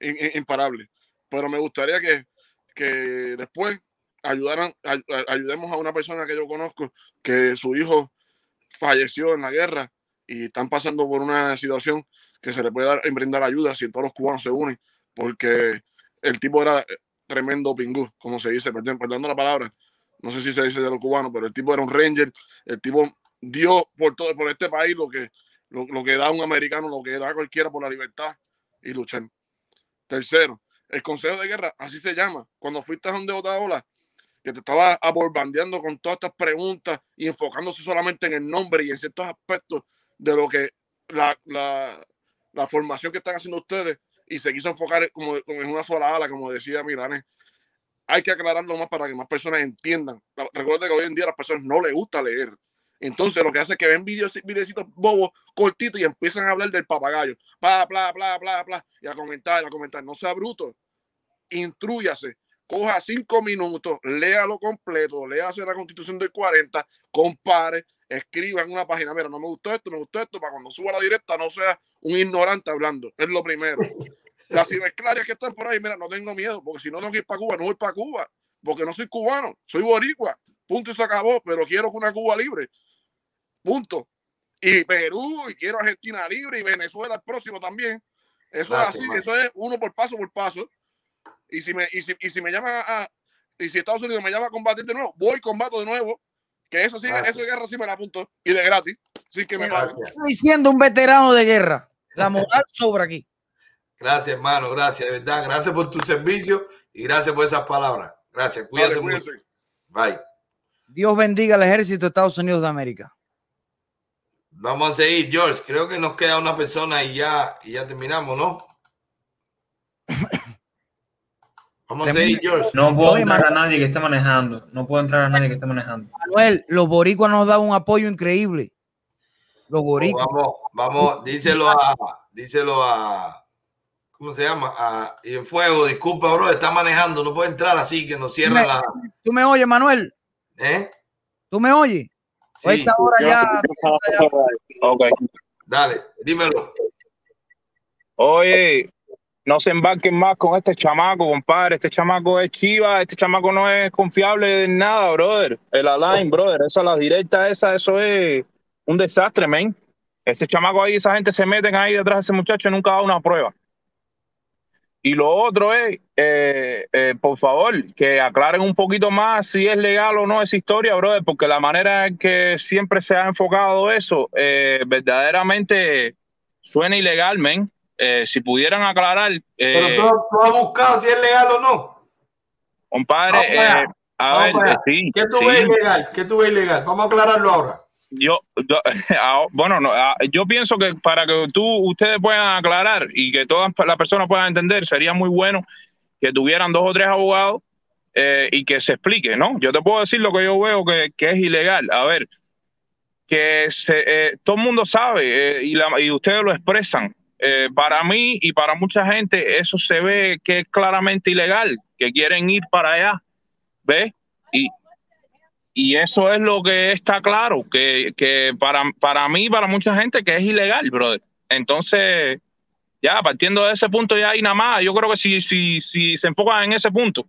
S19: imparable. Pero me gustaría que, que después ayudaran, ayudemos a una persona que yo conozco que su hijo falleció en la guerra y están pasando por una situación que se le puede dar, brindar ayuda si todos los cubanos se unen, porque el tipo era tremendo pingú, como se dice, perdón, perdón la palabra, no sé si se dice de los cubanos, pero el tipo era un ranger, el tipo dio por todo, por este país lo que, lo, lo que da un americano, lo que da cualquiera por la libertad y luchar. Tercero, el Consejo de Guerra, así se llama. Cuando fuiste a donde Otaola, que te estaba aborbandeando con todas estas preguntas y enfocándose solamente en el nombre y en ciertos aspectos de lo que la, la, la formación que están haciendo ustedes y se quiso enfocar como, en una sola ala, como decía Milanes. Hay que aclararlo más para que más personas entiendan. Recuerda que hoy en día a las personas no les gusta leer. Entonces lo que hace es que ven videos, videcitos bobos, cortitos y empiezan a hablar del papagayo. Bla, bla, bla, bla, bla. Y a comentar, a comentar. No sea bruto. Intrúyase. Coja cinco minutos, léalo completo, léase la constitución del 40, compare, escriba en una página, mira, no me gustó esto, me gustó esto, para cuando suba la directa no sea un ignorante hablando. Es lo primero. Las ciberclarias que están por ahí, mira, no tengo miedo, porque si no tengo que ir para Cuba, no voy para Cuba, porque no soy cubano, soy boricua. Punto y se acabó, pero quiero una Cuba libre. Punto. Y Perú, y quiero Argentina libre, y Venezuela el próximo también. Eso es así, eso es uno por paso por paso. Y si me, y si, y si me llama a, y si Estados Unidos me llama a combatir de nuevo, voy y combato de nuevo. Que eso sí, eso de guerra sí me la apunto. Y de gratis. Sí que me Está
S12: diciendo un veterano de guerra. La moral sobra aquí.
S3: Gracias, hermano. Gracias, de verdad. Gracias por tu servicio y gracias por esas palabras. Gracias. Cuídate mucho. Bye.
S12: Dios bendiga al ejército de Estados Unidos de América.
S3: Vamos a seguir, George. Creo que nos queda una persona y ya, y ya terminamos, ¿no? Vamos a seguir, George.
S7: No puedo entrar a nadie que esté manejando. No puedo entrar a nadie que esté manejando.
S12: Manuel, los boricuas nos dan un apoyo increíble. Los boricuas.
S3: vamos, vamos, díselo a, díselo a, ¿cómo se llama? A, y en fuego, disculpa, bro, está manejando, no puede entrar así, que nos cierra la.
S12: ¿Tú me oyes, Manuel?
S3: ¿Eh?
S12: ¿Tú me oyes? Sí, esta hora ya,
S3: Ok. Dale, dímelo.
S20: Oye, no se embarquen más con este chamaco, compadre. Este chamaco es chiva, este chamaco no es confiable en nada, brother. El align, brother, esa la directa, esa, eso es un desastre, men. Este chamaco ahí, esa gente se meten ahí detrás de ese muchacho y nunca da una prueba. Y lo otro es, eh, eh, por favor, que aclaren un poquito más si es legal o no esa historia, brother, porque la manera en que siempre se ha enfocado eso, eh, verdaderamente suena ilegal, men. si pudieran aclarar.
S3: Pero tú, has buscado si es legal o no.
S20: Compadre, a ver, sí.
S3: ¿Qué tú ves ilegal? ¿Qué tú ves ilegal? Vamos a aclararlo ahora
S20: yo, ah, bueno, no, ah, yo pienso que para que tú, ustedes puedan aclarar y que todas las personas puedan entender, sería muy bueno que tuvieran dos o tres abogados eh, y que se explique, ¿no? Yo te puedo decir lo que yo veo que, es ilegal. A ver, que se, eh, todo el mundo sabe eh, y, la, y ustedes lo expresan. para mí y para mucha gente eso se ve que es claramente ilegal, que quieren ir para allá, ¿ves? Y, eso es lo que está claro, que, que para, para mí, para mucha gente, que es ilegal, brother. Entonces, ya partiendo de ese punto ya hay nada más. Yo creo que si, si, si se enfocan en ese punto,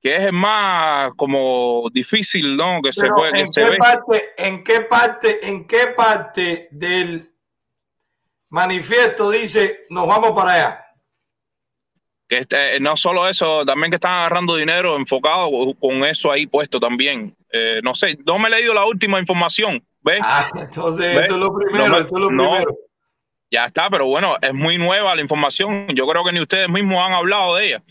S20: que es el más como difícil, ¿no? Que se puede,
S3: ¿en, qué parte, ¿En qué parte, en qué parte del manifiesto dice nos vamos para allá?
S20: Que este, no solo eso, también que están agarrando dinero enfocado con eso ahí puesto también Eh, no sé, no me he leído la última información. ¿Ves?
S3: Ah, entonces
S20: ¿Ves?
S3: eso es lo primero,
S20: No me-
S3: eso es lo
S20: no,
S3: primero.
S20: ya está, pero bueno, es muy nueva la información. Yo creo que ni ustedes mismos han hablado de ella.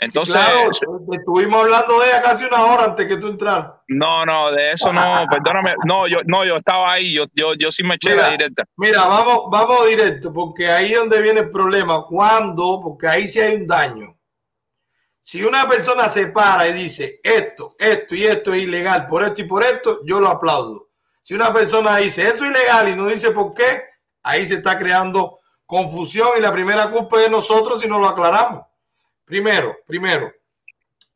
S20: Entonces,
S3: claro, estuvimos hablando de ella casi una hora antes que tú entraras.
S20: no, no, de eso no, perdóname. No, yo, no, yo estaba ahí, yo, yo, yo sí me eché la directa.
S3: Mira, vamos, vamos directo, porque ahí es donde viene el problema. Cuando, porque ahí sí hay un daño. Si una persona se para y dice esto, esto y esto es ilegal, por esto y por esto, yo lo aplaudo. Si una persona dice eso es ilegal y no dice por qué, ahí se está creando confusión y la primera culpa es de nosotros si no lo aclaramos. Primero, primero,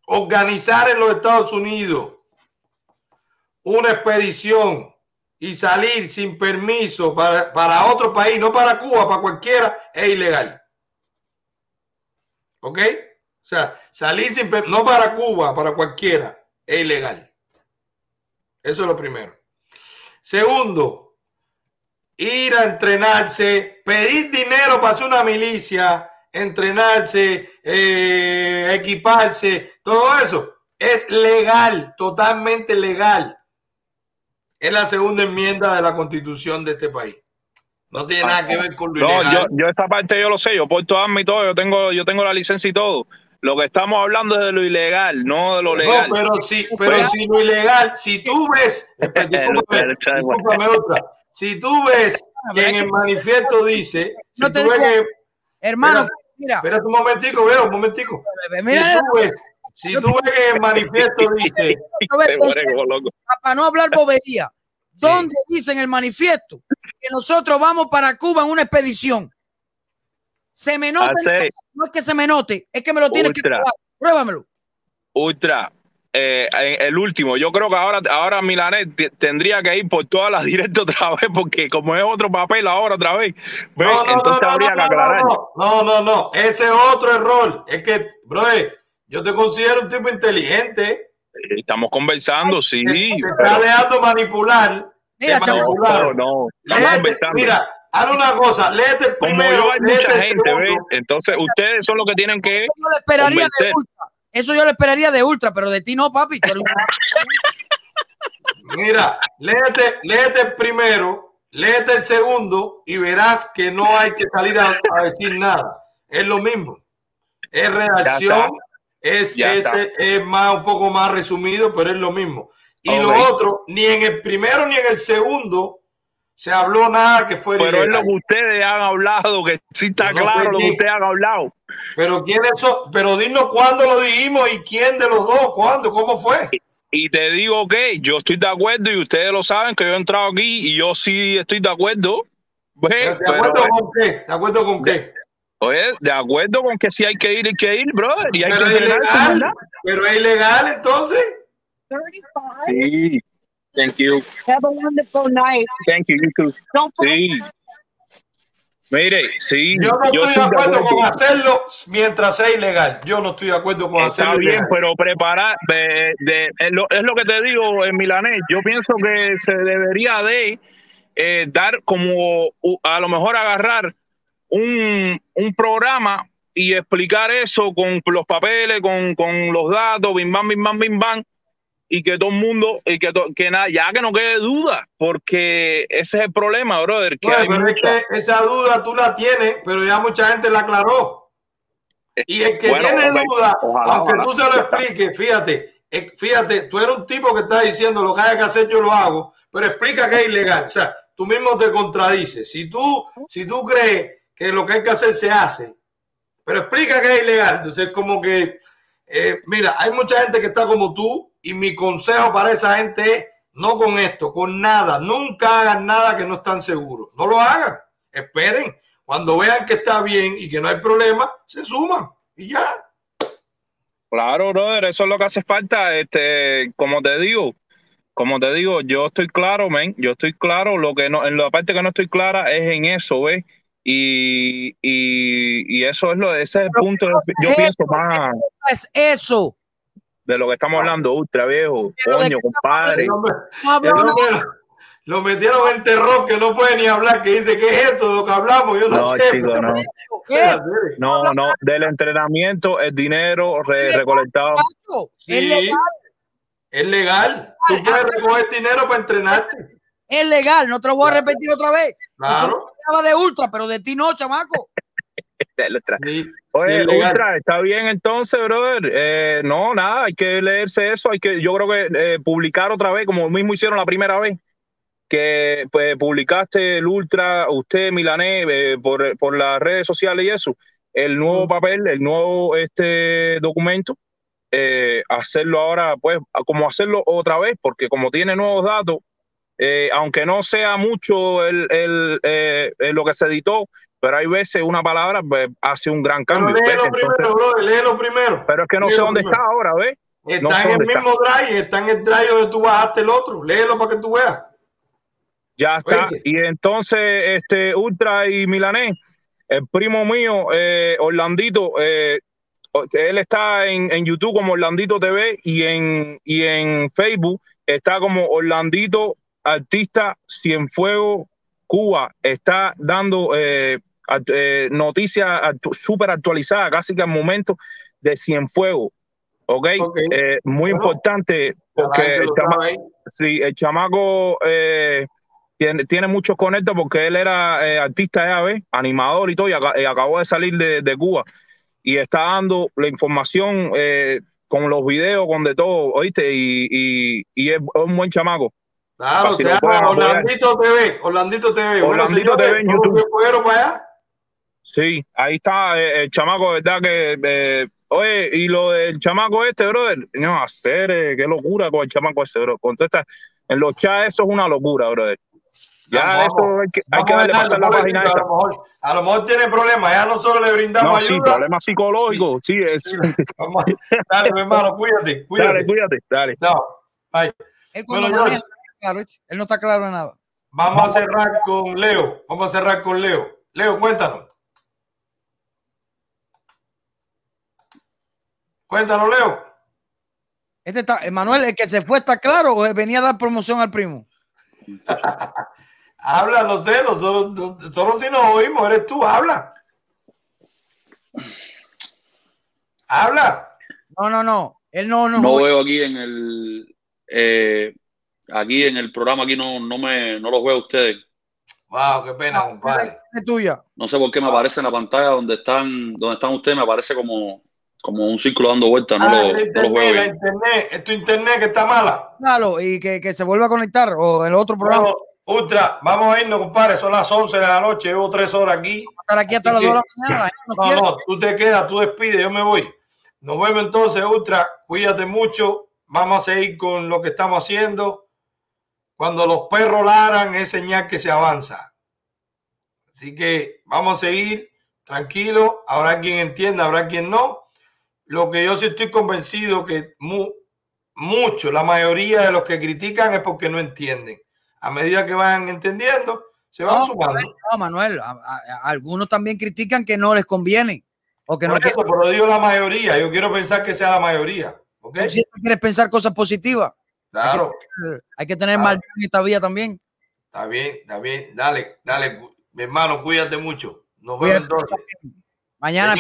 S3: organizar en los Estados Unidos una expedición y salir sin permiso para, para otro país, no para Cuba, para cualquiera, es ilegal. ¿Ok? O sea, salir sin no para Cuba, para cualquiera, es ilegal. Eso es lo primero. Segundo, ir a entrenarse, pedir dinero para hacer una milicia, entrenarse, eh, equiparse, todo eso es legal, totalmente legal. Es la segunda enmienda de la constitución de este país. No tiene nada que ver con lo
S20: No,
S3: ilegal.
S20: yo, yo esa parte yo lo sé, yo porto arma y todo, yo tengo, yo tengo la licencia y todo. Lo que estamos hablando es de lo ilegal, no de lo legal.
S3: No, pero si, pero si lo ilegal, si tú ves, espera, discúlpame, discúlpame otra. Si tú ves que en el manifiesto dice, si
S12: No te
S3: tú ves que,
S12: Hermano,
S3: espera,
S12: mira.
S3: espérate un momentico, veo, un momentico.
S12: mira-
S3: si tú ves, si tú ves que en el manifiesto dice,
S12: Para no hablar bobería. ¿Dónde dice en el manifiesto que nosotros vamos para Cuba en una expedición? Se me nota,
S20: Hace-
S12: el- no es que se me note, es que me lo tienes que
S20: Ultra.
S12: probar. Pruébamelo.
S20: Ultra, eh, el último, yo creo que ahora, ahora Milanet te- tendría que ir por todas las directas otra vez, porque como es otro papel ahora otra vez, ¿ves?
S3: No, no,
S20: entonces
S3: no, no,
S20: habría
S3: no,
S20: que aclarar.
S3: No, no, no, no, ese es otro error. Es que, bro, yo te considero un tipo inteligente.
S20: Estamos conversando, sí.
S3: Te está
S20: pero-
S3: dejando manipular.
S12: Mira,
S20: no, no, no, estamos
S3: Léete,
S20: conversando.
S3: mira, haz una cosa, léete el
S20: Como
S3: primero,
S20: yo hay
S3: léete
S20: mucha
S3: el
S20: gente,
S3: segundo.
S20: Entonces ustedes son los que tienen que
S12: Yo lo esperaría de ultra. Eso yo lo esperaría de ultra, pero de ti no, papi.
S3: Mira, léete, léete el primero, léete el segundo y verás que no hay que salir a, a decir nada. Es lo mismo. Es redacción, es, es, es más, un poco más resumido, pero es lo mismo. Y lo otro, ni en el primero ni en el segundo se habló nada que fuera
S20: Pero es lo que ustedes han hablado, que sí está
S3: no
S20: claro lo que
S3: quién.
S20: ustedes han hablado.
S3: Pero quiénes son, pero dinos cuándo lo dijimos y quién de los dos, cuándo, cómo fue.
S20: Y te digo que yo estoy de acuerdo y ustedes lo saben que yo he entrado aquí y yo sí estoy de acuerdo.
S3: ¿De
S20: Pero,
S3: acuerdo con qué? ¿De acuerdo con qué?
S20: oye, de acuerdo con que si hay que ir, hay que ir, brother. Y hay
S3: Pero
S20: que
S3: es ilegal, pero es ilegal entonces.
S20: Sí. Thank you.
S21: Have a wonderful night.
S20: Thank you, you too. Sí. Mire, sí.
S3: Yo no estoy de acuerdo con hacerlo mientras sea ilegal. Yo no estoy de acuerdo con
S20: Está
S3: hacerlo
S20: bien,
S3: ilegal.
S20: pero preparar, de, de- es, lo, es lo que te digo en Milanés. Yo pienso que se debería de eh, dar como, a lo mejor agarrar un, un programa y explicar eso con los papeles, con, con los datos, bim bam, bim bam, bim bam, y que todo el mundo, y que, to- que nada, ya que no quede duda, porque ese es el problema, brother. Que hay
S3: pero es que esa duda tú la tienes, pero ya mucha gente la aclaró. Y el que
S20: Bueno,
S3: tiene duda,
S20: ojalá,
S3: aunque
S20: ojalá.
S3: tú se lo expliques, fíjate, eh, fíjate, tú eres un tipo que está diciendo lo que haya que hacer, yo lo hago, pero explica que es ilegal. O sea, tú mismo te contradices. Si tú, si tú crees que lo que hay que hacer se hace, pero explica que es ilegal. Entonces, como que, eh, mira, hay mucha gente que está como tú y mi consejo para esa gente es no con esto, con nada. Nunca hagan nada que no están seguros. No lo hagan. Esperen. Cuando vean que está bien y que no hay problema, se suman y ya.
S20: Claro, brother, eso es lo que hace falta. Este, como te digo, como te digo, yo estoy claro, men, yo estoy claro. Lo que no, en la parte que no estoy clara es en eso, ¿ves? Y, y, y eso es lo, ese es el punto, yo
S12: es
S20: pienso
S12: eso,
S20: más
S12: Es eso.
S20: de lo que estamos hablando, ultra viejo, coño, compadre.
S3: Lo- metieron en terror que no puede ni hablar, que dice, ¿qué es eso de lo que hablamos? Yo no,
S20: No,
S3: sé.
S20: chico, no.
S12: ¿Qué?
S20: No, no, del entrenamiento, el dinero re- recolectado.
S12: Es legal.
S3: Es legal. Tú puedes recoger dinero para entrenarte.
S12: Es legal, no te lo voy a repetir otra vez.
S3: Claro.
S12: De ultra, pero de ti no, chamaco.
S20: Oye, Ultra, está bien entonces, brother. Eh, no, nada, hay que leerse eso. Hay que, yo creo que eh, publicar otra vez, como mismo hicieron la primera vez, que pues, publicaste el Ultra, usted, Milané, eh, por, por las redes sociales y eso, el nuevo papel, el nuevo este documento, hacerlo ahora, pues, como hacerlo otra vez, porque como tiene nuevos datos, aunque no sea mucho el, el, lo que se editó, pero hay veces una palabra pues, hace un gran cambio.
S3: Pero léelo primero, bro, léelo primero.
S20: Pero es que no sé dónde está ahora, ¿ves?
S3: Está en el mismo drive, está en el drive donde tú bajaste el otro. Léelo para que tú veas.
S20: Ya está. Y entonces, este Ultra y Milanés, el primo mío, eh, Orlandito, eh, él está en, en, YouTube como Orlandito TV y en, y en Facebook está como Orlandito Artista Cienfuego Cuba. Está dando eh, eh, noticia súper actualizada, casi que al momento de Cienfuegos. ¿Ok? Eh, muy importante porque el, sí, el chamaco eh, tiene, tiene, muchos conectos porque él era artista de AV, animador y todo, y, acabó de salir de, Cuba. Y está dando la información con los videos, con de todo, ¿oíste? Y, y, es un buen chamaco.
S3: Claro, se llama Orlandito TV. Orlandito TV.
S20: Orlandito TV en YouTube. Para allá? Sí, ahí está eh, el chamaco, ¿verdad? Que, eh, oye, y lo del chamaco este, brother, no, hacer, eh, qué locura con el chamaco este, bro. Contesta, en los chats eso es una locura, brother. Ya eso hay que, hay que darle pasar la página esa.
S3: A lo, mejor, a lo mejor tiene problemas, ya nosotros le brindamos
S20: no,
S3: ayuda.
S20: Sí, problemas psicológicos, sí, es. Sí,
S3: dale, mi hermano, cuídate, cuídate.
S20: Dale, cuídate, dale.
S3: No, bye.
S12: Bueno, no, claro, él no está claro en nada.
S3: Vamos a cerrar con Leo, vamos a cerrar con Leo. Leo, cuéntanos. Cuéntanos, Leo.
S12: Este está, Emanuel, el que se fue está claro o venía a dar promoción al primo.
S3: habla, no sé, nosotros, solo si nos oímos, eres tú, habla. Habla.
S12: No, no, no. Él no, no.
S21: No veo aquí en el eh, aquí en el programa, aquí no, no me no los veo a ustedes.
S3: Wow, qué pena, compadre.
S12: Es tuya.
S21: No sé por qué me aparece en la pantalla donde están, donde están ustedes, me aparece como como un círculo dando vueltas. No,
S3: ah,
S21: lo,
S3: internet,
S21: no lo
S3: la internet, es tu internet que está mala.
S12: Claro, y que, que se vuelva a conectar o el otro programa.
S3: Bueno, Ultra, vamos a irnos, compadre. Son las 11 de la noche, llevo tres horas aquí.
S12: Estar aquí hasta las 2 de la mañana.
S3: No, no, no, tú te quedas, tú despides, yo me voy. Nos vemos entonces, Ultra. Cuídate mucho. Vamos a seguir con lo que estamos haciendo. Cuando los perros ladran, es señal que se avanza. Así que vamos a seguir tranquilo. Habrá quien entienda, habrá quien no lo que yo sí estoy convencido que mucho, la mayoría de los que critican es porque no entienden. A medida que van entendiendo, se van sumando.
S12: No, Manuel, algunos también critican que no les conviene. O que no
S3: eso, pero digo la mayoría. Yo quiero pensar que sea la mayoría. ¿okay?
S12: Si quieres pensar cosas positivas.
S3: Claro.
S12: Hay que, tener mal en esta vida también.
S3: Está bien, está bien. Dale, dale, mi hermano, cuídate mucho. Nos vemos entonces.
S12: Mañana.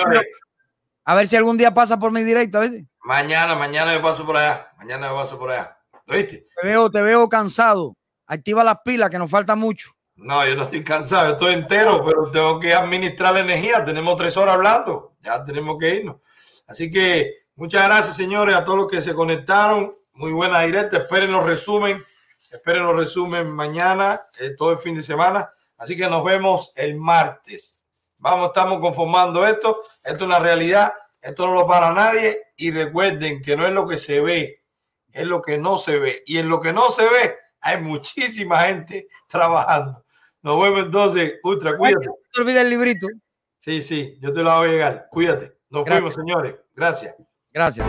S12: A ver si algún día pasa por mi directo, ¿viste?
S3: Mañana, mañana me paso por allá. Mañana me paso por allá. ¿Viste?
S12: Te veo, te veo cansado. Activa las pilas, que nos falta mucho.
S3: No, yo no estoy cansado, estoy entero, pero tengo que administrar la energía. Tenemos tres horas hablando, ya tenemos que irnos. Así que muchas gracias, señores, a todos los que se conectaron. Muy buena directa. Esperen los resumen. Esperen los resumen mañana, eh, todo el fin de semana. Así que nos vemos el martes. Vamos, estamos conformando esto. Esto es una realidad. Esto no lo para nadie. Y recuerden que no es lo que se ve, es lo que no se ve. Y en lo que no se ve, hay muchísima gente trabajando. Nos vemos entonces, Ultra, cuídate. No
S12: te olvides el librito.
S3: Sí, sí, yo te lo voy a llegar. Cuídate. Nos fuimos, señores. Gracias.
S12: Gracias.